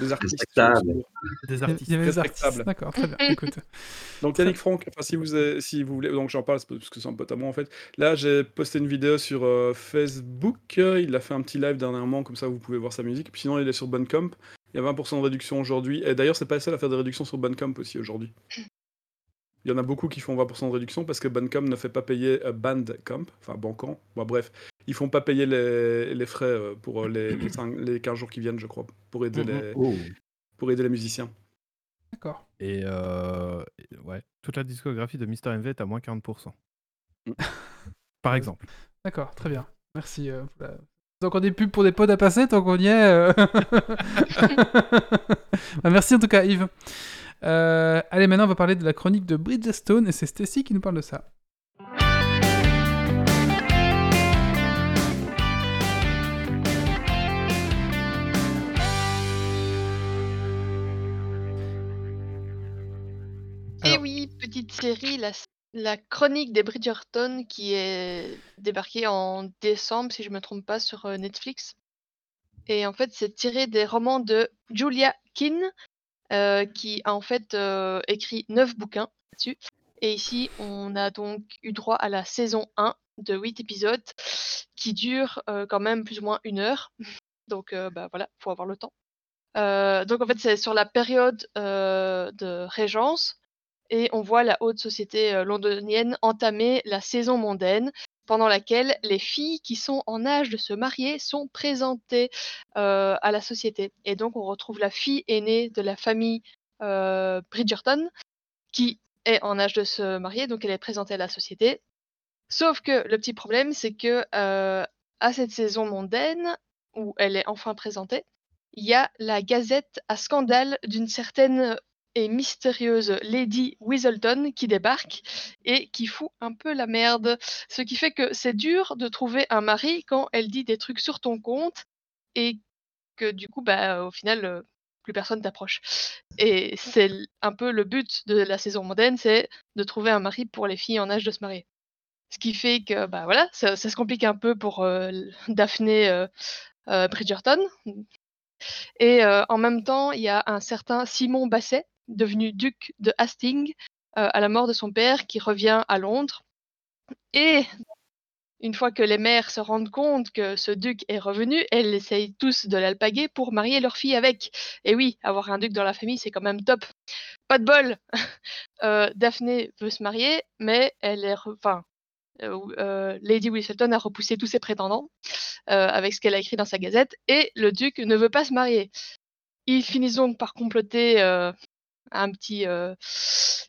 des artistes. Des Il y artistes. avait des artistes. D'accord, très bien. Écoute. [laughs] Donc Yannick Franck, enfin si vous avez- si vous voulez, donc j'en parle parce que c'est un pote à moi en fait. Là j'ai posté une vidéo sur euh, Facebook. Il a fait un petit live dernièrement, comme ça vous pouvez voir sa musique. Puis sinon il est sur Bandcamp. Il y a 20% de réduction aujourd'hui. Et d'ailleurs c'est pas le seul à faire des réductions sur Bandcamp aussi aujourd'hui. Il y en a beaucoup qui font 20% de réduction parce que Bandcamp ne fait pas payer euh, Bandcamp, enfin Bancan. Bon, bref, ils font pas payer les, les frais euh, pour euh, les, les, cinq- les 15 jours qui viennent, je crois, pour aider, Mhm. les, Oh. pour aider les musiciens. D'accord. Et euh, ouais, toute la discographie de Mister MV est à moins 40%. Mm. Par exemple. D'accord, très bien. Merci. pour la- T'as encore des pubs pour des pods à passer tant qu'on y est euh. [laughs] Bah, Merci en tout cas, Yves. Euh, allez, maintenant on va parler de la chronique de Bridgestone et c'est Stacy qui nous parle de ça. Et Alors- oui, petite série, la, la chronique des Bridgerton qui est débarquée en décembre, si je me trompe pas, sur euh, Netflix. Et en fait, c'est tiré des romans de Julia Keane, euh, qui a en fait euh, écrit neuf bouquins là-dessus. Et ici, on a donc eu droit à la saison 1 de 8 épisodes qui dure quand même plus ou moins une heure. [laughs] Donc bah voilà, faut avoir le temps. Donc en fait, c'est sur la période de régence et on voit la haute société euh, londonienne entamer la saison mondaine pendant laquelle les filles qui sont en âge de se marier sont présentées euh, à la société. Et donc on retrouve la fille aînée de la famille euh, Bridgerton qui est en âge de se marier, donc elle est présentée à la société. Sauf que le petit problème, c'est que à cette saison mondaine, où elle est enfin présentée, il y a la gazette à scandale d'une certaine et mystérieuse Lady Weaselton qui débarque et qui fout un peu la merde. Ce qui fait que c'est dur de trouver un mari quand elle dit des trucs sur ton compte et que du coup, bah, au final, euh, plus personne t'approche. Et c'est un peu le but de la saison mondaine, c'est de trouver un mari pour les filles en âge de se marier. Ce qui fait que, bah voilà, ça, se complique un peu pour euh, Daphné euh, Bridgerton. Et en même temps, il y a un certain Simon Basset, devenu duc de Hastings, euh, à la mort de son père, qui revient à Londres. Et une fois que les mères se rendent compte que ce duc est revenu, elles essayent tous de l'alpaguer pour marier leur fille avec. Et oui, avoir un duc dans la famille, c'est quand même top. Pas de bol [laughs] Euh, Daphné veut se marier, mais elle est... Enfin, euh, Lady Whistleton a repoussé tous ses prétendants avec ce qu'elle a écrit dans sa gazette, et le duc ne veut pas se marier. Ils finissent donc par comploter un petit euh,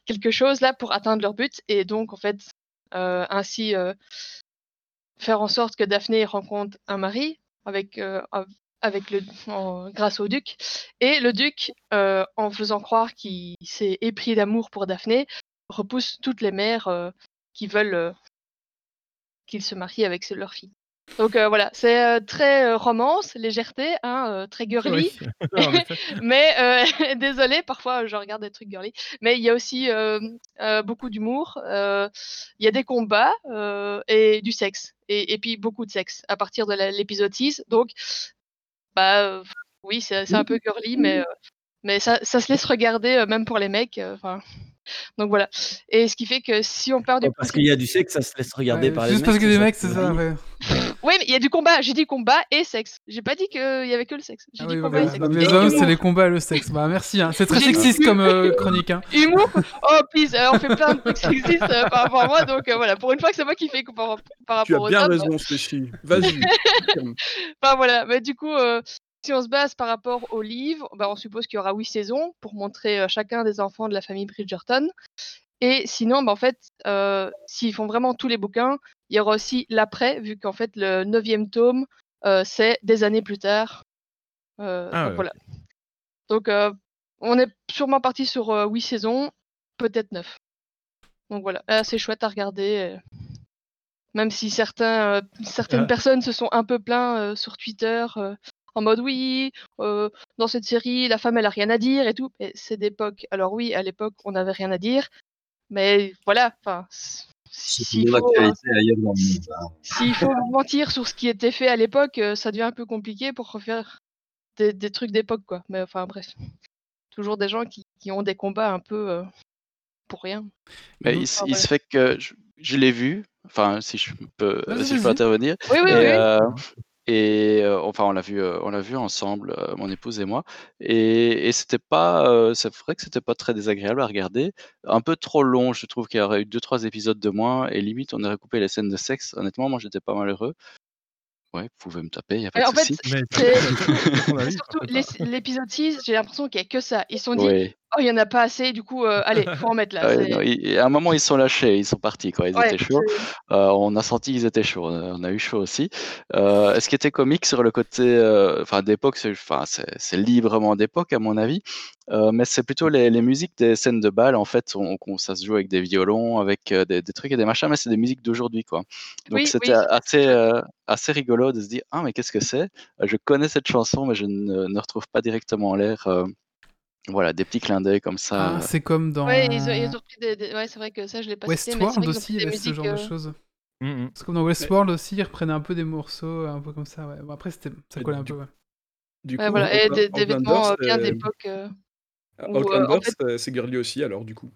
quelque chose là pour atteindre leur but, et donc en fait euh, ainsi euh, faire en sorte que Daphné rencontre un mari avec av- avec le grâce au duc et le duc en faisant croire qu'il s'est épris d'amour pour Daphné repousse toutes les mères qui veulent qu'il se marie avec leur fille. Donc euh, voilà, c'est euh, très euh, romance, légèreté, hein, euh, très girly. [laughs] Oui. [laughs] Mais euh, [laughs] désolé, parfois je regarde des trucs girly. Mais il y a aussi euh, euh, beaucoup d'humour. euh, Il y a des combats euh, et du sexe. Et, et puis beaucoup de sexe à partir de l'épisode 6. Donc, bah euh, oui, c'est un peu girly, mais, euh, mais ça, ça se laisse regarder euh, même pour les mecs. euh, donc voilà. Et ce qui fait que si on part du Parce qu'il y a du sexe, ça se laisse regarder Ouais, par les juste mecs. parce que des mecs, c'est ça, ouais. Oui, mais il y a du combat. J'ai dit combat et sexe. J'ai pas dit qu'il y avait que le sexe. J'ai Ah dit oui, combat bah, et sexe. bah, hommes, c'est les combats et le sexe. Bah merci, hein. c'est très sexiste dit- comme euh, chronique. Hein. Humour? Oh, please, euh, on fait plein de trucs sexistes euh, par rapport à moi, donc euh, voilà, pour une fois que c'est moi qui fais par, par Tu as rapport aux bien hommes. raison, Stéchi. Vas-y. [laughs] confirme. Enfin voilà, mais du coup, euh, si on se base par rapport au livre, bah, on suppose qu'il y aura huit saisons pour montrer euh, chacun des enfants de la famille Bridgerton. Et sinon, bah, en fait, euh, s'ils font vraiment tous les bouquins, il y aura aussi l'après, vu qu'en fait, le neuvième tome, euh, c'est des années plus tard. Euh, Ah donc ouais, voilà. Donc, euh, on est sûrement parti sur euh, huit saisons, peut-être neuf. Donc voilà, Euh, c'est chouette à regarder. Même si certains, certaines Ah. personnes se sont un peu plaints sur Twitter en mode oui, euh, dans cette série, la femme elle a rien à dire et tout. C'est d'époque. Alors oui, à l'époque, on n'avait rien à dire. Mais voilà, enfin, s'il faut, euh, hein. faut mentir sur ce qui était fait à l'époque, euh, ça devient un peu compliqué pour refaire des, des trucs d'époque, quoi. Mais enfin, bref. Toujours des gens qui, qui ont des combats un peu euh, pour rien. Mais Donc, il, se fait que je, je l'ai vu, enfin si je peux, Vas-y, si je peux vas-y. intervenir. Oui, oui, et, oui. Et euh, enfin on l'a vu, euh, on l'a vu ensemble, euh, mon épouse et moi. Et, et c'était pas, euh, c'est vrai que c'était pas très désagréable à regarder. Un peu trop long, je trouve qu'il y aurait eu deux trois épisodes de moins et limite on aurait coupé les scènes de sexe. Honnêtement, moi j'étais pas malheureux. Ouais, vous pouvez me taper, y a pas de en fait, souci. [laughs] L'épisode 6, j'ai l'impression qu'il y a que ça. Ils se sont dit. Oh, il y en a pas assez, du coup, euh, allez, faut en mettre là. [laughs] Ouais, non, à un moment, ils sont lâchés, ils sont partis, quoi. Ils Ouais, étaient chauds. Euh, on a senti qu'ils étaient chauds. On a, on a eu chaud aussi. Euh, ce qui était comique sur le côté, euh, enfin, d'époque, c'est, librement d'époque à mon avis. Euh, mais c'est plutôt les, les musiques des scènes de bal. En fait, on, on- ça se joue avec des violons, avec euh, des, des trucs et des machins, mais c'est des musiques d'aujourd'hui, quoi. Donc Oui, c'était oui, assez, euh, rigolo de se dire, ah, mais qu'est-ce que c'est? Euh, Je connais cette chanson, mais je ne, ne retrouve pas directement l'air. Euh, voilà, des petits clins d'œil comme ça. Ah, c'est comme dans Ouais, ils ont, ils ont repris des, des- Ouais, c'est vrai que ça, je l'ai pas cité, mais c'est Westworld vrai aussi, il y avait ce genre de euh, choses. Mm, mm. C'est comme dans Westworld aussi, ils reprenaient un peu des morceaux, un peu comme ça. Ouais. Bon, après, c'était- ça collait un du- peu. Ouais. Du ouais, coup, voilà, et des, des Outlander, vêtements euh, bien d'époque. euh, où, euh, Outlander, en fait- c'est- girly aussi, alors, du coup.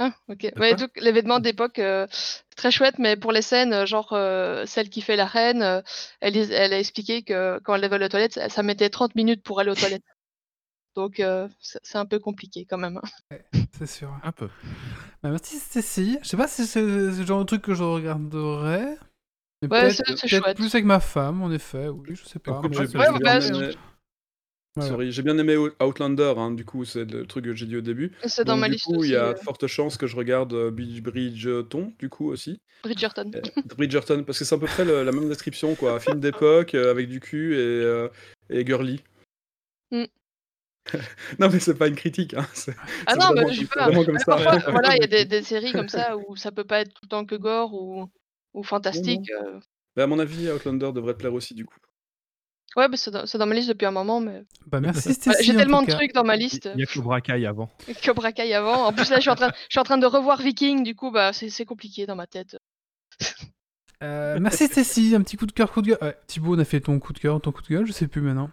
Ah, ok. Ouais, donc, les vêtements d'époque, euh, très chouette, mais pour les scènes, euh, genre euh, celle qui fait la reine, euh, elle, a expliqué que quand elle allait aux toilettes, ça, ça mettait 30 minutes pour aller aux toilettes. Donc euh, c'est un peu compliqué quand même. [laughs] C'est sûr. Un peu. Bah, merci Stécie. Je sais pas si c'est le genre de truc que je regarderais. Mais Ouais, peut-être c'est- c'est peut-être chouette. plus avec ma femme, en effet. Oui, je sais pas. Écoute, j'ai Ouais, j'ai bah, bien c'est- aimé-. Sorry, j'ai bien aimé Out- Outlander, hein, du coup, c'est le truc que j'ai dit au début. C'est dans Donc, ma du liste coup, il y a de fortes chances que je regarde euh, Bridge- Bridgerton, du coup, aussi. Bridgerton. Euh, Bridgerton, parce que c'est à peu près le- la même description, quoi. Film d'époque, euh, avec du cul et, euh, et girly. Mm. [laughs] non, mais c'est pas une critique, hein. c'est- Ah c'est non, vraiment- mais je sais c'est pas. comme ça. parfois, ouais. voilà, il y a des, des séries comme [laughs] ça où ça peut pas être tout le temps que gore ou, ou fantastique. euh. Mais à mon avis, Outlander devrait te plaire aussi, du coup. Ouais, bah, c'est dans, c'est dans ma liste depuis un moment, mais Bah, merci [laughs] j'ai en tellement de trucs dans ma Il liste. y a Cobra Kai avant. Cobra Kai avant. En plus, là, je suis en train, je suis en train de revoir Viking, du coup, bah, c'est c'est compliqué dans ma tête. Euh, merci Stécie. Un petit coup de cœur, coup de gueule. Ouais, Thibaut, on a fait ton coup de cœur, ton coup de gueule, je sais plus maintenant.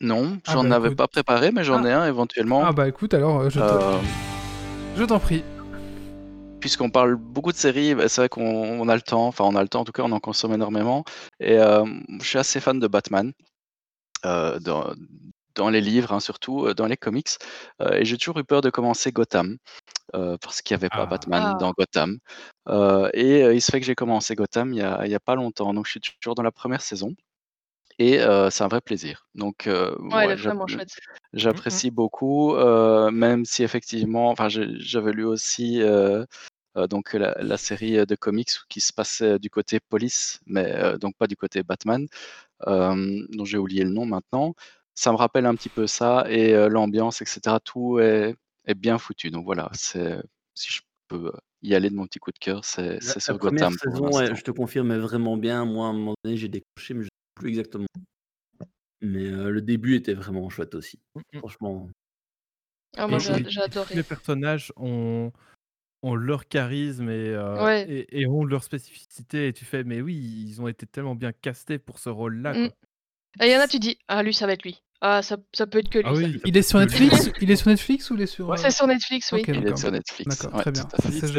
Non, Ah j'en bah, avais écoute. pas préparé, mais j'en ai un éventuellement. Ah bah écoute, alors euh, je Euh, je t'en prie. puisqu'on parle beaucoup de séries, bah, c'est vrai qu'on on a le temps, enfin on a le temps en tout cas, on en consomme énormément. Et euh, je suis assez fan de Batman, euh, dans, dans les livres hein, surtout, dans les comics. Euh, et j'ai toujours eu peur de commencer Gotham, euh, parce qu'il n'y avait pas Ah. Batman Ah. dans Gotham. Euh, et euh, il se fait que j'ai commencé Gotham il y a, il y a pas longtemps, donc je suis toujours dans la première saison. Et euh, c'est un vrai plaisir. Donc, euh, Ouais, ouais, chouette. J'apprécie beaucoup, euh, même si effectivement, enfin, j'avais lu aussi euh, euh, donc la, la série de comics qui se passait du côté police, mais euh, donc pas du côté Batman, euh, dont j'ai oublié le nom maintenant. Ça me rappelle un petit peu ça et euh, l'ambiance, etc. Tout est, est bien foutu. Donc voilà, c'est si je peux y aller de mon petit coup de cœur, c'est sur première Gotham saison, ouais, je te confirme, est vraiment bien. Moi, à un moment donné, j'ai décroché, mais je plus exactement. Mais euh, le début était vraiment chouette aussi. Mm, mm. Franchement. Ah, moi, Et- j'ai et j'ai tous adoré. Les personnages ont, ont leur charisme et, euh, Ouais. et, et ont leur spécificité. Et tu fais, mais oui, ils ont été tellement bien castés pour ce rôle-là. Mm. Et il y en a, tu dis, ah, lui, ça va être lui. Ah, ça, ça peut être que lui. Ah ça. oui, Il est sur lui. Netflix [laughs] Il est sur Netflix ou il est sur. euh, C'est sur Netflix, oui. Ok, Il est sur Netflix. D'accord, ouais, très bien.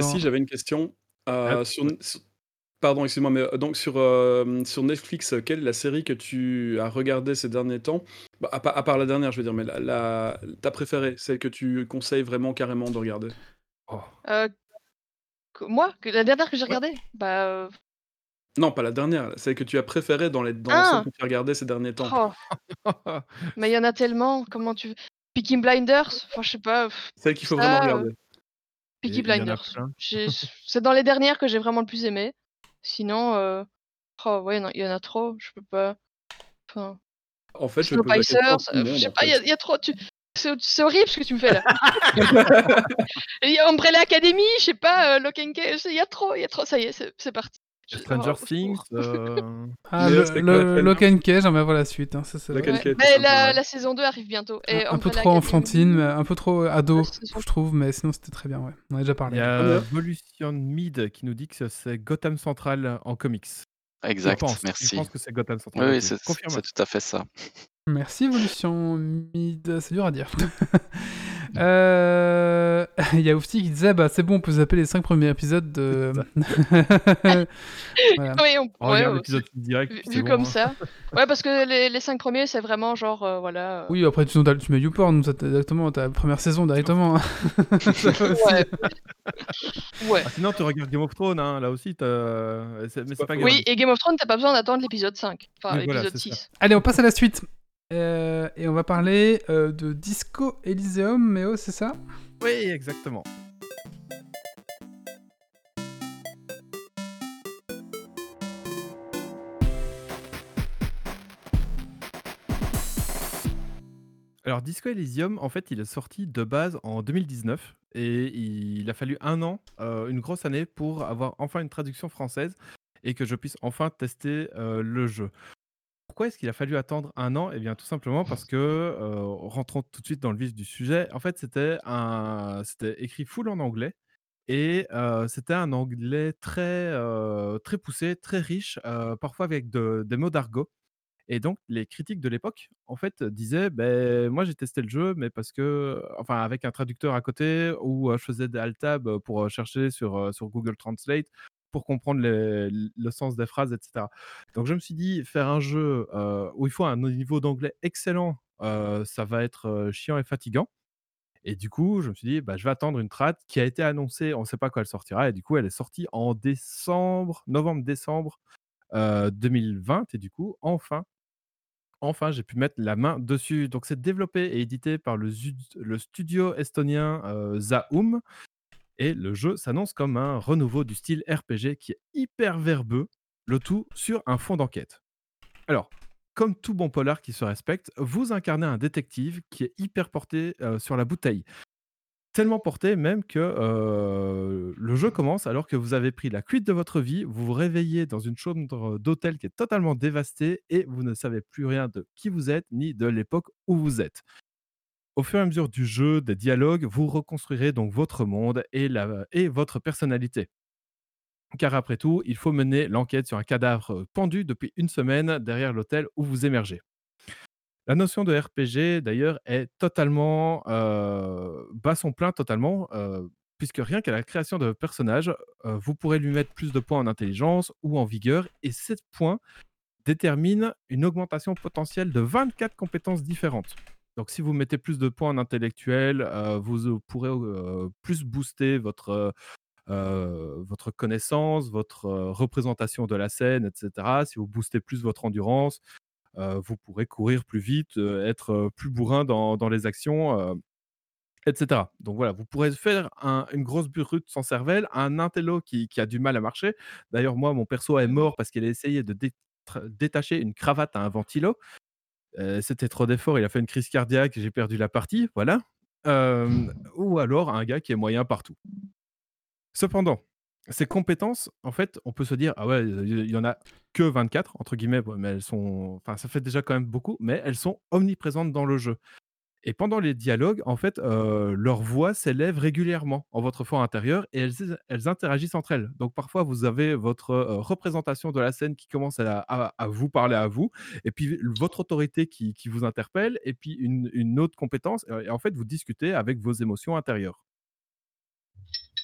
genre- j'avais une question. Euh, Ah. sur, sur- Pardon, excuse-moi, mais euh, donc sur, euh, sur Netflix, euh, quelle est la série que tu as regardée ces derniers temps? Bah, à, pa- à part la dernière, je veux dire, mais la, la- ta préférée, celle que tu conseilles vraiment carrément de regarder? Oh. Euh, moi, la dernière que j'ai Ouais. regardée? Bah. euh, Non, pas la dernière, celle que tu as préférée dans, les, dans Ah que tu as regardées ces derniers temps. oh, [laughs] mais il y en a tellement. Comment tu. Peaky Blinders Enfin, je sais pas. pff, Celle qu'il faut ça, vraiment euh, regarder. Peaky Blinders. C'est dans les dernières que j'ai vraiment le plus aimé. Sinon. euh, Oh, ouais, non, il y en a trop. Je peux pas. Enfin. En fait, je question à Snowpiercer, tout le euh, je sais pas, il y, y a trop. tu- C'est horrible ce que tu me fais là. [laughs] Il y a Umbrella Academy, je sais pas, euh, Lock and il y a trop, il y a trop. Ça y est, c'est parti. Stranger oh, au Things. secours. euh, [laughs] Ah, Mais le, le- Lock and Key, j'en vais voir la suite. hein, ça, Ouais, mais sympa, la, saison 2 arrive bientôt. Et Un, un peu trop enfantine, mais un peu trop ado, je trouve, mais sinon c'était très bien, ouais. On en a déjà Il parlé. y Ah, a bien. Volution Mid qui nous dit que c'est Gotham Central en comics. Je Exact, pense. Je merci. pense que c'est Gotham Central. oui, c'est tout à fait ça. Merci Evolution Mid, c'est dur à dire. [laughs] Euh, [laughs] Il y a Oufti qui disait bah c'est bon, on peut zapper les 5 premiers épisodes de. [laughs] voilà. Oui, on- On ouais, regarde ouais, l'épisode direct. vu, bon, comme hein. ça. Ouais, parce que les, les 5 premiers, c'est vraiment genre, euh, voilà. euh, Oui, après tu, tu mets YouPorn, directement, ta première saison directement. Ouais. [laughs] ouais. Ah, sinon, tu regardes Game of Thrones, hein, là aussi. t'as- c'est- Mais c'est pas grave. Oui, et Game of Thrones, t'as pas besoin d'attendre l'épisode 5. Enfin, voilà, l'épisode ça. 6. Allez, on passe à la suite. Euh, et on va parler euh, de Disco Elysium, oh, c'est ça? Oui, exactement. Alors, Disco Elysium, en fait, il est sorti de base en 2019 et il a fallu un an, euh, une grosse année, pour avoir enfin une traduction française et que je puisse enfin tester le jeu. Pourquoi est-ce qu'il a fallu attendre un an? Eh bien, tout simplement parce que, euh, rentrons tout de suite dans le vif du sujet, en fait, c'était écrit full en anglais et euh, c'était un anglais très, euh, très poussé, très riche, euh, parfois avec de- des mots d'argot. Et donc, les critiques de l'époque, en fait, disaient, ben, moi j'ai testé le jeu, mais parce que, enfin, avec un traducteur à côté, euh, je faisais des alt-tab pour chercher sur, sur Google Translate, pour comprendre le sens des phrases, etc. Donc, je me suis dit, faire un jeu où il faut un niveau d'anglais excellent, ça va être chiant et fatigant. Et du coup, je me suis dit, bah, je vais attendre une trad qui a été annoncée, on ne sait pas quand elle sortira, et du coup, elle est sortie en décembre, novembre-décembre euh, 2020, et du coup, enfin, Enfin, j'ai pu mettre la main dessus. Donc, c'est développé et édité par le studio estonien euh, Zaum. Et le jeu s'annonce comme un renouveau du style RPG qui est hyper verbeux, le tout sur un fond d'enquête. Alors, comme tout bon polar qui se respecte, vous incarnez un détective qui est hyper porté euh, sur la bouteille. Tellement porté même que euh, le jeu commence alors que vous avez pris la cuite de votre vie, vous vous réveillez dans une chambre d'hôtel qui est totalement dévastée et vous ne savez plus rien de qui vous êtes ni de l'époque où vous êtes. Au fur et à mesure du jeu, des dialogues, vous reconstruirez donc votre monde et, votre personnalité. Car après tout, il faut mener l'enquête sur un cadavre pendu depuis une semaine derrière l'hôtel où vous émergez. La notion de RPG, d'ailleurs, est totalement euh, bat son plein totalement, euh, puisque rien qu'à la création de personnages, euh, vous pourrez lui mettre plus de points en intelligence ou en vigueur, et 7 points déterminent une augmentation potentielle de 24 compétences différentes. Donc, si vous mettez plus de points en intellectuel, euh, vous euh, pourrez euh, plus booster votre, votre connaissance, votre représentation de la scène, etc. Si vous boostez plus votre endurance, vous pourrez courir plus vite, être plus bourrin dans, dans les actions, etc. Donc voilà, vous pourrez faire un- une grosse brute sans cervelle, un intello qui, qui a du mal à marcher. D'ailleurs, moi, mon perso est mort parce qu'il a essayé de détacher une cravate à un ventilo. C'était trop d'efforts, il a fait une crise cardiaque, j'ai perdu la partie, voilà. Ou alors un gars qui est moyen partout. Cependant, ces compétences, en fait, on peut se dire, ah ouais, il y en a que 24, entre guillemets, mais elles sont. Enfin, ça fait déjà quand même beaucoup, mais elles sont omniprésentes dans le jeu. Et pendant les dialogues, en fait, euh, leur voix s'élève régulièrement en votre fort intérieur et elles, interagissent entre elles. Donc parfois, vous avez votre représentation de la scène qui commence à, vous parler à vous, et puis votre autorité qui, vous interpelle, et puis une, autre compétence. Et en fait, vous discutez avec vos émotions intérieures.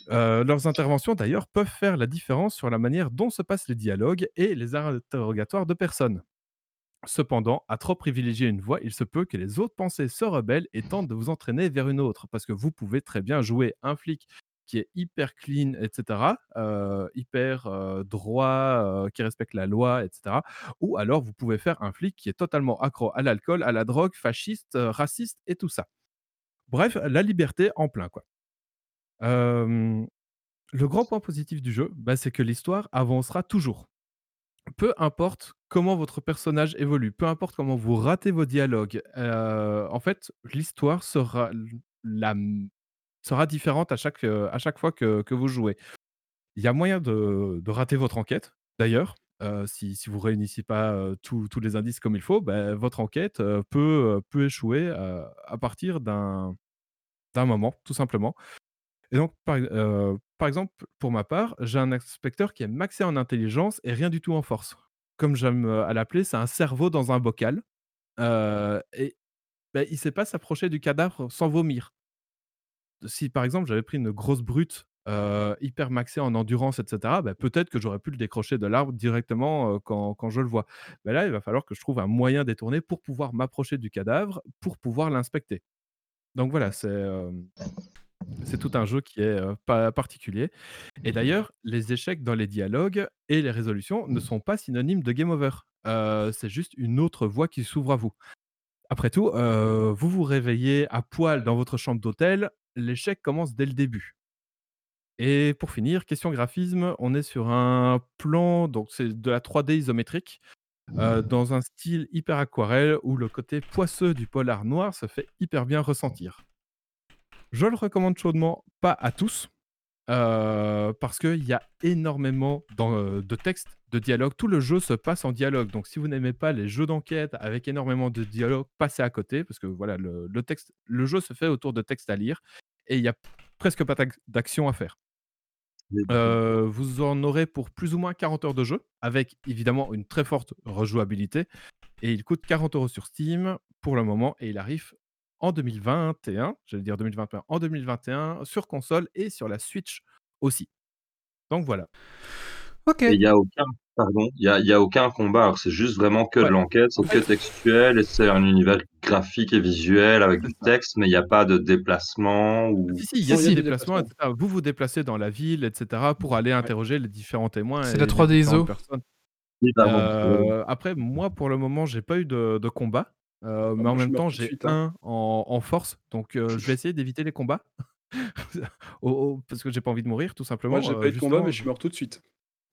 Leurs interventions d'ailleurs peuvent faire la différence sur la manière dont se passent les dialogues et les interrogatoires de personnes. Cependant, à trop privilégier une voix, il se peut que les autres pensées se rebellent et tentent de vous entraîner vers une autre. Parce que vous pouvez très bien jouer un flic qui est hyper clean, etc., heu, hyper, heu, droit, heu, qui respecte la loi, etc. Ou alors vous pouvez faire un flic qui est totalement accro à l'alcool, à la drogue, fasciste, raciste et tout ça. Bref, la liberté en plein, quoi. Le grand point positif du jeu, bah, c'est que l'histoire avancera toujours. Peu importe comment votre personnage évolue, peu importe comment vous ratez vos dialogues, heu, en fait, l'histoire sera sera différente à chaque, heu, à chaque fois que que vous jouez. Il y a moyen de de rater votre enquête, d'ailleurs, heu, si si vous réunissez pas, heu, tous les indices comme il faut, bah, votre enquête, peut, peut échouer, à partir d'un moment, tout simplement. Et donc, heu, par exemple, pour ma part, j'ai un inspecteur qui est maxé en intelligence et rien du tout en force. Comme j'aime, heu, à l'appeler, c'est un cerveau dans un bocal, heu et bah, il sait pas s'approcher du cadavre sans vomir. Si, par exemple, j'avais pris une grosse brute, hyper maxée en endurance et cetera, bah, peut-être que j'aurais pu le décrocher de l'arbre directement, quand je le vois. Mais là, il va falloir que je trouve un moyen détourné pour pouvoir m'approcher du cadavre, pour pouvoir l'inspecter. Donc voilà, c'est, c'est tout un jeu qui est, heu, pa particulier et d'ailleurs, les échecs dans les dialogues et les résolutions ne sont pas synonymes de game over. C'est juste une autre voie qui s'ouvre à vous. Après tout, vous vous réveillez à poil dans votre chambre d'hôtel, l'échec commence dès le début. Et pour finir, question graphisme, on est sur un plan, donc c'est de la 3D isométrique, heu, dans un style hyper aquarelle où le côté poisseux du polar noir se fait hyper bien ressentir. Je le recommande chaudement, pas à tous, heu, parce qu'il y a énormément dans, heu, de textes, de dialogues. Tout le jeu se passe en dialogue, donc si vous n'aimez pas les jeux d'enquête avec énormément de dialogues, passez à côté parce que voilà, le le texte le jeu se fait autour de textes à lire et il y a presque pas d'ac d'action à faire. Heu, vous en aurez pour plus ou moins 40 heures de jeu, avec évidemment une très forte rejouabilité et il coûte 40 € sur Steam pour le moment et il arrive en 2021, j'allais dire 2021, en 2021 sur console et sur la Switch aussi. Donc voilà. OK. Il y a aucun pardon, il y a il y a aucun combat, alors c'est juste vraiment que de l'enquête, c'est que textuel et c'est un univers graphique et visuel avec du texte, mais il y a pas de déplacement ou Si, si, il y a des des déplacements. Vous vous déplacez dans la ville et cetera pour aller interroger les différents témoins C'est la les 3D différentes ISO. Heu, après moi, pour le moment, j'ai pas eu de de combat, heu, Ah, mais moi, en même temps, j'ai suite, hein. 1 en en force, donc heu, je vais [laughs] essayer d'éviter les combats. [laughs] Parce que j'ai pas envie de mourir tout Moi, simplement, j'ai pas heu, eu de combat, mais je suis mort tout de suite.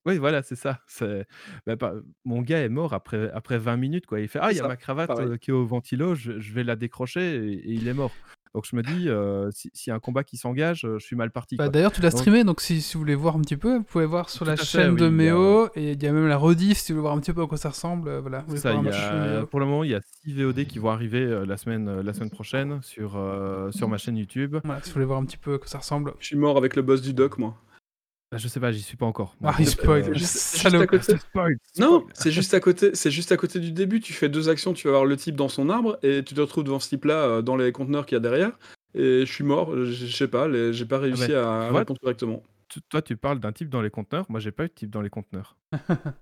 oui, voilà, c'est ça. C'est bah, mon gars est mort après après 20 minutes, quoi. Il fait: «Ah, il y a ma cravate, qui est au ventilo, je je vais la décrocher» et et il est mort. Donc je me dis, si s'il y a un combat qui s'engage, je suis mal parti, Bah, d'ailleurs, tu l'as streamé, donc si, si vous voulez voir un petit peu, vous pouvez voir sur la fait, chaîne oui, de a Méo, et il y a même la rediff si vous voulez voir un petit peu à quoi ça ressemble. euh, voilà, ça, y a pour le moment, il y a 6 VOD qui vont arriver, la semaine, la semaine prochaine sur, sur ma chaîne YouTube. Voilà, si vous voulez voir un petit peu à quoi ça ressemble. Je suis mort avec le boss du doc, moi. Bah, je sais pas, j'y suis pas encore, moi, Ah, il spoil, C'est juste, c'est juste salaud. à côté. spoil, Non, c'est juste à côté. C'est juste à côté du début. Tu fais deux actions. Tu vas voir le type dans son arbre et tu te retrouves devant ce type-là euh, dans les conteneurs qu'il y a derrière. Et je suis mort. Je sais pas. les- J'ai pas Ah réussi bah, à vois, répondre correctement. toi, tu parles d'un type dans les conteneurs, moi, j'ai pas eu de type dans les conteneurs. [laughs]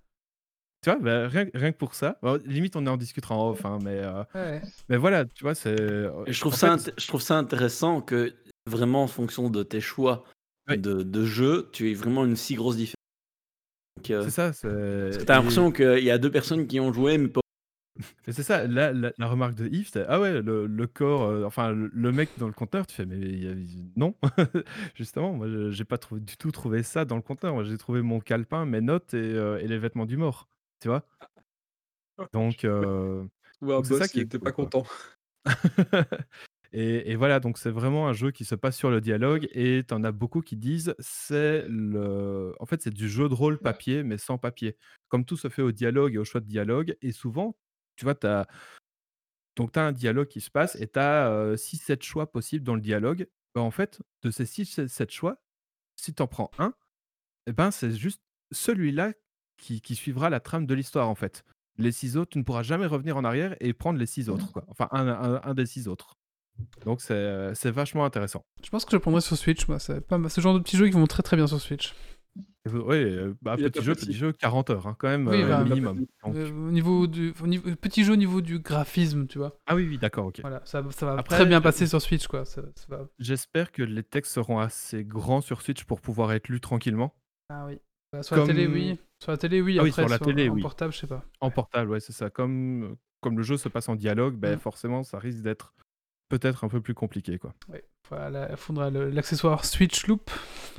Tu vois? Bah, rien rien que pour ça, bon, limite, on en discutera en off, hein, mais Ouais. mais voilà, tu vois, c'est, je trouve, en ça, fait int- je trouve ça intéressant que vraiment en fonction de tes choix Oui. de, de jeu, tu aies vraiment une si grosse différence. Euh, c'est ça, parce que c'est t'as et l'impression qu'il y a deux personnes qui ont joué, mais pas. [laughs] c'est ça, la la la remarque de Yves, c'est: «Ah ouais, le le corps, heu, enfin, le le mec dans le conteneur», tu fais: «Mais il y a non!» [laughs] justement, moi, je j'ai pas trouvé du tout trouvé ça dans le conteneur. Moi, j'ai trouvé mon calepin, mes notes et heu, et les vêtements du mort, tu vois? Donc un donc c'est ça qui était pas content. [laughs] Et et voilà, donc c'est vraiment un jeu qui se passe sur le dialogue et tu en as beaucoup qui disent: «C'est le» en fait, c'est du jeu de rôle papier, mais sans papier. Comme tout se fait au dialogue et au choix de dialogue et souvent, tu vois, tu as donc tu as un dialogue qui se passe et tu as, 6-7 choix possibles dans le dialogue. Bah, en fait, de ces 6-7 choix, si tu en prends un, et ben, c'est juste celui-là qui qui suivra la trame de l'histoire, en fait. Les 6 autres, tu ne pourras jamais revenir en arrière et prendre les 6 autres, quoi. Enfin, un un un des 6 autres. Donc c'est euh, c'est vachement intéressant. Je pense que je le prendrais sur Switch, moi. C'est pas mal. ce genre de petits jeux qui vont très très bien sur Switch. Oui, bah, Il est petit jeu, petit. petit jeu, 40 heures hein, quand même, Oui, euh, bah, minimum. Donc- Euh, au niveau du au niveau, petit jeu au niveau du graphisme, tu vois. Ah oui, oui, d'accord, ok. Voilà, ça, ça va Après, très bien passer sur Switch, quoi. Ça, ça va- J'espère que les textes seront assez grands sur Switch pour pouvoir être lus tranquillement. Ah oui. Bah, sur la télé, oui. Sur la télé, oui. Ah oui, Après, sur la télé, en oui. portable, je sais pas. En portable, ouais, c'est ça. Comme, comme le jeu se passe en dialogue, ben, Mm. forcément, ça risque d'être peut-être un peu plus compliqué. Quoi. Ouais. Voilà, il faudra l'accessoire Switch Loop. [laughs]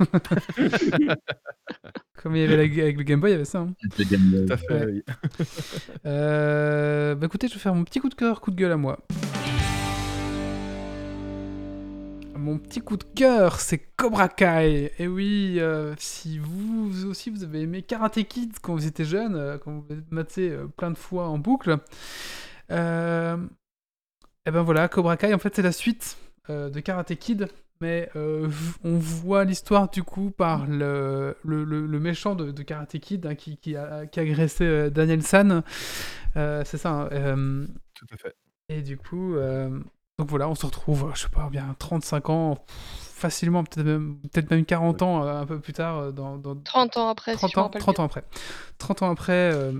Comme il y avait la- avec le Game Boy, il y avait ça. hein. Le Game Boy. Tout à fait, Ouais. oui. [laughs] Euh, bah écoutez, je vais faire mon petit coup de cœur, coup de gueule à moi. Mon petit coup de cœur, c'est Cobra Kai. Et oui, euh, si vous, vous aussi vous avez aimé Karate Kid quand vous étiez jeune, euh, quand vous avez maté euh, plein de fois en boucle, euh, et ben voilà, Cobra Kai en fait c'est la suite euh, de Karate Kid, mais euh, on voit l'histoire du coup par le, le, le- le méchant de, de Karate Kid hein, qui, qui a, qui a agressé euh, Daniel San. Euh, c'est ça. hein, euh, Tout à fait. et du coup, euh, donc voilà, on se retrouve, je sais pas, bien 35 ans, facilement, peut-être même, peut même 40 ans euh, un peu plus tard, dans, dans 30 ans après, si 30 je me ans, rappelle 30 bien. ans après. 30 ans après, euh,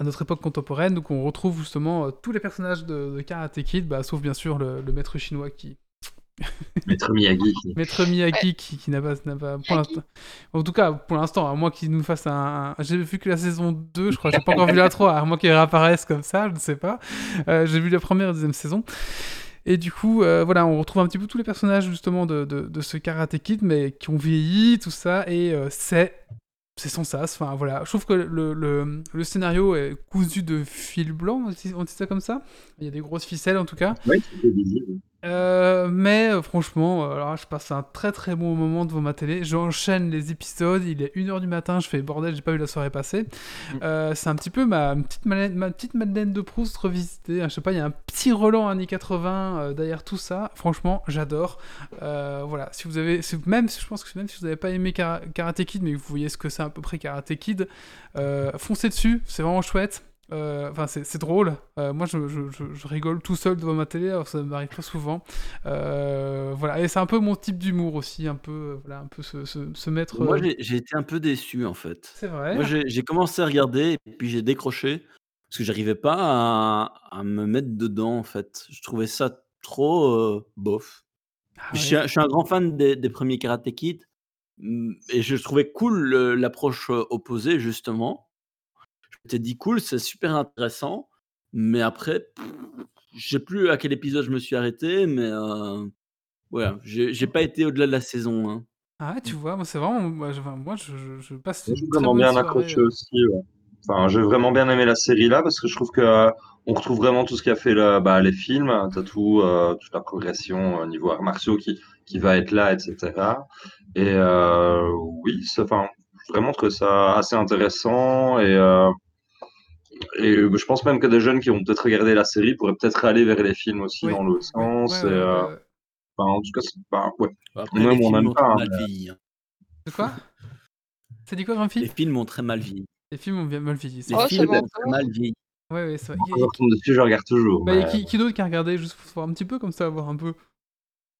à notre époque contemporaine, donc on retrouve justement euh, tous les personnages de, de Karate Kid, bah, sauf bien sûr le, le maître chinois qui. [laughs] Maître Miyagi. Maître Miyagi qui, qui n'a pas, n'a pas pour l'instant. En tout cas, pour l'instant, à moins qu'il nous fasse un. un- J'ai vu que la saison 2, je crois, j'ai pas encore vu la 3, à moins qu'il réapparaisse comme ça, je ne sais pas. Euh, j'ai vu la première et la deuxième saison. Et du coup, euh, voilà, on retrouve un petit peu tous les personnages justement de, de, de ce Karate Kid, mais qui ont vieilli, tout ça, et euh, c'est c'est sans sas. Enfin voilà, je trouve que le, scénario est cousu de fil blanc, on dit ça comme ça. Il y a des grosses ficelles en tout cas. Euh, mais euh, franchement, euh, alors, je passe un très très bon moment devant ma télé. J'enchaîne les épisodes. Il est 1h du matin. Je fais bordel, j'ai pas eu la soirée passer. Euh, c'est un petit peu ma petite, Madeleine, ma petite Madeleine de Proust revisitée. Je sais pas, il y a un petit Roland années 80 euh, derrière tout ça. Franchement, j'adore. Voilà, si vous avez, même si je pense que même si vous n'avez pas aimé Kara- Karate Kid, mais que vous voyez ce que c'est à peu près Karate Kid, foncez dessus. C'est vraiment chouette. Euh, Enfin, c'est drôle. Euh, moi, je, je- je- je rigole tout seul devant ma télé, alors ça m'arrive pas souvent. Euh, voilà, et c'est un peu mon type d'humour aussi, un peu, voilà, un peu se, se- se mettre. Moi, j'ai été un peu déçu, en fait. C'est vrai. Moi, j'ai commencé à regarder et puis j'ai décroché parce que j'arrivais pas à, à me mettre dedans, en fait. Je trouvais ça trop euh, bof. Ah Je, suis, un- je suis un grand fan des, des premiers Karate Kid mm, et je trouvais cool l'approche opposée, justement. M'étais dit, cool, c'est super intéressant, mais après, je sais plus à quel épisode je me suis arrêté, mais euh, voilà, j'ai pas été au-delà de la saison. hein. Ah ouais, tu vois, moi c'est vraiment, moi je, enfin, moi, je, je- je passe J'ai vraiment bien accroché euh. aussi. ouais. Enfin, j'ai vraiment bien aimé la série là parce que je trouve que euh, on retrouve vraiment tout ce qu'a fait le- bah, les films. T'as tout, euh, toute la progression au niveau arts martiaux qui, qui va être là, etc. Et euh, oui, enfin, vraiment trouvé ça assez intéressant et euh, et je pense même que des jeunes qui ont peut-être regardé la série pourraient peut-être aller vers les films aussi Oui, dans l'autre sens. ouais, et, ouais, euh, ouais, enfin, en tout cas, c'est pas ouais. Après, Même les on films n'aime ont pas. très hein, mal mais- vieilli. hein. De quoi? Ça dit quoi, Grumpy Les films ont très mal vieilli. Les films ont bien mal vieilli. c'est Les Oh, films ont très mal vieilli. Ouais, ouais, c'est vrai. Quand je retombe dessus, je regarde toujours. Bah, mais- qui, qui d'autre qui a regardé Juste pour voir un petit peu, comme ça, voir un peu.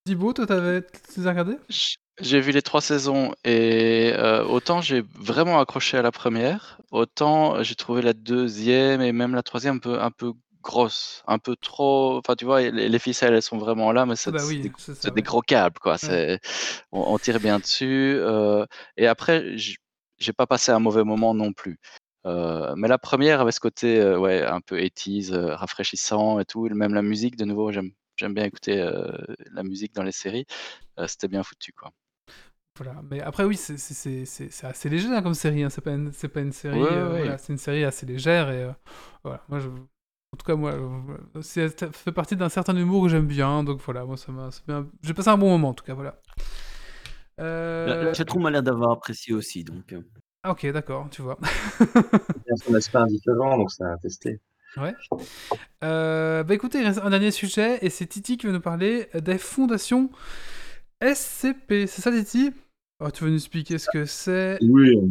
Thibaut, toi, t'avais, tu les as regardés? J'ai vu les trois saisons et euh, autant j'ai vraiment accroché à la première, autant j'ai trouvé la deuxième et même la troisième un peu, un peu grosse, un peu trop. Enfin, tu vois, les, les ficelles elles sont vraiment là, mais Ah c'est bah c'est oui, des, des gros câbles quoi. On, on tire bien dessus. euh, et après, j'ai pas passé un mauvais moment non plus. Euh, mais la première avait ce côté euh, ouais, un peu 80s, euh, rafraîchissant et tout. Même la musique, de nouveau, j'aime, bien écouter la musique dans les séries. C'était bien foutu quoi. Voilà. Mais après, oui, c'est, c'est, c'est, c'est- c'est assez léger hein, comme série. Hein. C'est, pas une, c'est pas une série. Ouais, euh, ouais. voilà, c'est une série assez légère. Et euh, voilà. Moi, je... En tout cas, moi, c'est- ça fait partie d'un certain humour que j'aime bien. Donc voilà, moi, ça m'a. J'ai passé un bon moment, en tout cas. Voilà. Euh... la chatroom a l'air d'avoir apprécié aussi. Donc, euh. Ah, ok, d'accord, tu vois. [laughs] A son aspect indifférent, donc ça a testé. Ouais. Euh, bah écoutez, il reste un dernier sujet et c'est Titi qui va nous parler des fondations SCP. C'est ça, Titi? Oh, tu veux nous expliquer ce que c'est? Oui. Euh,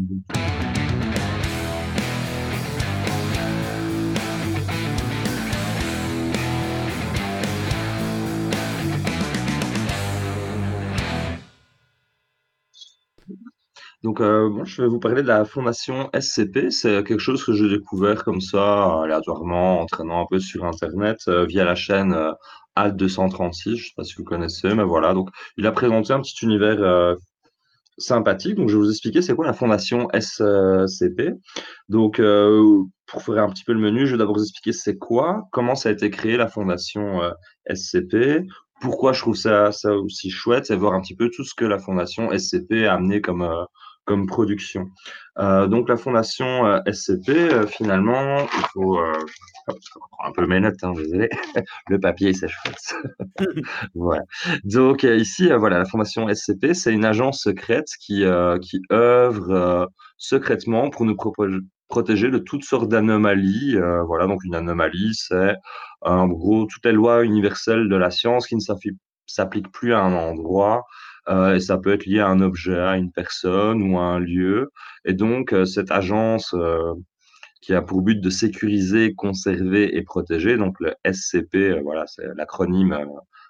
Donc, euh, bon, je vais vous parler de la fondation SCP. C'est quelque chose que j'ai découvert comme ça, euh, aléatoirement, en traînant un peu sur Internet, euh, via la chaîne euh, Al236. Je ne sais pas si vous connaissez, mais voilà. Donc, il a présenté un petit univers sympathique. Donc, je vais vous expliquer c'est quoi la fondation SCP. Donc, euh, pour faire un petit peu le menu, je vais d'abord vous expliquer c'est quoi, comment ça a été créé la fondation euh, SCP, pourquoi je trouve ça, ça aussi chouette, et voir un petit peu tout ce que la fondation SCP a amené comme, euh, comme production. Euh, donc, la fondation euh, SCP, euh, finalement, il faut. un peu mes notes, hein, désolé. [laughs] le papier, c'est chouette. [laughs] voilà. Donc, ici, voilà, la fondation SCP, c'est une agence secrète qui, qui œuvre secrètement pour nous protéger de toutes sortes d'anomalies. voilà, donc une anomalie, c'est en gros toutes les lois universelles de la science qui ne s'appliquent plus à un endroit. Euh, et ça peut être lié à un objet, à une personne ou à un lieu. Et donc, euh, cette agence euh, qui a pour but de sécuriser, conserver et protéger, donc le SCP, voilà, c'est l'acronyme,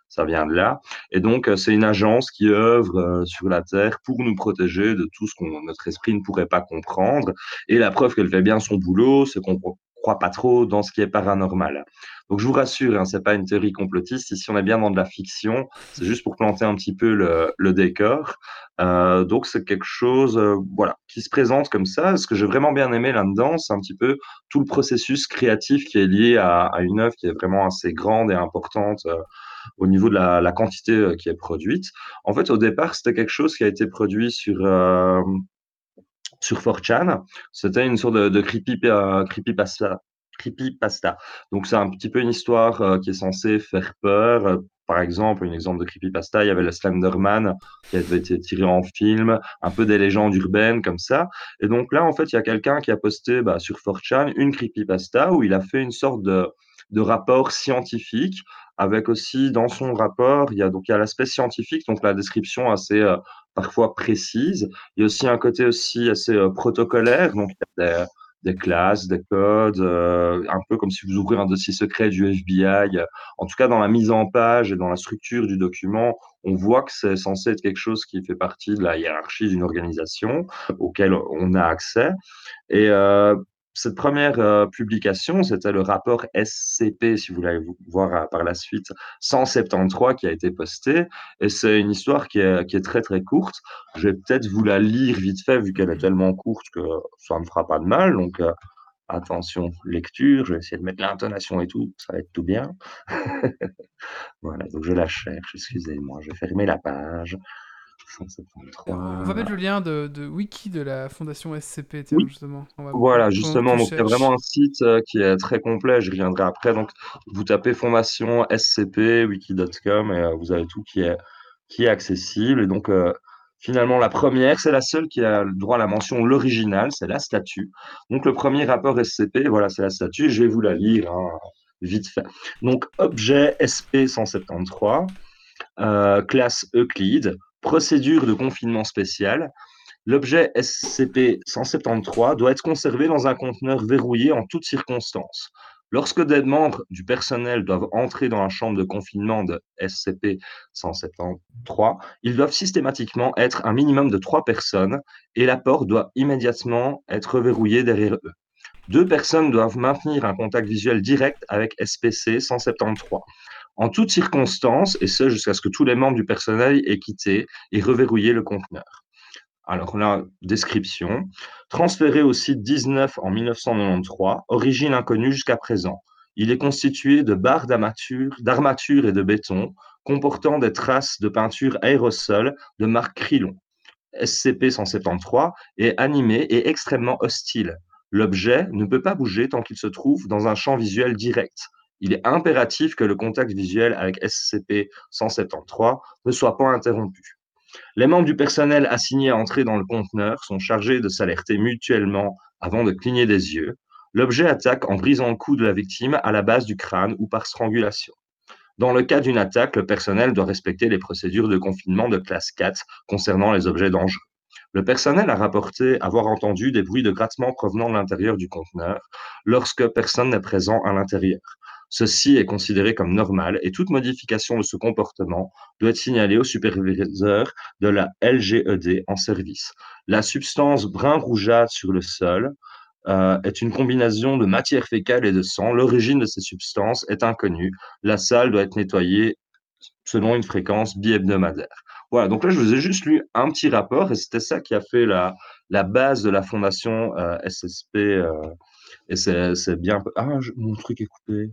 ça vient de là. Et donc, c'est une agence qui œuvre sur la Terre pour nous protéger de tout ce que notre esprit ne pourrait pas comprendre. Et la preuve qu'elle fait bien son boulot, c'est qu'on croit pas trop dans ce qui est paranormal. Donc, je vous rassure, hein, c'est pas une théorie complotiste. Ici, on est bien dans de la fiction. C'est juste pour planter un petit peu le, décor. Euh, donc, c'est quelque chose, euh, voilà, qui se présente comme ça. Ce que j'ai vraiment bien aimé là-dedans, c'est un petit peu tout le processus créatif qui est lié à, une œuvre qui est vraiment assez grande et importante. euh, au niveau de la, quantité qui est produite. En fait, au départ, c'était quelque chose qui a été produit sur, sur 4chan. C'était une sorte de, de creepy, euh, creepypasta. Creepypasta. Donc, c'est un petit peu une histoire euh, qui est censée faire peur. Euh, Par exemple, un exemple de creepypasta, il y avait le Slenderman qui avait été tiré en film, un peu des légendes urbaines comme ça. Et donc là, en fait, il y a quelqu'un qui a posté bah, sur 4chan une creepypasta où il a fait une sorte de, rapport scientifique avec aussi dans son rapport, il y a donc il y a l'aspect scientifique, donc la description assez euh, parfois précise. Il y a aussi un côté aussi assez protocolaire, donc il y a des, des classes, des codes, euh, un peu comme si vous ouvriez un dossier secret du FBI. En tout cas, dans la mise en page et dans la structure du document, on voit que c'est censé être quelque chose qui fait partie de la hiérarchie d'une organisation auquel on a accès. Et euh, cette première euh, publication, c'était le rapport SCP, si vous voulez voir euh, par la suite, 173 qui a été posté. Et c'est une histoire qui est, très très courte. Je vais peut-être vous la lire vite fait, vu qu'elle est tellement courte que ça ne me fera pas de mal. Donc, euh, attention, lecture, je vais essayer de mettre l'intonation et tout, ça va être tout bien. [laughs] voilà, donc je la cherche, excusez-moi, je vais fermer la page. 173. On va mettre le lien de, de wiki de la fondation SCP, tiens, Oui. justement. On va- Voilà, justement, donc il y a cherches. vraiment un site euh, qui est très complet, je reviendrai après. Donc, vous tapez fondation SCP, wiki.com, et euh, vous avez tout qui est, qui est accessible. Et donc, euh, finalement, la première, c'est la seule qui a le droit à la mention l'original, c'est la statue. Donc, le premier rapport SCP, voilà, c'est la statue. Je vais vous la lire hein, vite fait. Donc, objet SP173, euh, classe Euclide, procédure de confinement spécial. L'objet SCP-173 doit être conservé dans un conteneur verrouillé en toutes circonstances. Lorsque des membres du personnel doivent entrer dans la chambre de confinement de SCP-173, ils doivent systématiquement être un minimum de trois personnes et la porte doit immédiatement être verrouillée derrière eux. Deux personnes doivent maintenir un contact visuel direct avec SPC-173 en toutes circonstances, et ce jusqu'à ce que tous les membres du personnel aient quitté et reverrouillé le conteneur. Alors là, description. Transféré au site 19 en 1993, origine inconnue jusqu'à présent. Il est constitué de barres d'armature et de béton comportant des traces de peinture aérosol de marque Krillon. SCP-173 est animé et extrêmement hostile. L'objet ne peut pas bouger tant qu'il se trouve dans un champ visuel direct. Il est impératif que le contact visuel avec SCP-173 ne soit pas interrompu. Les membres du personnel assignés à entrer dans le conteneur sont chargés de s'alerter mutuellement avant de cligner des yeux. L'objet attaque en brisant le cou de la victime à la base du crâne ou par strangulation. Dans le cas d'une attaque, le personnel doit respecter les procédures de confinement de classe 4 concernant les objets dangereux. Le personnel a rapporté avoir entendu des bruits de grattement provenant de l'intérieur du conteneur lorsque personne n'est présent à l'intérieur. Ceci est considéré comme normal et toute modification de ce comportement doit être signalée au superviseur de la LGED en service. La substance brun-rougeâtre sur le sol euh, est une combinaison de matière fécale et de sang. L'origine de ces substances est inconnue. La salle doit être nettoyée selon une fréquence bi-hebdomadaire. Voilà, donc là, je vous ai juste lu un petit rapport et c'était ça qui a fait la, base de la fondation euh, SSP. euh, et c'est bien. Ah, mon truc est coupé.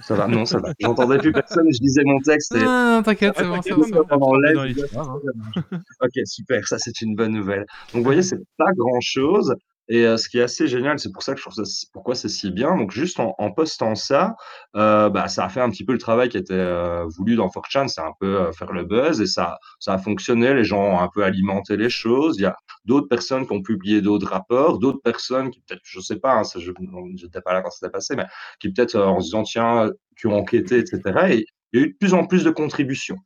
Ça va Non, ça va. J'entendais plus personne, je lisais mon texte et. Ah, t'inquiète, c'est bon, hein. Ok, super, ça c'est une bonne nouvelle. Donc vous voyez, c'est pas grand-chose. Et euh, ce qui est assez génial, c'est pour ça que je trouve ça, pourquoi c'est si bien. Donc juste en, en postant ça, euh, bah, ça a fait un petit peu le travail qui était euh, voulu dans 4chan, c'est un peu euh, faire le buzz et ça, ça a fonctionné. Les gens ont un peu alimenté les choses. Il y a d'autres personnes qui ont publié d'autres rapports, d'autres personnes qui peut-être, je sais pas, hein, ça, je n'étais pas là quand c'était passé, mais qui peut-être euh, en se disant tiens, qui ont enquêté, etc. Et il y a eu de plus en plus de contributions.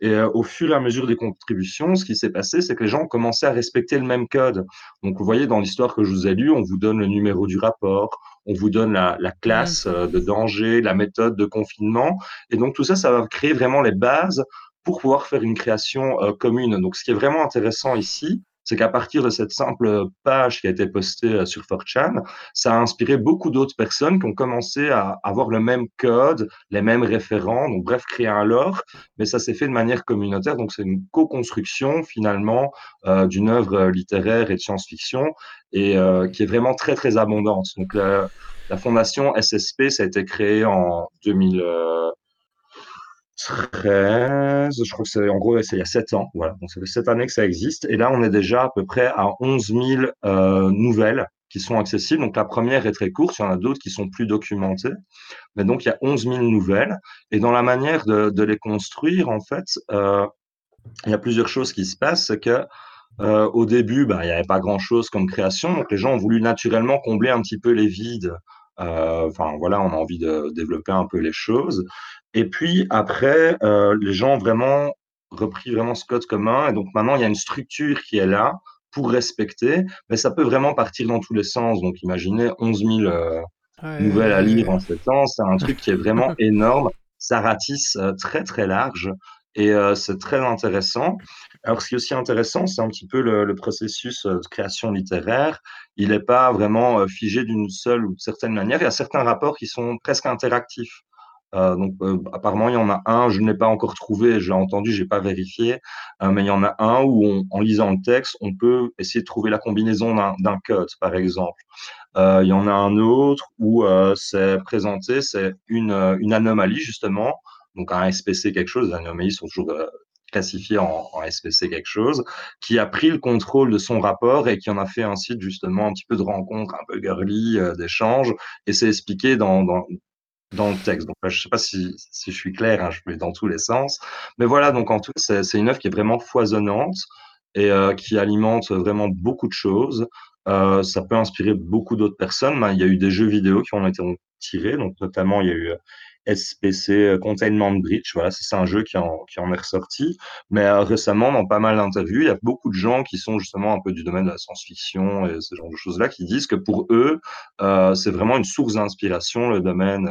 Et euh, au fur et à mesure des contributions, ce qui s'est passé, c'est que les gens ont commencé à respecter le même code. Donc, vous voyez, dans l'histoire que je vous ai lue, on vous donne le numéro du rapport, on vous donne la, la classe euh, de danger, la méthode de confinement. Et donc, tout ça, ça va créer vraiment les bases pour pouvoir faire une création euh, commune. Donc, ce qui est vraiment intéressant ici, c'est qu'à partir de cette simple page qui a été postée euh, sur 4chan, ça a inspiré beaucoup d'autres personnes qui ont commencé à avoir le même code, les mêmes référents, donc bref, créer un lore mais ça s'est fait de manière communautaire. Donc, c'est une co-construction finalement euh, d'une œuvre euh, littéraire et de science-fiction et qui est vraiment très, très abondante. Donc, la, fondation SSP, ça a été créé en 2013. Je crois que c'est en gros, c'est il y a sept ans. Voilà. Donc, ça fait sept années que ça existe. Et là, on est déjà à peu près à 11 000 euh, nouvelles qui sont accessibles. Donc, la première est très courte. Il y en a d'autres qui sont plus documentées. Mais donc, il y a 11 000 nouvelles. Et dans la manière de, de les construire, en fait, euh, il y a plusieurs choses qui se passent. C'est que euh, au début, ben, il n'y avait pas grand-chose comme création. Donc, les gens ont voulu naturellement combler un petit peu les vides. Euh, Enfin, voilà, on a envie de développer un peu les choses. Et puis, après, euh, les gens ont vraiment repris vraiment ce code commun. Et donc, maintenant, il y a une structure qui est là pour respecter. Mais ça peut vraiment partir dans tous les sens. Donc, imaginez 11 000... euh, Ouais, nouvelles à lire ouais. en 7 ans. C'est un truc qui est vraiment [laughs] énorme. Ça ratisse euh, très, très large et c'est très intéressant. Alors, ce qui est aussi intéressant, c'est un petit peu le, le processus de création littéraire. Il n'est pas vraiment figé d'une seule ou de certaine manière. Il y a certains rapports qui sont presque interactifs. Euh, donc, euh, apparemment, il y en a un, je ne l'ai pas encore trouvé, je l'ai entendu, je n'ai pas vérifié, euh, mais il y en a un où, en lisant le texte, on peut essayer de trouver la combinaison d'un code, par exemple. Il y en a un autre où c'est présenté, c'est une, une anomalie justement, donc un SPC quelque chose, les anomalies sont toujours classifiées en, SPC quelque chose, qui a pris le contrôle de son rapport et qui en a fait un site justement un petit peu de rencontre, un peu girly, euh, d'échange, et c'est expliqué dans, dans le texte. Donc là, je sais pas si, si je suis clair, hein, je vais dans tous les sens, mais voilà, donc en tout, c'est c'est une œuvre qui est vraiment foisonnante et euh, qui alimente vraiment beaucoup de choses. Euh, ça peut inspirer beaucoup d'autres personnes. Ben, il y a eu des jeux vidéo qui ont été tirés, donc notamment il y a eu euh, SPC euh, Containment Breach, voilà, c'est un jeu qui en, qui en est ressorti. Mais euh, récemment, dans pas mal d'interviews, il y a beaucoup de gens qui sont justement un peu du domaine de la science-fiction et ce genre de choses-là, qui disent que pour eux, euh, c'est vraiment une source d'inspiration, le domaine.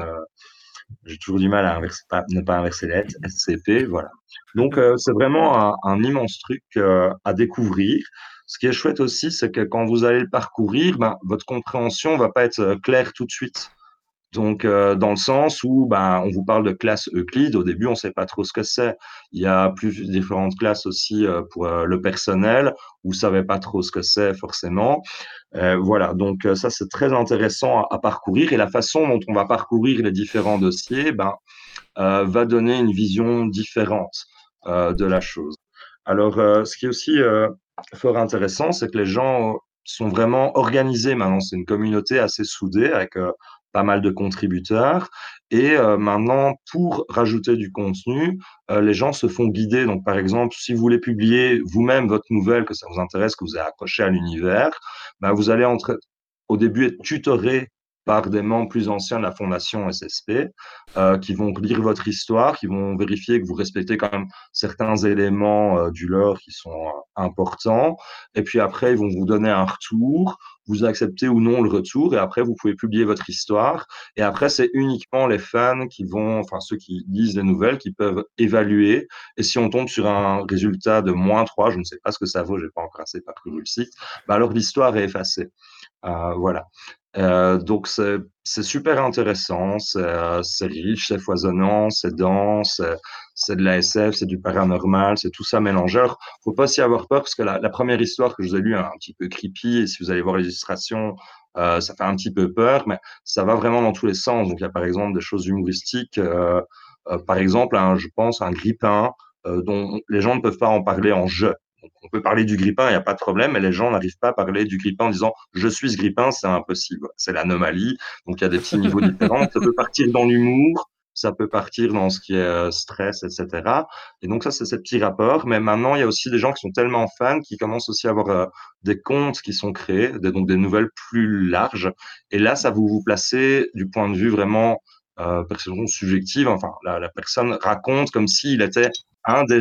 j'ai toujours du mal à inverser, ne pas inverser les SCP, voilà. Donc, c'est vraiment un, immense truc à découvrir. Ce qui est chouette aussi, c'est que quand vous allez le parcourir, ben, votre compréhension va pas être claire tout de suite. Donc, euh, dans le sens où ben, on vous parle de classe Euclide, au début, on ne sait pas trop ce que c'est. Il y a plus différentes classes aussi euh, pour euh, le personnel, vous ne savez pas trop ce que c'est forcément. Voilà, donc ça, c'est très intéressant à, à parcourir. Et la façon dont on va parcourir les différents dossiers ben, va donner une vision différente de la chose. Alors, ce qui est aussi fort intéressant, c'est que les gens sont vraiment organisés maintenant. C'est une communauté assez soudée avec pas mal de contributeurs. Et euh, maintenant, pour rajouter du contenu, euh, les gens se font guider. Donc, par exemple, si vous voulez publier vous-même votre nouvelle, que ça vous intéresse, que vous avez accroché à l'univers, ben, vous allez au début être tutoré par des membres plus anciens de la fondation SSP, euh, qui vont lire votre histoire, qui vont vérifier que vous respectez quand même certains éléments euh, du lore qui sont euh, importants. Et puis après, ils vont vous donner un retour. Vous acceptez ou non le retour. Et après, vous pouvez publier votre histoire. Et après, c'est uniquement les fans qui vont, enfin ceux qui lisent les nouvelles, qui peuvent évaluer. Et si on tombe sur un résultat de moins 3, je ne sais pas ce que ça vaut, j'ai pas encore assez parcouru le site, bah alors l'histoire est effacée. Voilà. Euh, donc c'est super intéressant, c'est euh, riche, c'est foisonnant, c'est dense, c'est- c'est de la SF, c'est du paranormal, c'est tout ça mélangé. Alors, faut pas s'y avoir peur parce que la, la première histoire que je vous ai lue est un petit peu creepy et si vous allez voir l'illustration, euh, ça fait un petit peu peur, mais ça va vraiment dans tous les sens. Donc il y a par exemple des choses humoristiques, euh, euh, par exemple, un, je pense un grippin euh, dont les gens ne peuvent pas en parler en je. On peut parler du grippin, il n'y a pas de problème, mais les gens n'arrivent pas à parler du grippin en disant je suis ce grippin, c'est impossible. C'est l'anomalie. Donc il y a des petits niveaux différents. Ça peut partir dans l'humour, ça peut partir dans ce qui est euh, stress, etc. Et donc ça, c'est ces petits rapports. Mais maintenant, il y a aussi des gens qui sont tellement fans qui commencent aussi à avoir euh, des comptes qui sont créés, des, donc des nouvelles plus larges. Et là, ça vous vous placez du point de vue vraiment euh, perception subjective. Enfin, la, la personne raconte comme s'il était un des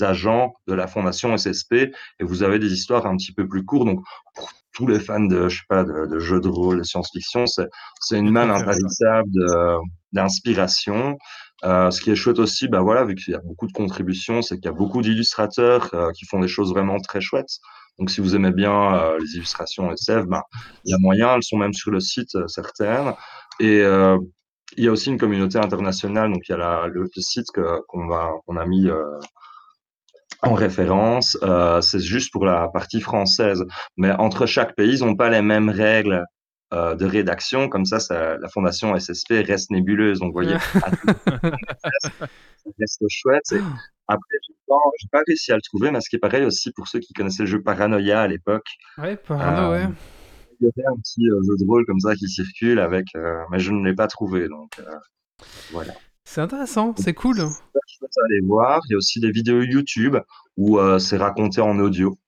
agents de la fondation SSP et vous avez des histoires un petit peu plus courtes. Donc, pour tous les fans de, je sais pas, de, de jeux de rôle, de science-fiction, c'est, c'est une manne intarissable d'inspiration. Euh, ce qui est chouette aussi, bah voilà, vu qu'il y a beaucoup de contributions, c'est qu'il y a beaucoup d'illustrateurs euh, qui font des choses vraiment très chouettes. Donc, si vous aimez bien euh, les illustrations SF, bah, il y a moyen, elles sont même sur le site, certaines. Et il y a aussi une communauté internationale, donc il y a la, le, le site que, qu'on va, qu'on a mis en référence, euh, c'est juste pour la partie française. Mais entre chaque pays, ils n'ont pas les mêmes règles euh, de rédaction. Comme ça, ça, la fondation SSP reste nébuleuse. Donc, vous voyez, ça reste chouette. Et après, pas, j'ai pas réussi à le trouver, mais ce qui est pareil aussi pour ceux qui connaissaient le jeu Paranoia à l'époque. Ouais, Parano, Euh, ouais. Il y avait un petit euh, jeu de rôle comme ça qui circule avec, euh, mais je ne l'ai pas trouvé. Donc, euh, voilà. C'est intéressant, c'est cool. à aller voir. Il y a aussi des vidéos YouTube où euh, c'est raconté en audio.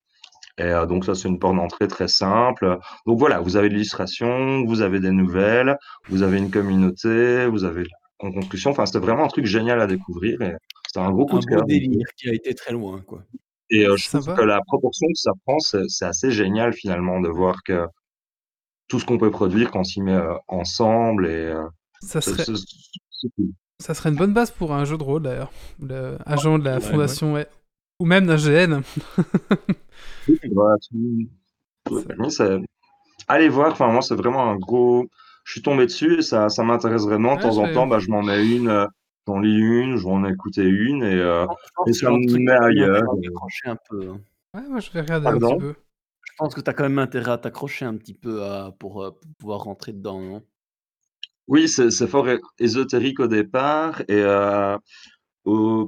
Et euh, donc ça, c'est une porte d'entrée très simple. Donc voilà, vous avez de l'illustration, vous avez des nouvelles, vous avez une communauté, vous avez en conclusion. Enfin, c'était vraiment un truc génial à découvrir. Et c'était un gros coup Un de cœur. délire qui a été très loin, quoi. Et euh, je trouve que la proportion que ça prend, c'est assez génial finalement de voir que tout ce qu'on peut produire quand on s'y met euh, ensemble et euh, Ça serait, cool. Ça serait une bonne base pour un jeu de rôle d'ailleurs. Le agent de la Ouais, fondation, ouais. Ou même d'un GN. Voilà, ouais, Allez voir, enfin moi c'est vraiment un gros. Je suis tombé dessus et ça, ça m'intéresse vraiment. De Ouais, temps en je- temps, bah, je m'en mets une, euh, j'en lis une, je vais en écouter une et, euh, Je et ça me met ailleurs. un peu. hein. Ouais, moi je vais regarder un petit peu. Je pense que tu as quand même intérêt à t'accrocher un petit peu à- pour, euh, pour pouvoir rentrer dedans, non? Oui, c'est fort ésotérique au départ. Et euh,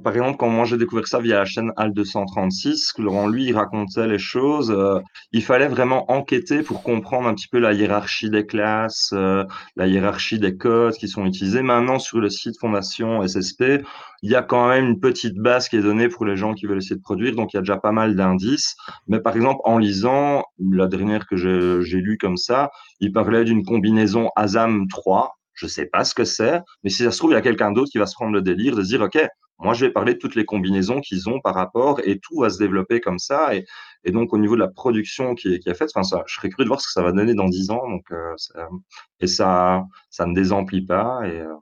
par exemple, quand moi j'ai découvert ça via la chaîne HAL 236, que Laurent, lui, il racontait les choses, euh, il fallait vraiment enquêter pour comprendre un petit peu la hiérarchie des classes, euh, la hiérarchie des codes qui sont utilisés. Maintenant, sur le site Fondation SSP, il y a quand même une petite base qui est donnée pour les gens qui veulent essayer de produire, donc il y a déjà pas mal d'indices. Mais par exemple, en lisant, la dernière que j'ai lue comme ça, il parlait d'une combinaison ASAM 3. Je sais pas ce que c'est, mais si ça se trouve, il y a quelqu'un d'autre qui va se prendre le délire de se dire, OK, moi, je vais parler de toutes les combinaisons qu'ils ont par rapport et tout va se développer comme ça. Et, et donc, au niveau de la production qui est, qui est faite, enfin, ça, je serais curieux de voir ce que ça va donner dans 10 ans. Donc, euh, ça- et ça, ça ne désemplit pas. Et euh,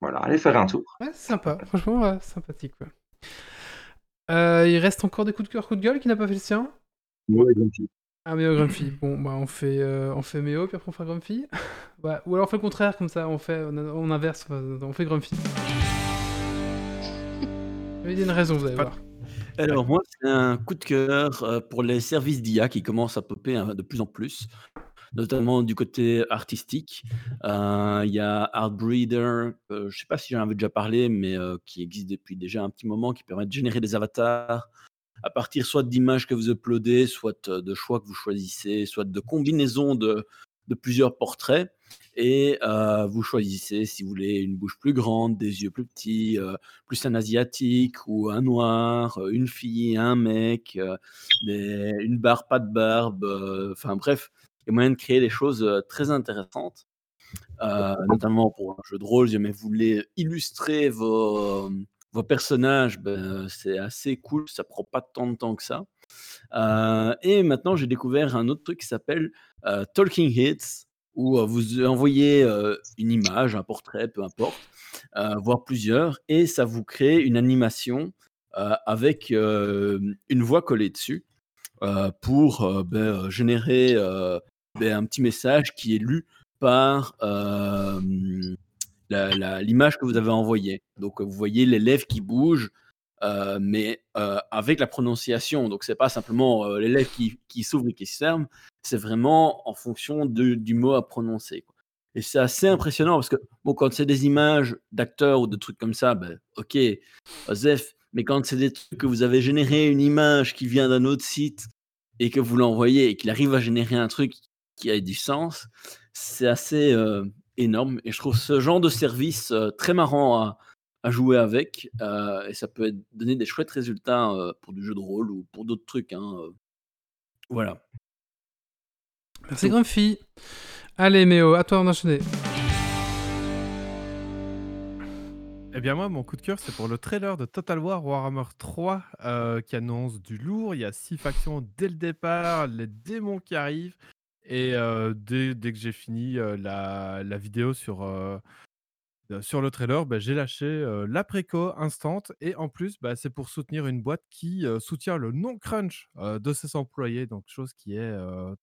voilà, allez faire un tour. Ouais, c'est sympa. Franchement, ouais, sympathique. Ouais. Euh, il reste encore des coups de cœur, coups de gueule qui n'a pas fait le sien? Ouais, gentil. Ah, Méo Grumpy. [clears throat] Bon, bah on fait, euh, on fait Méo, puis après on fait Grumpy. Ouais, [laughs] Ou alors on fait le contraire, comme ça, on fait, on, on inverse, on on fait Grumpy. Il y a une raison, vous allez voir. [laughs] Alors moi, c'est un coup de cœur euh, pour les services d'IA qui commencent à popper hein, de plus en plus, notamment du côté artistique. Euh, Il y a Artbreeder, euh, je ne sais pas si j'en avais déjà parlé, mais euh, qui existe depuis déjà un petit moment, qui permet de générer des avatars à partir soit d'images que vous uploadez, soit euh, de choix que vous choisissez, soit de combinaisons de, de plusieurs portraits. Et euh, vous choisissez si vous voulez une bouche plus grande, des yeux plus petits, euh, plus un asiatique ou un noir, une fille, un mec, euh, des- une barbe, pas de barbe. Enfin bref, il y a moyen de créer des choses très intéressantes. notamment pour un jeu de rôle, si jamais vous voulez illustrer vos, vos personnages, ben, c'est assez cool, ça prend pas tant de temps que ça. Euh, et maintenant, j'ai découvert un autre truc qui s'appelle euh, Talking Hits, où euh, vous envoyez euh, une image, un portrait, peu importe, euh, voire plusieurs, et ça vous crée une animation euh, avec euh, une voix collée dessus euh, pour euh, ben, euh, générer euh, ben, un petit message qui est lu par euh, l'image que vous avez envoyée. Donc, vous voyez les lèvres qui bougent, euh, mais euh, avec la prononciation. Donc, c'est pas simplement euh, les lèvres qui, qui s'ouvrent et qui se ferment, c'est vraiment en fonction de- du mot à prononcer. quoi. Et c'est assez impressionnant parce que, bon, quand c'est des images d'acteurs ou de trucs comme ça, ben, ok, Zef, mais quand c'est des trucs que vous avez généré une image qui vient d'un autre site et que vous l'envoyez et qu'il arrive à générer un truc qui a du sens, c'est assez énorme. Et je trouve ce genre de service euh, très marrant à, à jouer avec. euh, et ça peut être- donner des chouettes résultats euh, pour du jeu de rôle ou pour d'autres trucs. hein, euh. Voilà. Merci Grumpy. Allez Méo, à toi on enchaîner. Eh bien moi, mon coup de cœur, c'est pour le trailer de Total War Warhammer 3 euh, qui annonce du lourd. Il y a six factions dès le départ, les démons qui arrivent. Et euh, dès, dès que j'ai fini euh, la, la vidéo sur, euh, euh, sur le trailer, bah, j'ai lâché la préco instant. Et en plus, bah, c'est pour soutenir une boîte qui soutient le non-crunch de ses employés. Donc chose qui est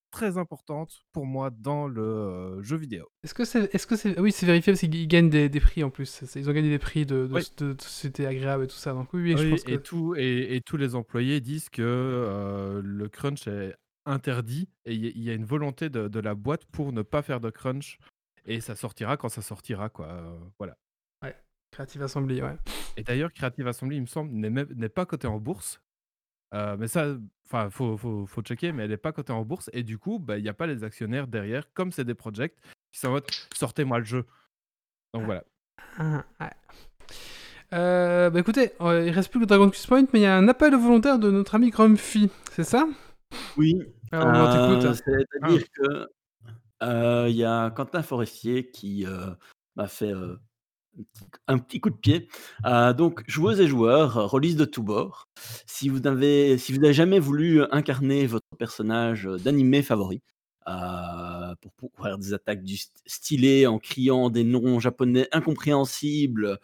très importante pour moi dans le jeu vidéo. Est-ce que c'est, est-ce que c'est, oui c'est vérifié parce qu'ils gagnent des, des prix en plus. Ils ont gagné des prix de, de, Oui. de- de sociétés agréables et tout ça. Donc oui, oui, je que. et, tout, et, et tous les employés disent que le crunch est interdit et il y, a- une volonté de, de la boîte pour ne pas faire de crunch et ça sortira quand ça sortira quoi. euh, voilà. Creative Assembly, ouais. Et d'ailleurs, Creative Assembly, il me semble, n'est pas cotée en bourse. Euh, mais ça, enfin, faut, faut, faut checker, mais elle n'est pas cotée en bourse et du coup, bah, il n'y a pas les actionnaires derrière, comme c'est des projects qui sont en mode sortez-moi le jeu. Donc voilà. Ah, ouais. Euh, bah écoutez, il reste plus que Dragon Quest Point, mais il y a un appel volontaire de notre ami Grumpy, c'est ça? Oui. Alors, on Euh, t'écoute. C'est-à-dire que euh, il y a Quentin Forestier qui euh, m'a fait un petit- coup de pied. Euh, donc, joueuses et joueurs, release de tous bords. Si vous n'avez si vous n'avez jamais voulu incarner votre personnage d'animé favori, euh, pour, faire des attaques du stylé en criant des noms japonais incompréhensibles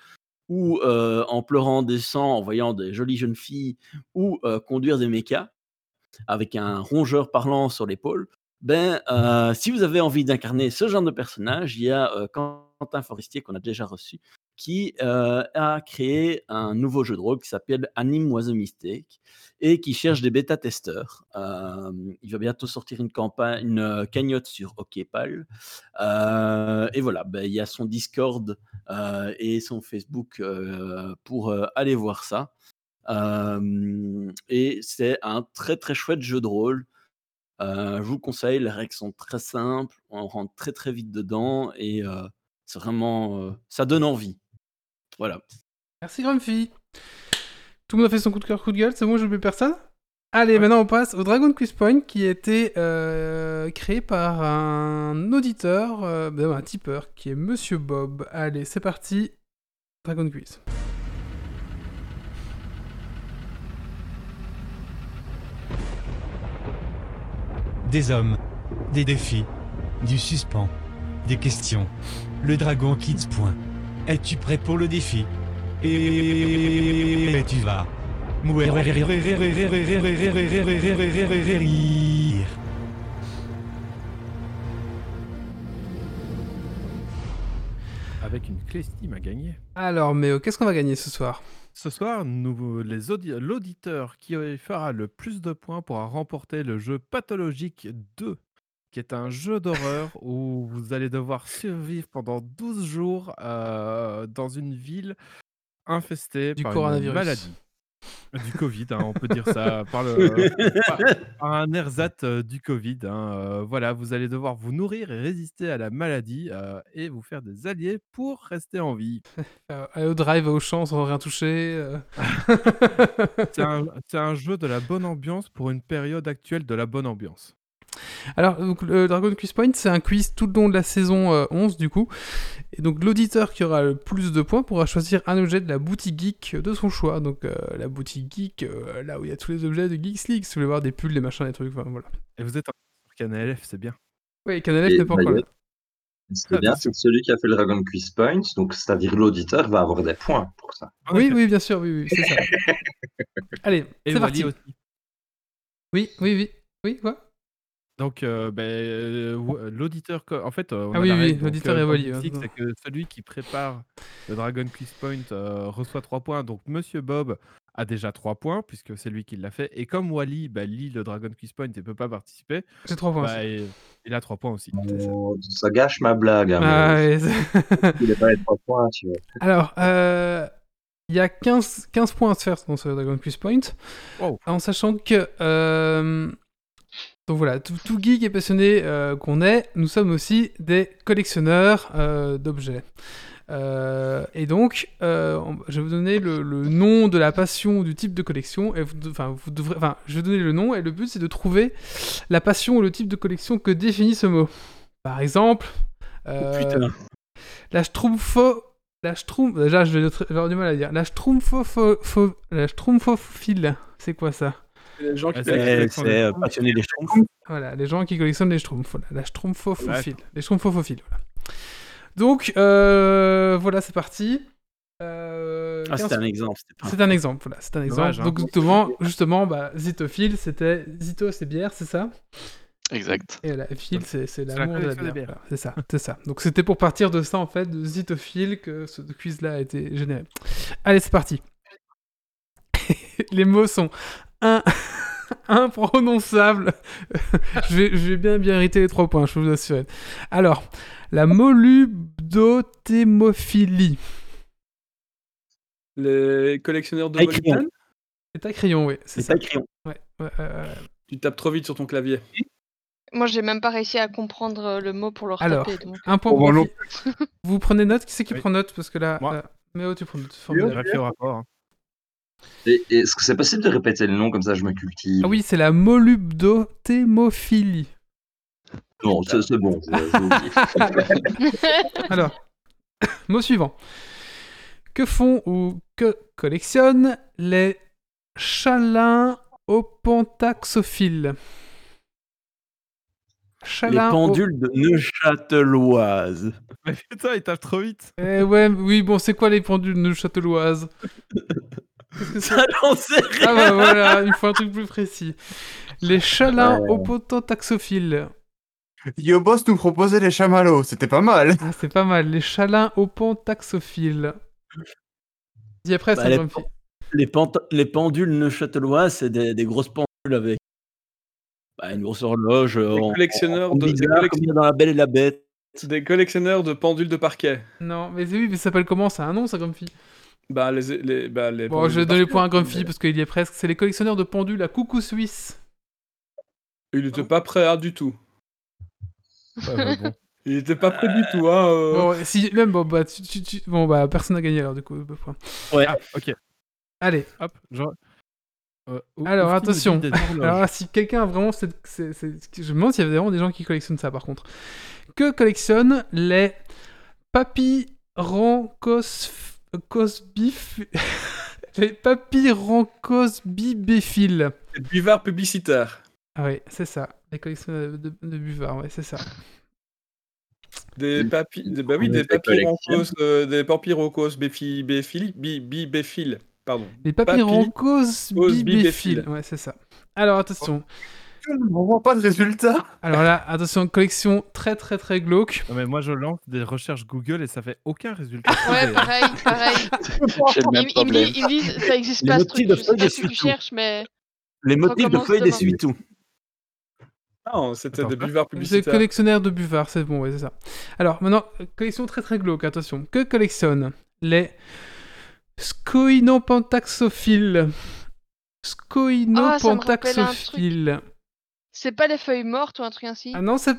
ou euh, en pleurant des sangs, en voyant des jolies jeunes filles, ou conduire des mechas avec un rongeur parlant sur l'épaule, ben, euh, si vous avez envie d'incarner ce genre de personnage, il y a euh, Quentin Forestier qu'on a déjà reçu, qui euh, a créé un nouveau jeu de rôle qui s'appelle Anime Was a et qui cherche des bêta-testeurs. Il va bientôt sortir une campagne, une cagnotte sur OkPal. Et voilà, ben, il y a son Discord et son Facebook pour aller voir ça. Et c'est un très très chouette jeu de rôle. Je vous le conseille, les règles sont très simples, on rentre très très vite dedans et c'est vraiment, ça donne envie. Voilà. Merci Grumpy. Tout le monde a fait son coup de cœur, coup de gueule, c'est bon, je n'oublie personne Allez, maintenant on passe au Dragon Quiz Point qui a été euh, créé par un auditeur, euh, un tipeur, qui est Monsieur Bob. Allez, c'est parti. Dragon Quiz. Des hommes, des défis, du suspens, des questions. Le dragon Kids. Point. Es-tu prêt pour le défi? Et tu vas. Avec une clé Steam à gagner. Alors, mais qu'est-ce qu'on va gagner ce soir? Ce soir, nous, les audi- l'auditeur qui fera le plus de points pourra remporter le jeu Pathologique 2, qui est un jeu d'horreur [laughs] où vous allez devoir survivre pendant 12 jours euh, dans une ville infestée Du par une coronavirus. maladie. Du Covid, hein, on peut dire ça, [laughs] par, le, par- par un ersatz euh, du Covid. hein, euh, voilà, vous allez devoir vous nourrir et résister à la maladie euh, et vous faire des alliés pour rester en vie. [laughs] Euh, au drive, au champ sans rien toucher. euh. [laughs] C'est un, jeu de la bonne ambiance pour une période actuelle de la bonne ambiance. Alors, donc, le Dragon Quiz Point, c'est un quiz tout le long de la saison euh, 11, du coup. Et donc, l'auditeur qui aura le plus de points pourra choisir un objet de la boutique geek de son choix. Donc, euh, la boutique geek, euh, là où il y a tous les objets de Geeks League, si vous voulez voir des pulls, des machins, des trucs, enfin, voilà. Et vous êtes en sur Canal F, c'est bien. Oui, Canalef Et n'est pas encore là. d'ailleurs, Ce qui est bien, c'est celui qui a fait le Dragon Quiz Point, donc c'est-à-dire l'auditeur, va avoir des points pour ça. En Oui, oui, bien sûr, oui, oui, c'est ça. [laughs] Allez, Et c'est parti. aussi. Oui, oui, oui. Oui, quoi? Donc, euh, ben, euh, ou- l'auditeur, co- en fait, euh, on Ah a oui, la oui, règle, donc, l'auditeur euh, et dans Wally, League, c'est que celui qui prépare le Dragon Quiz Point euh, reçoit 3 points. Donc, Monsieur Bob a déjà 3 points, puisque c'est lui qui l'a fait. Et comme Wally bah, lit le Dragon Quiz Point et ne peut pas participer, J'ai trois points. bah, il, il a 3 points aussi. Oh, ça gâche ma blague. Hein, Ah, mais ouais, c'est- il n'est [laughs] pas les trois points, tu vois. Alors, euh, il y a 15, 15 points à se faire dans ce Dragon Quiz Point, Wow. en sachant que... euh, donc voilà, tout, tout geek et passionné euh, qu'on est, nous sommes aussi des collectionneurs euh, d'objets. Euh, et donc, on- je vais vous donner le, le nom de la passion ou du type de collection. Et vous, enfin, vous devrez, enfin, je vais donner le nom et le but c'est de trouver la passion ou le type de collection que définit ce mot. Par exemple, euh, putain. la Schtroumpfo, la Schtroumpf, déjà je vais avoir du mal à dire. La Schtroumpfophile, c'est quoi ça? Les gens qui c'est- C'est c'est, euh, passionné les schtroumpfs. Voilà, les gens qui collectionnent les Schtroumpfs, voilà, la Schtroumpfophile, les Schtroumpfophiles, voilà. Donc, euh, voilà, c'est parti. Euh, Ah, 15 c'était un exemple. c'était pas un- C'est un exemple, voilà, c'est un exemple. Dommage, hein. Donc justement, justement bah, Zitophile, c'était Zito, c'est bière, c'est ça? Exact. Et la Phil, c'est c'est la l'amour de la des bière. voilà, c'est ça, c'est ça. Donc c'était pour partir de ça en fait, de Zitophile, que ce quiz-là a été généré. Allez, c'est parti. [laughs] Les mots sont un [laughs] imprononçables. [laughs] je, vais, je vais bien bien hériter les trois points, je peux vous assurer. Alors, la molubdothémophilie. Les collectionneurs de. Moliten C'est à crayon, oui, c'est pas crayon. Ouais, ouais. Tu tapes trop vite sur ton clavier. Moi, j'ai même pas réussi à comprendre euh, le mot pour le Alors, retaper. Donc... un point Oh, pour. Vous prenez note? Qui c'est qui Oui. prend note? Parce que là, Moi. euh, Méo, tu prends note. Formidable. vérifié au rapport. hein. Est-ce que c'est possible de répéter le nom comme ça je me cultive Ah oui, c'est la molubdothémophilie. Non, c'est bon. [laughs] Alors, [coughs] mot suivant. Que font ou que collectionnent les chalins opentaxophiles Les au- pendules de Neuchâteloise. Mais [laughs] putain, il tape trop vite. Eh ouais, oui, bon, c'est quoi les pendules neuchâteloises [laughs] que c'est [laughs] Ça, j'en sais rien. Ah bah voilà, il faut un truc plus précis. Les chalins Ouais. opentaxophiles. Yobos nous proposait les chamallows, c'était pas mal. Ah, c'est pas mal. Les chalins opentaxophiles. Dis après, Bah, ça les me pen- les, les pendules neuchâteloises, c'est des, des grosses pendules avec bah, une grosse horloge. euh, en- collectionneurs en, en de- des bizarre, comme dans La Belle et la Bête. Des collectionneurs de pendules de parquet. Non, mais oui, mais ça s'appelle comment? Ça a un nom, ça, Grumpy Bah, les. les, bah, les Bon, je vais de donner le parquet. point à Grumpy parce qu'il y est presque. C'est les collectionneurs de pendules à coucou suisse. Il était pas prêt hein, du tout. Ouais, bah, bon. [laughs] Il était pas prêt du tout, hein. euh. Bon, si, même, bon, bah, tu- tu- tu- bon, bah, personne n'a gagné alors, du coup. points. Ouais. Ah, ok. Allez, Hop, genre. euh, Alors, attention. alors si quelqu'un a vraiment. cette- c'est- c'est- Je me demande s'il y avait vraiment des gens qui collectionnent ça, par contre. Que collectionnent les papyrancosbif. [laughs] les papyrancosbibéphiles Des buvards publicitaires. Ah oui, c'est ça. Les collectionneurs de, de, de buvards, ouais, c'est ça. Des papy... des- Bah oui, des les collectionne. papyroncos, euh, des. Pardon. Les Papy- papyrancosbibéphiles. Ouais, c'est ça. Alors, attention. On voit pas de résultat. Alors là, attention, collection très très très glauque. Non, mais moi, je lance des recherches Google et ça fait aucun résultat. Ouais, pareil, pareil. J'ai le même Ils, ils me problème. ils disent, ça existe Les pas ce motifs truc. de Je sais feuilles pas ce que tu d'essuie-tout. cherches, mais. Les motifs de feuilles demain. d'essuie-tout. Non, c'était des buvards C'est publicitaires. collectionneur de buvards, c'est bon, ouais, c'est ça. Alors maintenant, collection très très glauque, attention. Que collectionnent les scoinopentaxophiles Scoinopentaxophiles. C'est pas les feuilles mortes ou un truc ainsi Ah non, c'est.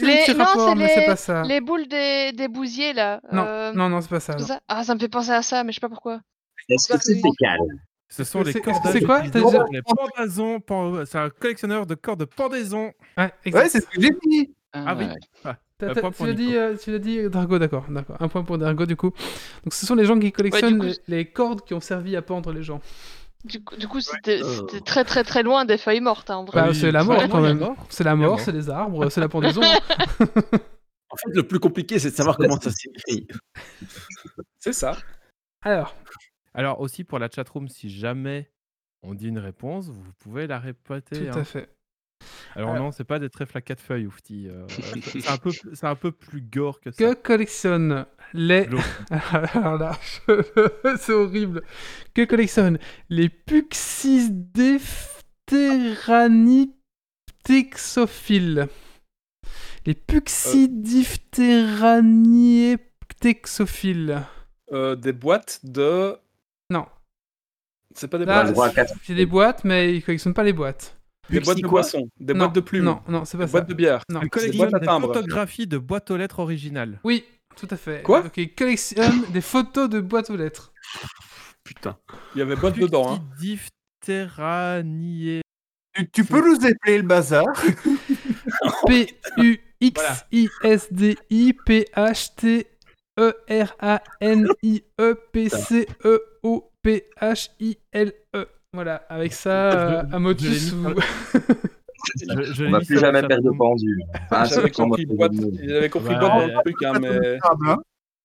Les- non, rapport, mais les- pas ça. Les boules des, des bousiers là. Non, euh, non, non, c'est pas ça. ah, ça me fait penser à ça, mais je sais pas pourquoi. Est-ce que c'est fécal? Ce sont les C'est- cordages c'est quoi les pendaisons. pen- C'est un collectionneur de cordes de pendaison. Ouais, c'est ce que j'ai dit. Ah oui. Ah, t'as- point tu pour l'as dit, euh, tu l'as dit, Dargo, d'accord, d'accord. Un point pour Dargo, du coup. Donc, ce sont les gens qui collectionnent les cordes qui ont servi à pendre les gens. Du coup, du coup, c'était Euh. c'était très très très loin des feuilles mortes, hein, en vrai. Bah, c'est la mort quand même. C'est la mort, mort. c'est les arbres, c'est la pendaison. [laughs] En fait, le plus compliqué, c'est de savoir comment ça s'écrit. [laughs] C'est ça. Alors, Alors aussi pour la chatroom, si jamais on dit une réponse, vous pouvez la répéter. tout hein. à fait. Alors Alors- non, c'est pas des trèfles à quatre feuilles, Oufti. euh, [laughs] c'est un peu, c'est un peu plus gore que ça. Que collectionnent les. [laughs] Alors là, [laughs] c'est horrible. Que collectionnent les puxidiphtéranieptexophiles Les puxidiphtéranieptexophiles. Euh, des boîtes de. Non. C'est pas des Là, boîtes. c'est des boîtes, mais ils collectionnent pas les boîtes. Des boîtes de boissons. Des Non, boîtes de plumes. Non, non, c'est pas Des ça. boîtes de bière. Non. Elle des collectionne boîtes à des timbre. photographies de boîtes aux lettres originales. Oui, tout à fait. Quoi? Donc, ils collectionnent des photos de boîtes aux lettres. Putain. Il y avait boîte dedans. Hein. Tu, tu peux nous appeler le bazar? [laughs] P-U-X-I-S-D-I-P-H-T-E-R-A-N-I-E-P-C-E-O-P-H-I-L-E. Voilà, avec ça, euh, à motus Je l'ai mis ou... [laughs] Je, je On mis plus jamais perdre de chatroom. pendu. Ah, J'avais compris boîte. J'avais compris Ouais. boîte dans le truc, hein, mais. [laughs]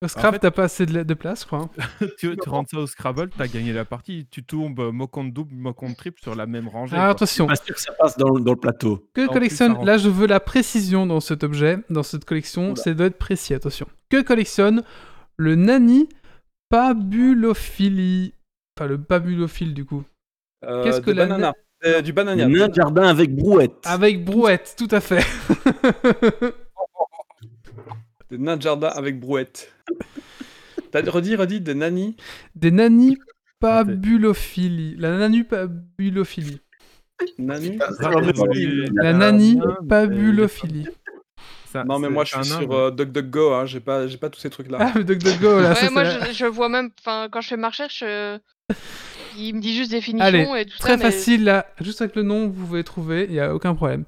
Au fait- t'as pas assez de, de place, je crois. hein. [laughs] tu, tu rentres ça au Scrabble, t'as gagné la partie. Tu tombes euh, mot contre double, mot contre triple sur la même rangée. Quoi. attention, Pas sûr que ça passe dans, le- dans le plateau. que En collectionne... Là, je veux la précision dans cet objet, dans cette collection, c'est doit être précis, attention. Que collectionne le Nani Pabulophilie Enfin, le Pabulophile, du coup. Euh, Qu'est-ce que la- bananas. Euh, du banania. Nain de jardin avec brouette. Avec brouette, tout à fait. [laughs] Des nains de jardin avec brouette. T'as redit, redit, des nannies. Des Nani Pabulophilie. La Nanu Pabulophilie. Nannies La mais- Pabulophilie. Ça- Non, mais moi je suis sur euh, DuckDuckGo, hein. j'ai pas, j'ai pas tous ces trucs-là. Ah, le DuckDuckGo, là, ça, Ouais, moi, je, je vois même, enfin, quand je fais ma recherche, euh, il me dit juste définition Allez, et tout très ça. mais- facile là, juste avec le nom, vous pouvez trouver, il n'y a aucun problème.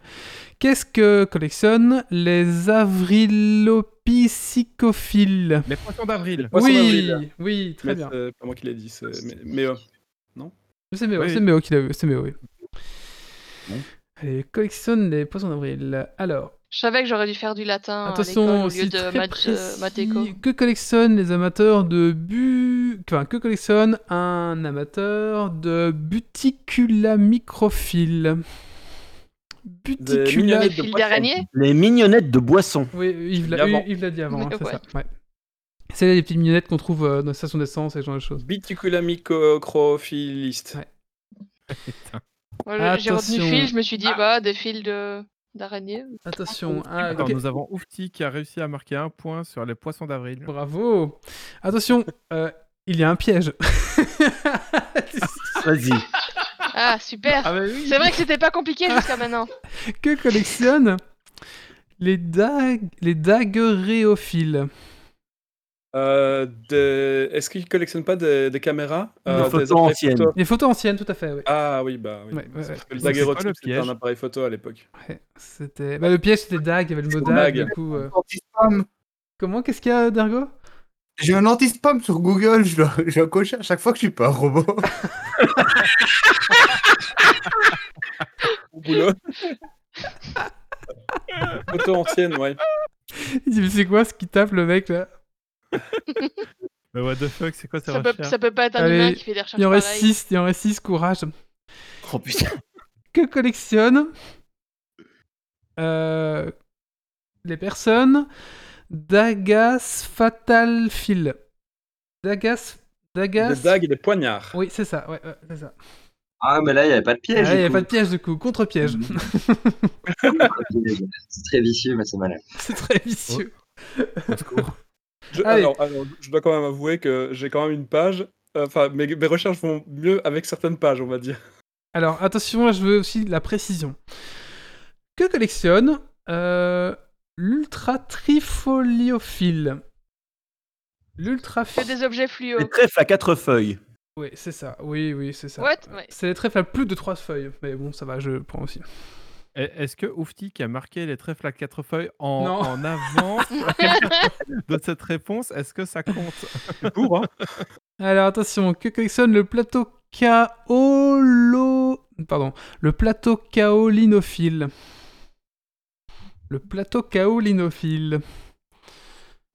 Qu'est-ce que collectionnent les avrilopisicophiles Les poissons d'avril. Oui, oui, très Mais bien. c'est pas moi qui l'ai dit, c'est- mais, euh, C'est Méo, Oui. c'est Méo qui l'a eu, c'est Méo, oui. Bon. Allez, collectionne les poissons d'avril. Alors, Je savais que j'aurais dû faire du latin attention à l'école au lieu de très maths, euh, mathéco. que collectionnent les amateurs de bu... Enfin, que collectionne un amateur de buticula microphile Les Buticula... mignonnettes de d'araignée Les mignonnettes de boisson. Oui, Yves l'a l'a dit avant, hein, Ouais. c'est ça. Ouais. C'est les petites mignonnettes qu'on trouve euh, dans les stations d'essence et ce genre de choses. Biticulamicrophiliste. Ouais. Voilà, J'ai retenu fil, je me suis dit, bah, des fils de d'araignée. Attention, ah, Alors, nous avons Oufti qui a réussi à marquer un point sur les poissons d'avril. Bravo. Attention, euh, il y a un piège. [laughs] Vas-y. Ah, super Ah bah oui. C'est vrai que c'était pas compliqué jusqu'à maintenant. que collectionnent les, dag... les daguerréophiles? Euh, des- Est-ce qu'ils collectionnent pas des, des caméras? Des euh, photos appareils anciennes. photos Les photos anciennes, tout à fait, oui. Ah oui, bah oui. Ouais, ouais, ouais. Le daguerreotype, c'était un appareil photo à l'époque. Ouais, c'était... Bah, le piège, c'était dag, il y avait le mot dag, du coup... euh. Anti-spam. Comment Qu'est-ce qu'il y a, Dergo J'ai un anti-spam sur Google, je dois, je dois cocher à chaque fois que je suis pas un robot. Au boulot. Photo ancienne, ouais. Il dit, mais c'est quoi ce qui tape, le mec, là? Mais what the fuck, c'est quoi ces Ça peut, ça peut pas être un Allez, humain qui fait des recherches Il y en reste pareilles. 6, il y en reste 6, courage. Oh putain. que collectionnent euh, les personnes d'Agas Fatalphile. D'Agas. D'Agas. Des dagues et des poignards. Oui, c'est ça, ouais, ouais, c'est ça. Ah, mais là, il n'y avait pas de Ah, piège. Il n'y du a coup. pas de piège du coup, contre-piège. [laughs] C'est très vicieux, mais c'est malin. [laughs] c'est très vicieux. Je, Allez. alors, alors, je dois quand même avouer que j'ai quand même une page. euh, Enfin, mes, mes recherches vont mieux avec certaines pages, on va dire. Alors attention, là je veux aussi la précision. Que collectionne euh, l'ultra trifoliophile? L'ultra Que des objets fluo. Les trèfles à quatre feuilles. Oui, c'est ça. Oui, oui, c'est ça. Ouais. C'est les trèfles à plus de 3 feuilles. Mais bon, ça va, je prends aussi. Et Est-ce que Oufti qui a marqué les trèfles à quatre feuilles en, Non. en avant [laughs] [laughs] de cette réponse, est-ce que ça compte? Pour, hein. Alors attention, que collectionne le plateau kaolo... Pardon, le plateau kaolinophile? Le plateau kaolinophile.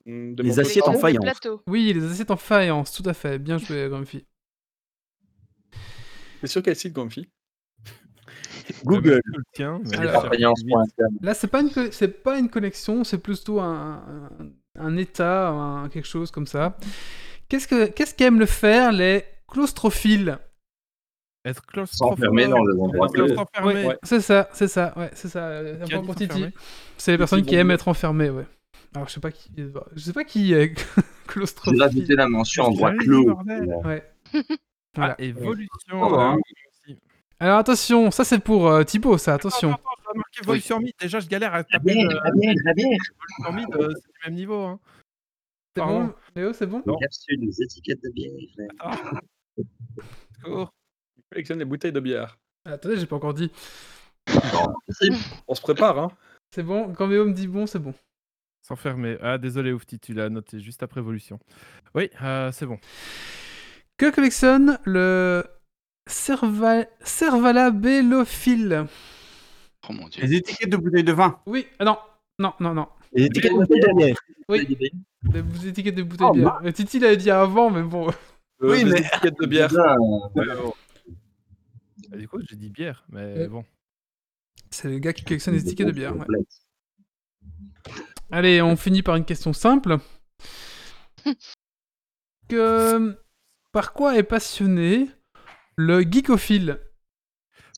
Hmm, de Les assiettes en faïence. Oui, les assiettes en faïence, tout à fait. Bien joué, Grumpy. C'est sur quel site, Grumpy? Google. Le tien, mais. Là, c'est pas une, c'est pas une connexion, c'est plutôt un, un, un état, un- quelque chose comme ça. Qu'est-ce que qu'est-ce qu'aiment le faire les claustrophiles? Être S'enfermer dans les endroits. Ouais. C'est ça, c'est ça, ouais, c'est ça. euh, C'est les personnes qui aiment être enfermées, ouais. Alors, je sais pas qui, je sais pas qui est [laughs] J'ai claustrophile. rajouté la mention endroit Joli, clos. [laughs] Ah, Voilà. évolution. Ah, hein. Alors attention, ça c'est pour euh, Thibaut, ça, attention. Attends, attends, je marquer vol sur mid. Déjà, je galère à taper la bière. vol sur mid. euh, C'est du même niveau. Hein. C'est Pardon. bon, Léo, c'est bon Non. Capsule, les étiquettes de bière. Ah. Secours. Il collectionne les bouteilles de bière. Ah, Attendez, j'ai pas encore dit. On se prépare, hein. C'est bon, quand Léo me dit bon, c'est bon. S'enfermer. Ah, désolé, Oufti, tu l'as noté juste après évolution. Oui, euh, c'est bon. Que collectionne le Cerva... Cervalabellophile Oh mon dieu. Les étiquettes de bouteilles de vin. Oui, ah non, non, non, non. Les étiquettes de bouteilles de bière. Oui, les étiquettes de bouteilles de bière. Euh, Titi l'avait dit avant, mais bon. Euh, Oui, mais- étiquettes de bière. Ouais, bon. Ah, du coup, j'ai dit bière, mais Ouais. bon. C'est le gars qui collectionne les étiquettes de bière. ouais. Allez, on finit par une question simple. [laughs] Que... Par quoi est passionné le geekophile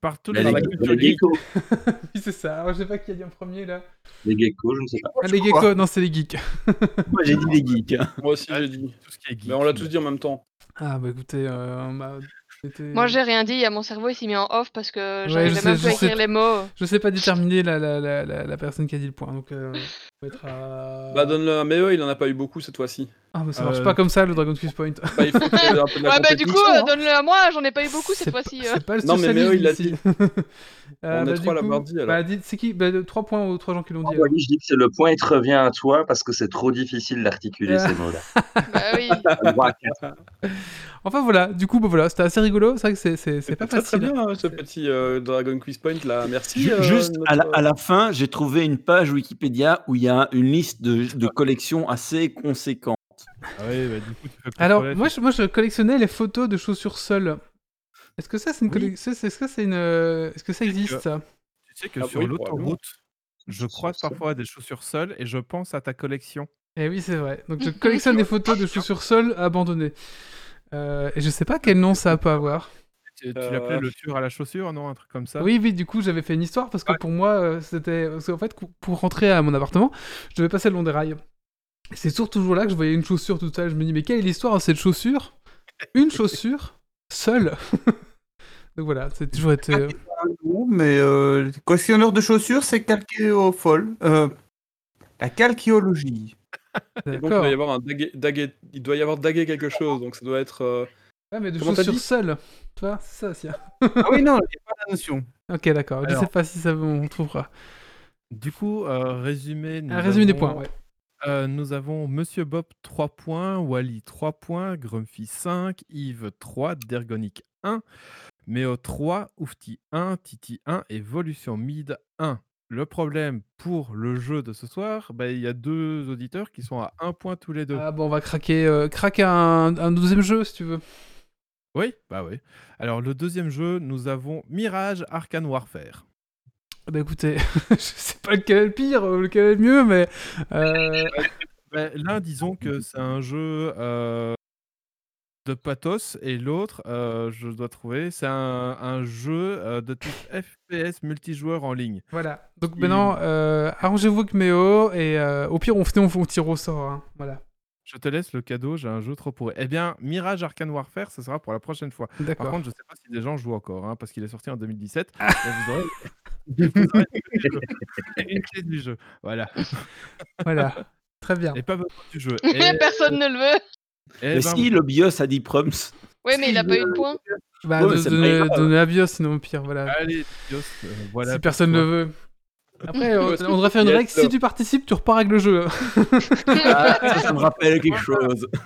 Partout dans la culture geek. [laughs] Oui, c'est ça. Alors, je sais pas qui a dit en premier là. Les geckos, je ne sais pas. Ah, les geckos, non, c'est les geeks. [laughs] Moi, j'ai dit les geeks. Moi aussi, j'ai dit. Tout ce qui est geek. Mais on l'a tous dit en même temps. Ah, bah écoutez, euh, on m'a- Moi, j'ai rien dit. Mon cerveau, il s'est mis en off parce que je j'arrivais même plus à écrire les mots. Je sais pas déterminer la, la, la, la, la personne qui a dit le point, donc euh, [laughs] être à... Bah, donne-le à Méo, il en a pas eu beaucoup cette fois-ci. Ah, mais ça marche Euh, pas comme ça le Dragon Quiz Point. [laughs] Bah, il faut qu'il y ait un peu de la Ouais, bah, du coup, euh, hein. donne-le à moi. J'en ai pas eu beaucoup cette fois-ci. euh. C'est pas le Non, mais Méo, il l'a dit. ici. [laughs] Euh, On est bah, trois à du l'avoir coup, dit, alors. Bah, dites- c'est qui bah, Trois points aux trois gens qui l'ont dit. Ah, alors. oui, je dis que c'est le point, il te revient à toi parce que c'est trop difficile d'articuler ces mots-là. [laughs] Bah oui. À. Enfin voilà, du coup, bah, voilà, c'était assez rigolo. C'est vrai que c'est- pas Très très facile. bien hein, ce petit euh, Dragon Quiz Point là, merci. Ju- euh, Juste à à la fin, j'ai trouvé une page Wikipédia où il y a une liste de, de collections assez conséquente. Ah bah, du coup, tu fais Alors, moi je, moi, je collectionnais les photos de chaussures seules. Est-ce que ça, c'est une Oui. collection Est-ce que c'est une. euh, Est-ce que ça existe ça? Tu sais que Ah sur oui, l'autoroute, je croise parfois des chaussures seules et je pense à ta collection. Eh oui, c'est vrai. Donc je [laughs] collectionne des photos de chaussures seules abandonnées. Euh, et je sais pas quel nom ça peut avoir. Tu, tu Euh, l'appelais le tueur à la chaussure, non Un truc comme ça? Oui, oui, du coup, j'avais fait une histoire parce que pour moi, euh, c'était. Parce qu'en fait, pour rentrer à mon appartement, je devais passer le long des rails. C'est toujours, toujours là que je voyais une chaussure toute seule. Je me dis, mais quelle est l'histoire de cette chaussure? Une chaussure seule. [laughs] Donc voilà, c'est toujours été. euh, mais euh, questionneur de chaussures, c'est calcéophole. Euh, la calcéologie. [laughs] Donc il doit y avoir un il doit y avoir dagué quelque chose, donc ça doit être. euh, Ouais, mais de Comment chaussures seules. Tu vois, c'est ça aussi. hein. Ah oui, non, il n'y a pas la notion. Ok, d'accord. Je Alors. sais pas si ça on trouvera. Du coup, euh, résumé. nous Un résumé des avons- points, ouais. Euh, nous avons Monsieur Bob 3 points, Wally 3 points, Grumpy 5, Yves 3, Dergonic 1, Méo 3, Oufti 1, Titi 1, Evolution Mid 1. Le problème pour le jeu de ce soir, bah, il y a deux auditeurs qui sont à 1 point tous les deux. Ah bon, on va craquer, euh, craquer un, un deuxième jeu si tu veux. Oui, bah oui. Alors le deuxième jeu, nous avons Mirage Arcane Warfare. Ah Bah écoutez, [laughs] je sais pas lequel est le pire, ou lequel est le mieux, mais. euh, Bah, L'un, disons que c'est un jeu euh, de pathos, et l'autre, euh, je dois trouver, c'est un, un jeu de type FPS multijoueur en ligne. Voilà. Donc maintenant, arrangez-vous avec Méo, et au pire, on, fait- on, on tire au sort. hein. Voilà. Je te laisse le cadeau, j'ai un jeu trop pourri. Eh bien, Mirage Arcane Warfare, ce sera pour la prochaine fois. Par contre, je sais pas si des gens jouent encore, hein, parce qu'il est sorti en 2017. mais vous aurez, [laughs] vous aurez [laughs] une clé du jeu. Voilà. Voilà. Très bien. Et pas besoin du jeu. [laughs] Et, Personne ne le veut. eh Mais ben, si, le BIOS a dit Proms. Ouais, mais il a pas eu de point. Bah, Ouais, donner, donner à Bios, sinon au pire, voilà. Allez, Bios, euh, voilà. si personne ne veut. Après, on, devrait faire une règle, si là. tu participes, tu repars avec le jeu. Ah, ça, ça me rappelle quelque chose. [laughs]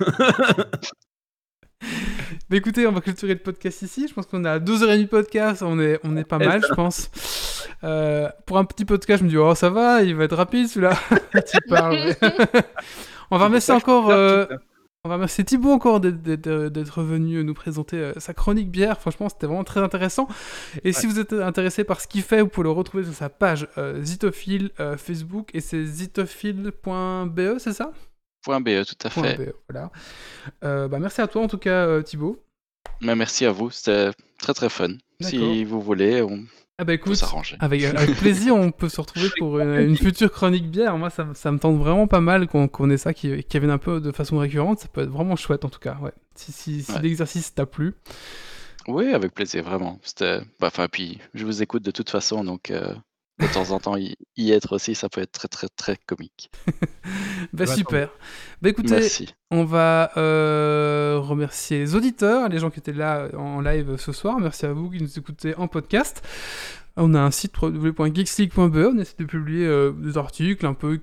Mais écoutez, on va clôturer le podcast ici. Je pense qu'on a 2h30 de podcast, on est, on est pas mal, je pense. Euh, pour un petit podcast, je me dis, oh ça va, il va être rapide celui-là. [laughs] tu parles. [laughs] on va remercier ça encore. euh. On va remercier Thibaut encore d'être- d'être venu nous présenter euh, sa chronique bière. Franchement, c'était vraiment très intéressant. Et si vous êtes intéressé par ce qu'il fait, vous pouvez le retrouver sur sa page euh, Zitophile euh, Facebook et c'est zitophile.be, c'est ça? BE, tout à fait. .be, voilà. Euh, bah, merci à toi en tout cas, euh, Thibaut. Mais merci à vous, c'était très très fun. Si vous voulez, on Ah bah écoute, avec, [laughs] avec plaisir, on peut se retrouver pour une, une future chronique bière. Moi, ça, ça me tente vraiment pas mal qu'on qu'on ait ça qui, qui vienne un peu de façon récurrente. Ça peut être vraiment chouette en tout cas. Ouais. Si, si, si Ouais. l'exercice t'a plu. Oui, avec plaisir, vraiment. C'était. bah, Enfin, puis je vous écoute de toute façon, donc euh, de temps en temps y, y être aussi, ça peut être très très très comique. [laughs] Bah Bah, super. Bah écoutez, Merci. on va euh, remercier les auditeurs, les gens qui étaient là en live ce soir. Merci à vous qui nous écoutez en podcast. On a un site www.geeksleague.be, on essaie de publier euh, des articles un peu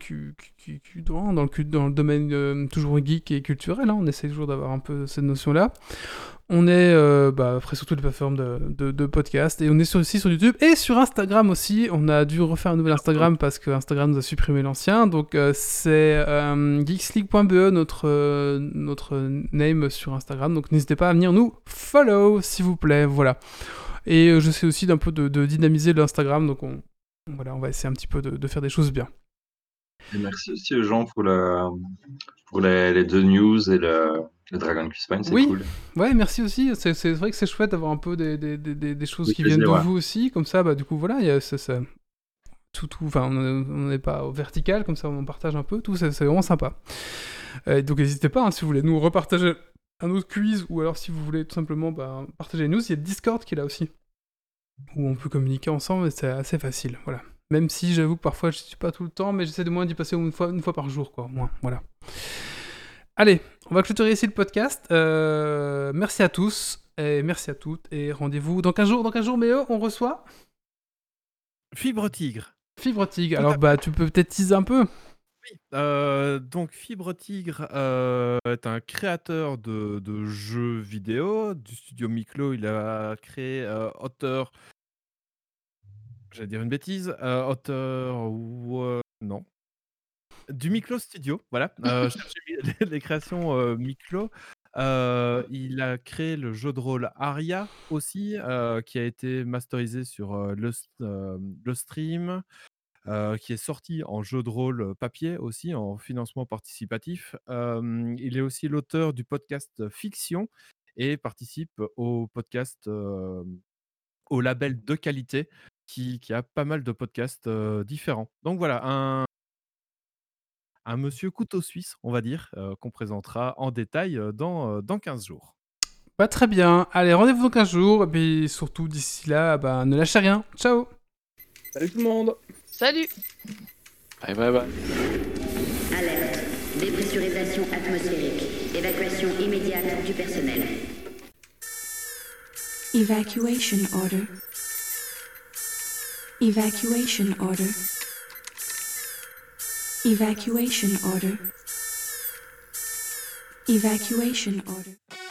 dans, le, domaine euh, toujours geek et culturel, hein. on essaie toujours d'avoir un peu cette notion-là. On est euh, bah, après sur toutes les plateformes de, de, podcast et on est sur, aussi sur YouTube et sur Instagram aussi. On a dû refaire un nouvel Instagram parce que Instagram nous a supprimé l'ancien. Donc c'est euh, geeksleague.be notre, notre name sur Instagram. Donc n'hésitez pas à venir nous follow s'il vous plaît. Voilà. Et euh, j'essaie aussi d'un peu de, de dynamiser l'Instagram. Donc on, voilà, on va essayer un petit peu de, de faire des choses bien. Et merci aussi aux gens pour, le, pour les, les deux news et le, le Dragon Point, c'est Oui. cool. Ouais, merci aussi. C'est vrai que c'est chouette d'avoir un peu des, des, des- des, choses qui viennent de ouais. vous aussi. Comme ça, bah, du coup, voilà, il y a ça, ça- tout, tout, enfin, on n'est pas au vertical, comme ça, on partage un peu. Tout, c'est c'est vraiment sympa. Euh, donc, n'hésitez pas, hein, si vous voulez nous repartager un autre quiz, ou alors si vous voulez tout simplement bah, partager news, il y a Discord qui est là aussi, où on peut communiquer ensemble, et c'est assez facile. Voilà. Même si j'avoue que parfois je suis pas tout le temps, mais j'essaie de moins d'y passer une fois, une fois par jour, quoi, au moins. Voilà. Allez, on va clôturer ici le podcast. Euh, merci à tous et merci à toutes et rendez-vous dans 15 jours. Dans 15 jours, mais eux, on reçoit Fibre Tigre. Fibre Tigre. Alors bah tu peux peut-être teaser un peu. Euh, donc Fibre Tigre euh, est un créateur de, de jeux vidéo du studio Miklo. Il a créé euh, auteur, j'allais dire une bêtise, euh, auteur ou euh, non, du Miklo Studio. Voilà, euh, [laughs] les, les créations euh, Miklo. Euh, il a créé le jeu de rôle Aria aussi, euh, qui a été masterisé sur euh, euh, le stream euh, qui est sorti en jeu de rôle papier aussi, en financement participatif. Euh, il est aussi l'auteur du podcast Fiction et participe au podcast, euh, au label de qualité, qui, qui a pas mal de podcasts euh, différents. Donc voilà, un, un monsieur couteau suisse, on va dire, euh, qu'on présentera en détail euh, dans, euh, dans 15 jours. Bah très bien. Allez, rendez-vous dans 15 jours et puis surtout d'ici là, bah ne lâchez rien. Ciao. Salut tout le monde Salut Bye bye bye. Alerte. Dépressurisation atmosphérique. Évacuation immédiate du personnel. Evacuation order. Evacuation order. Evacuation order. Evacuation order.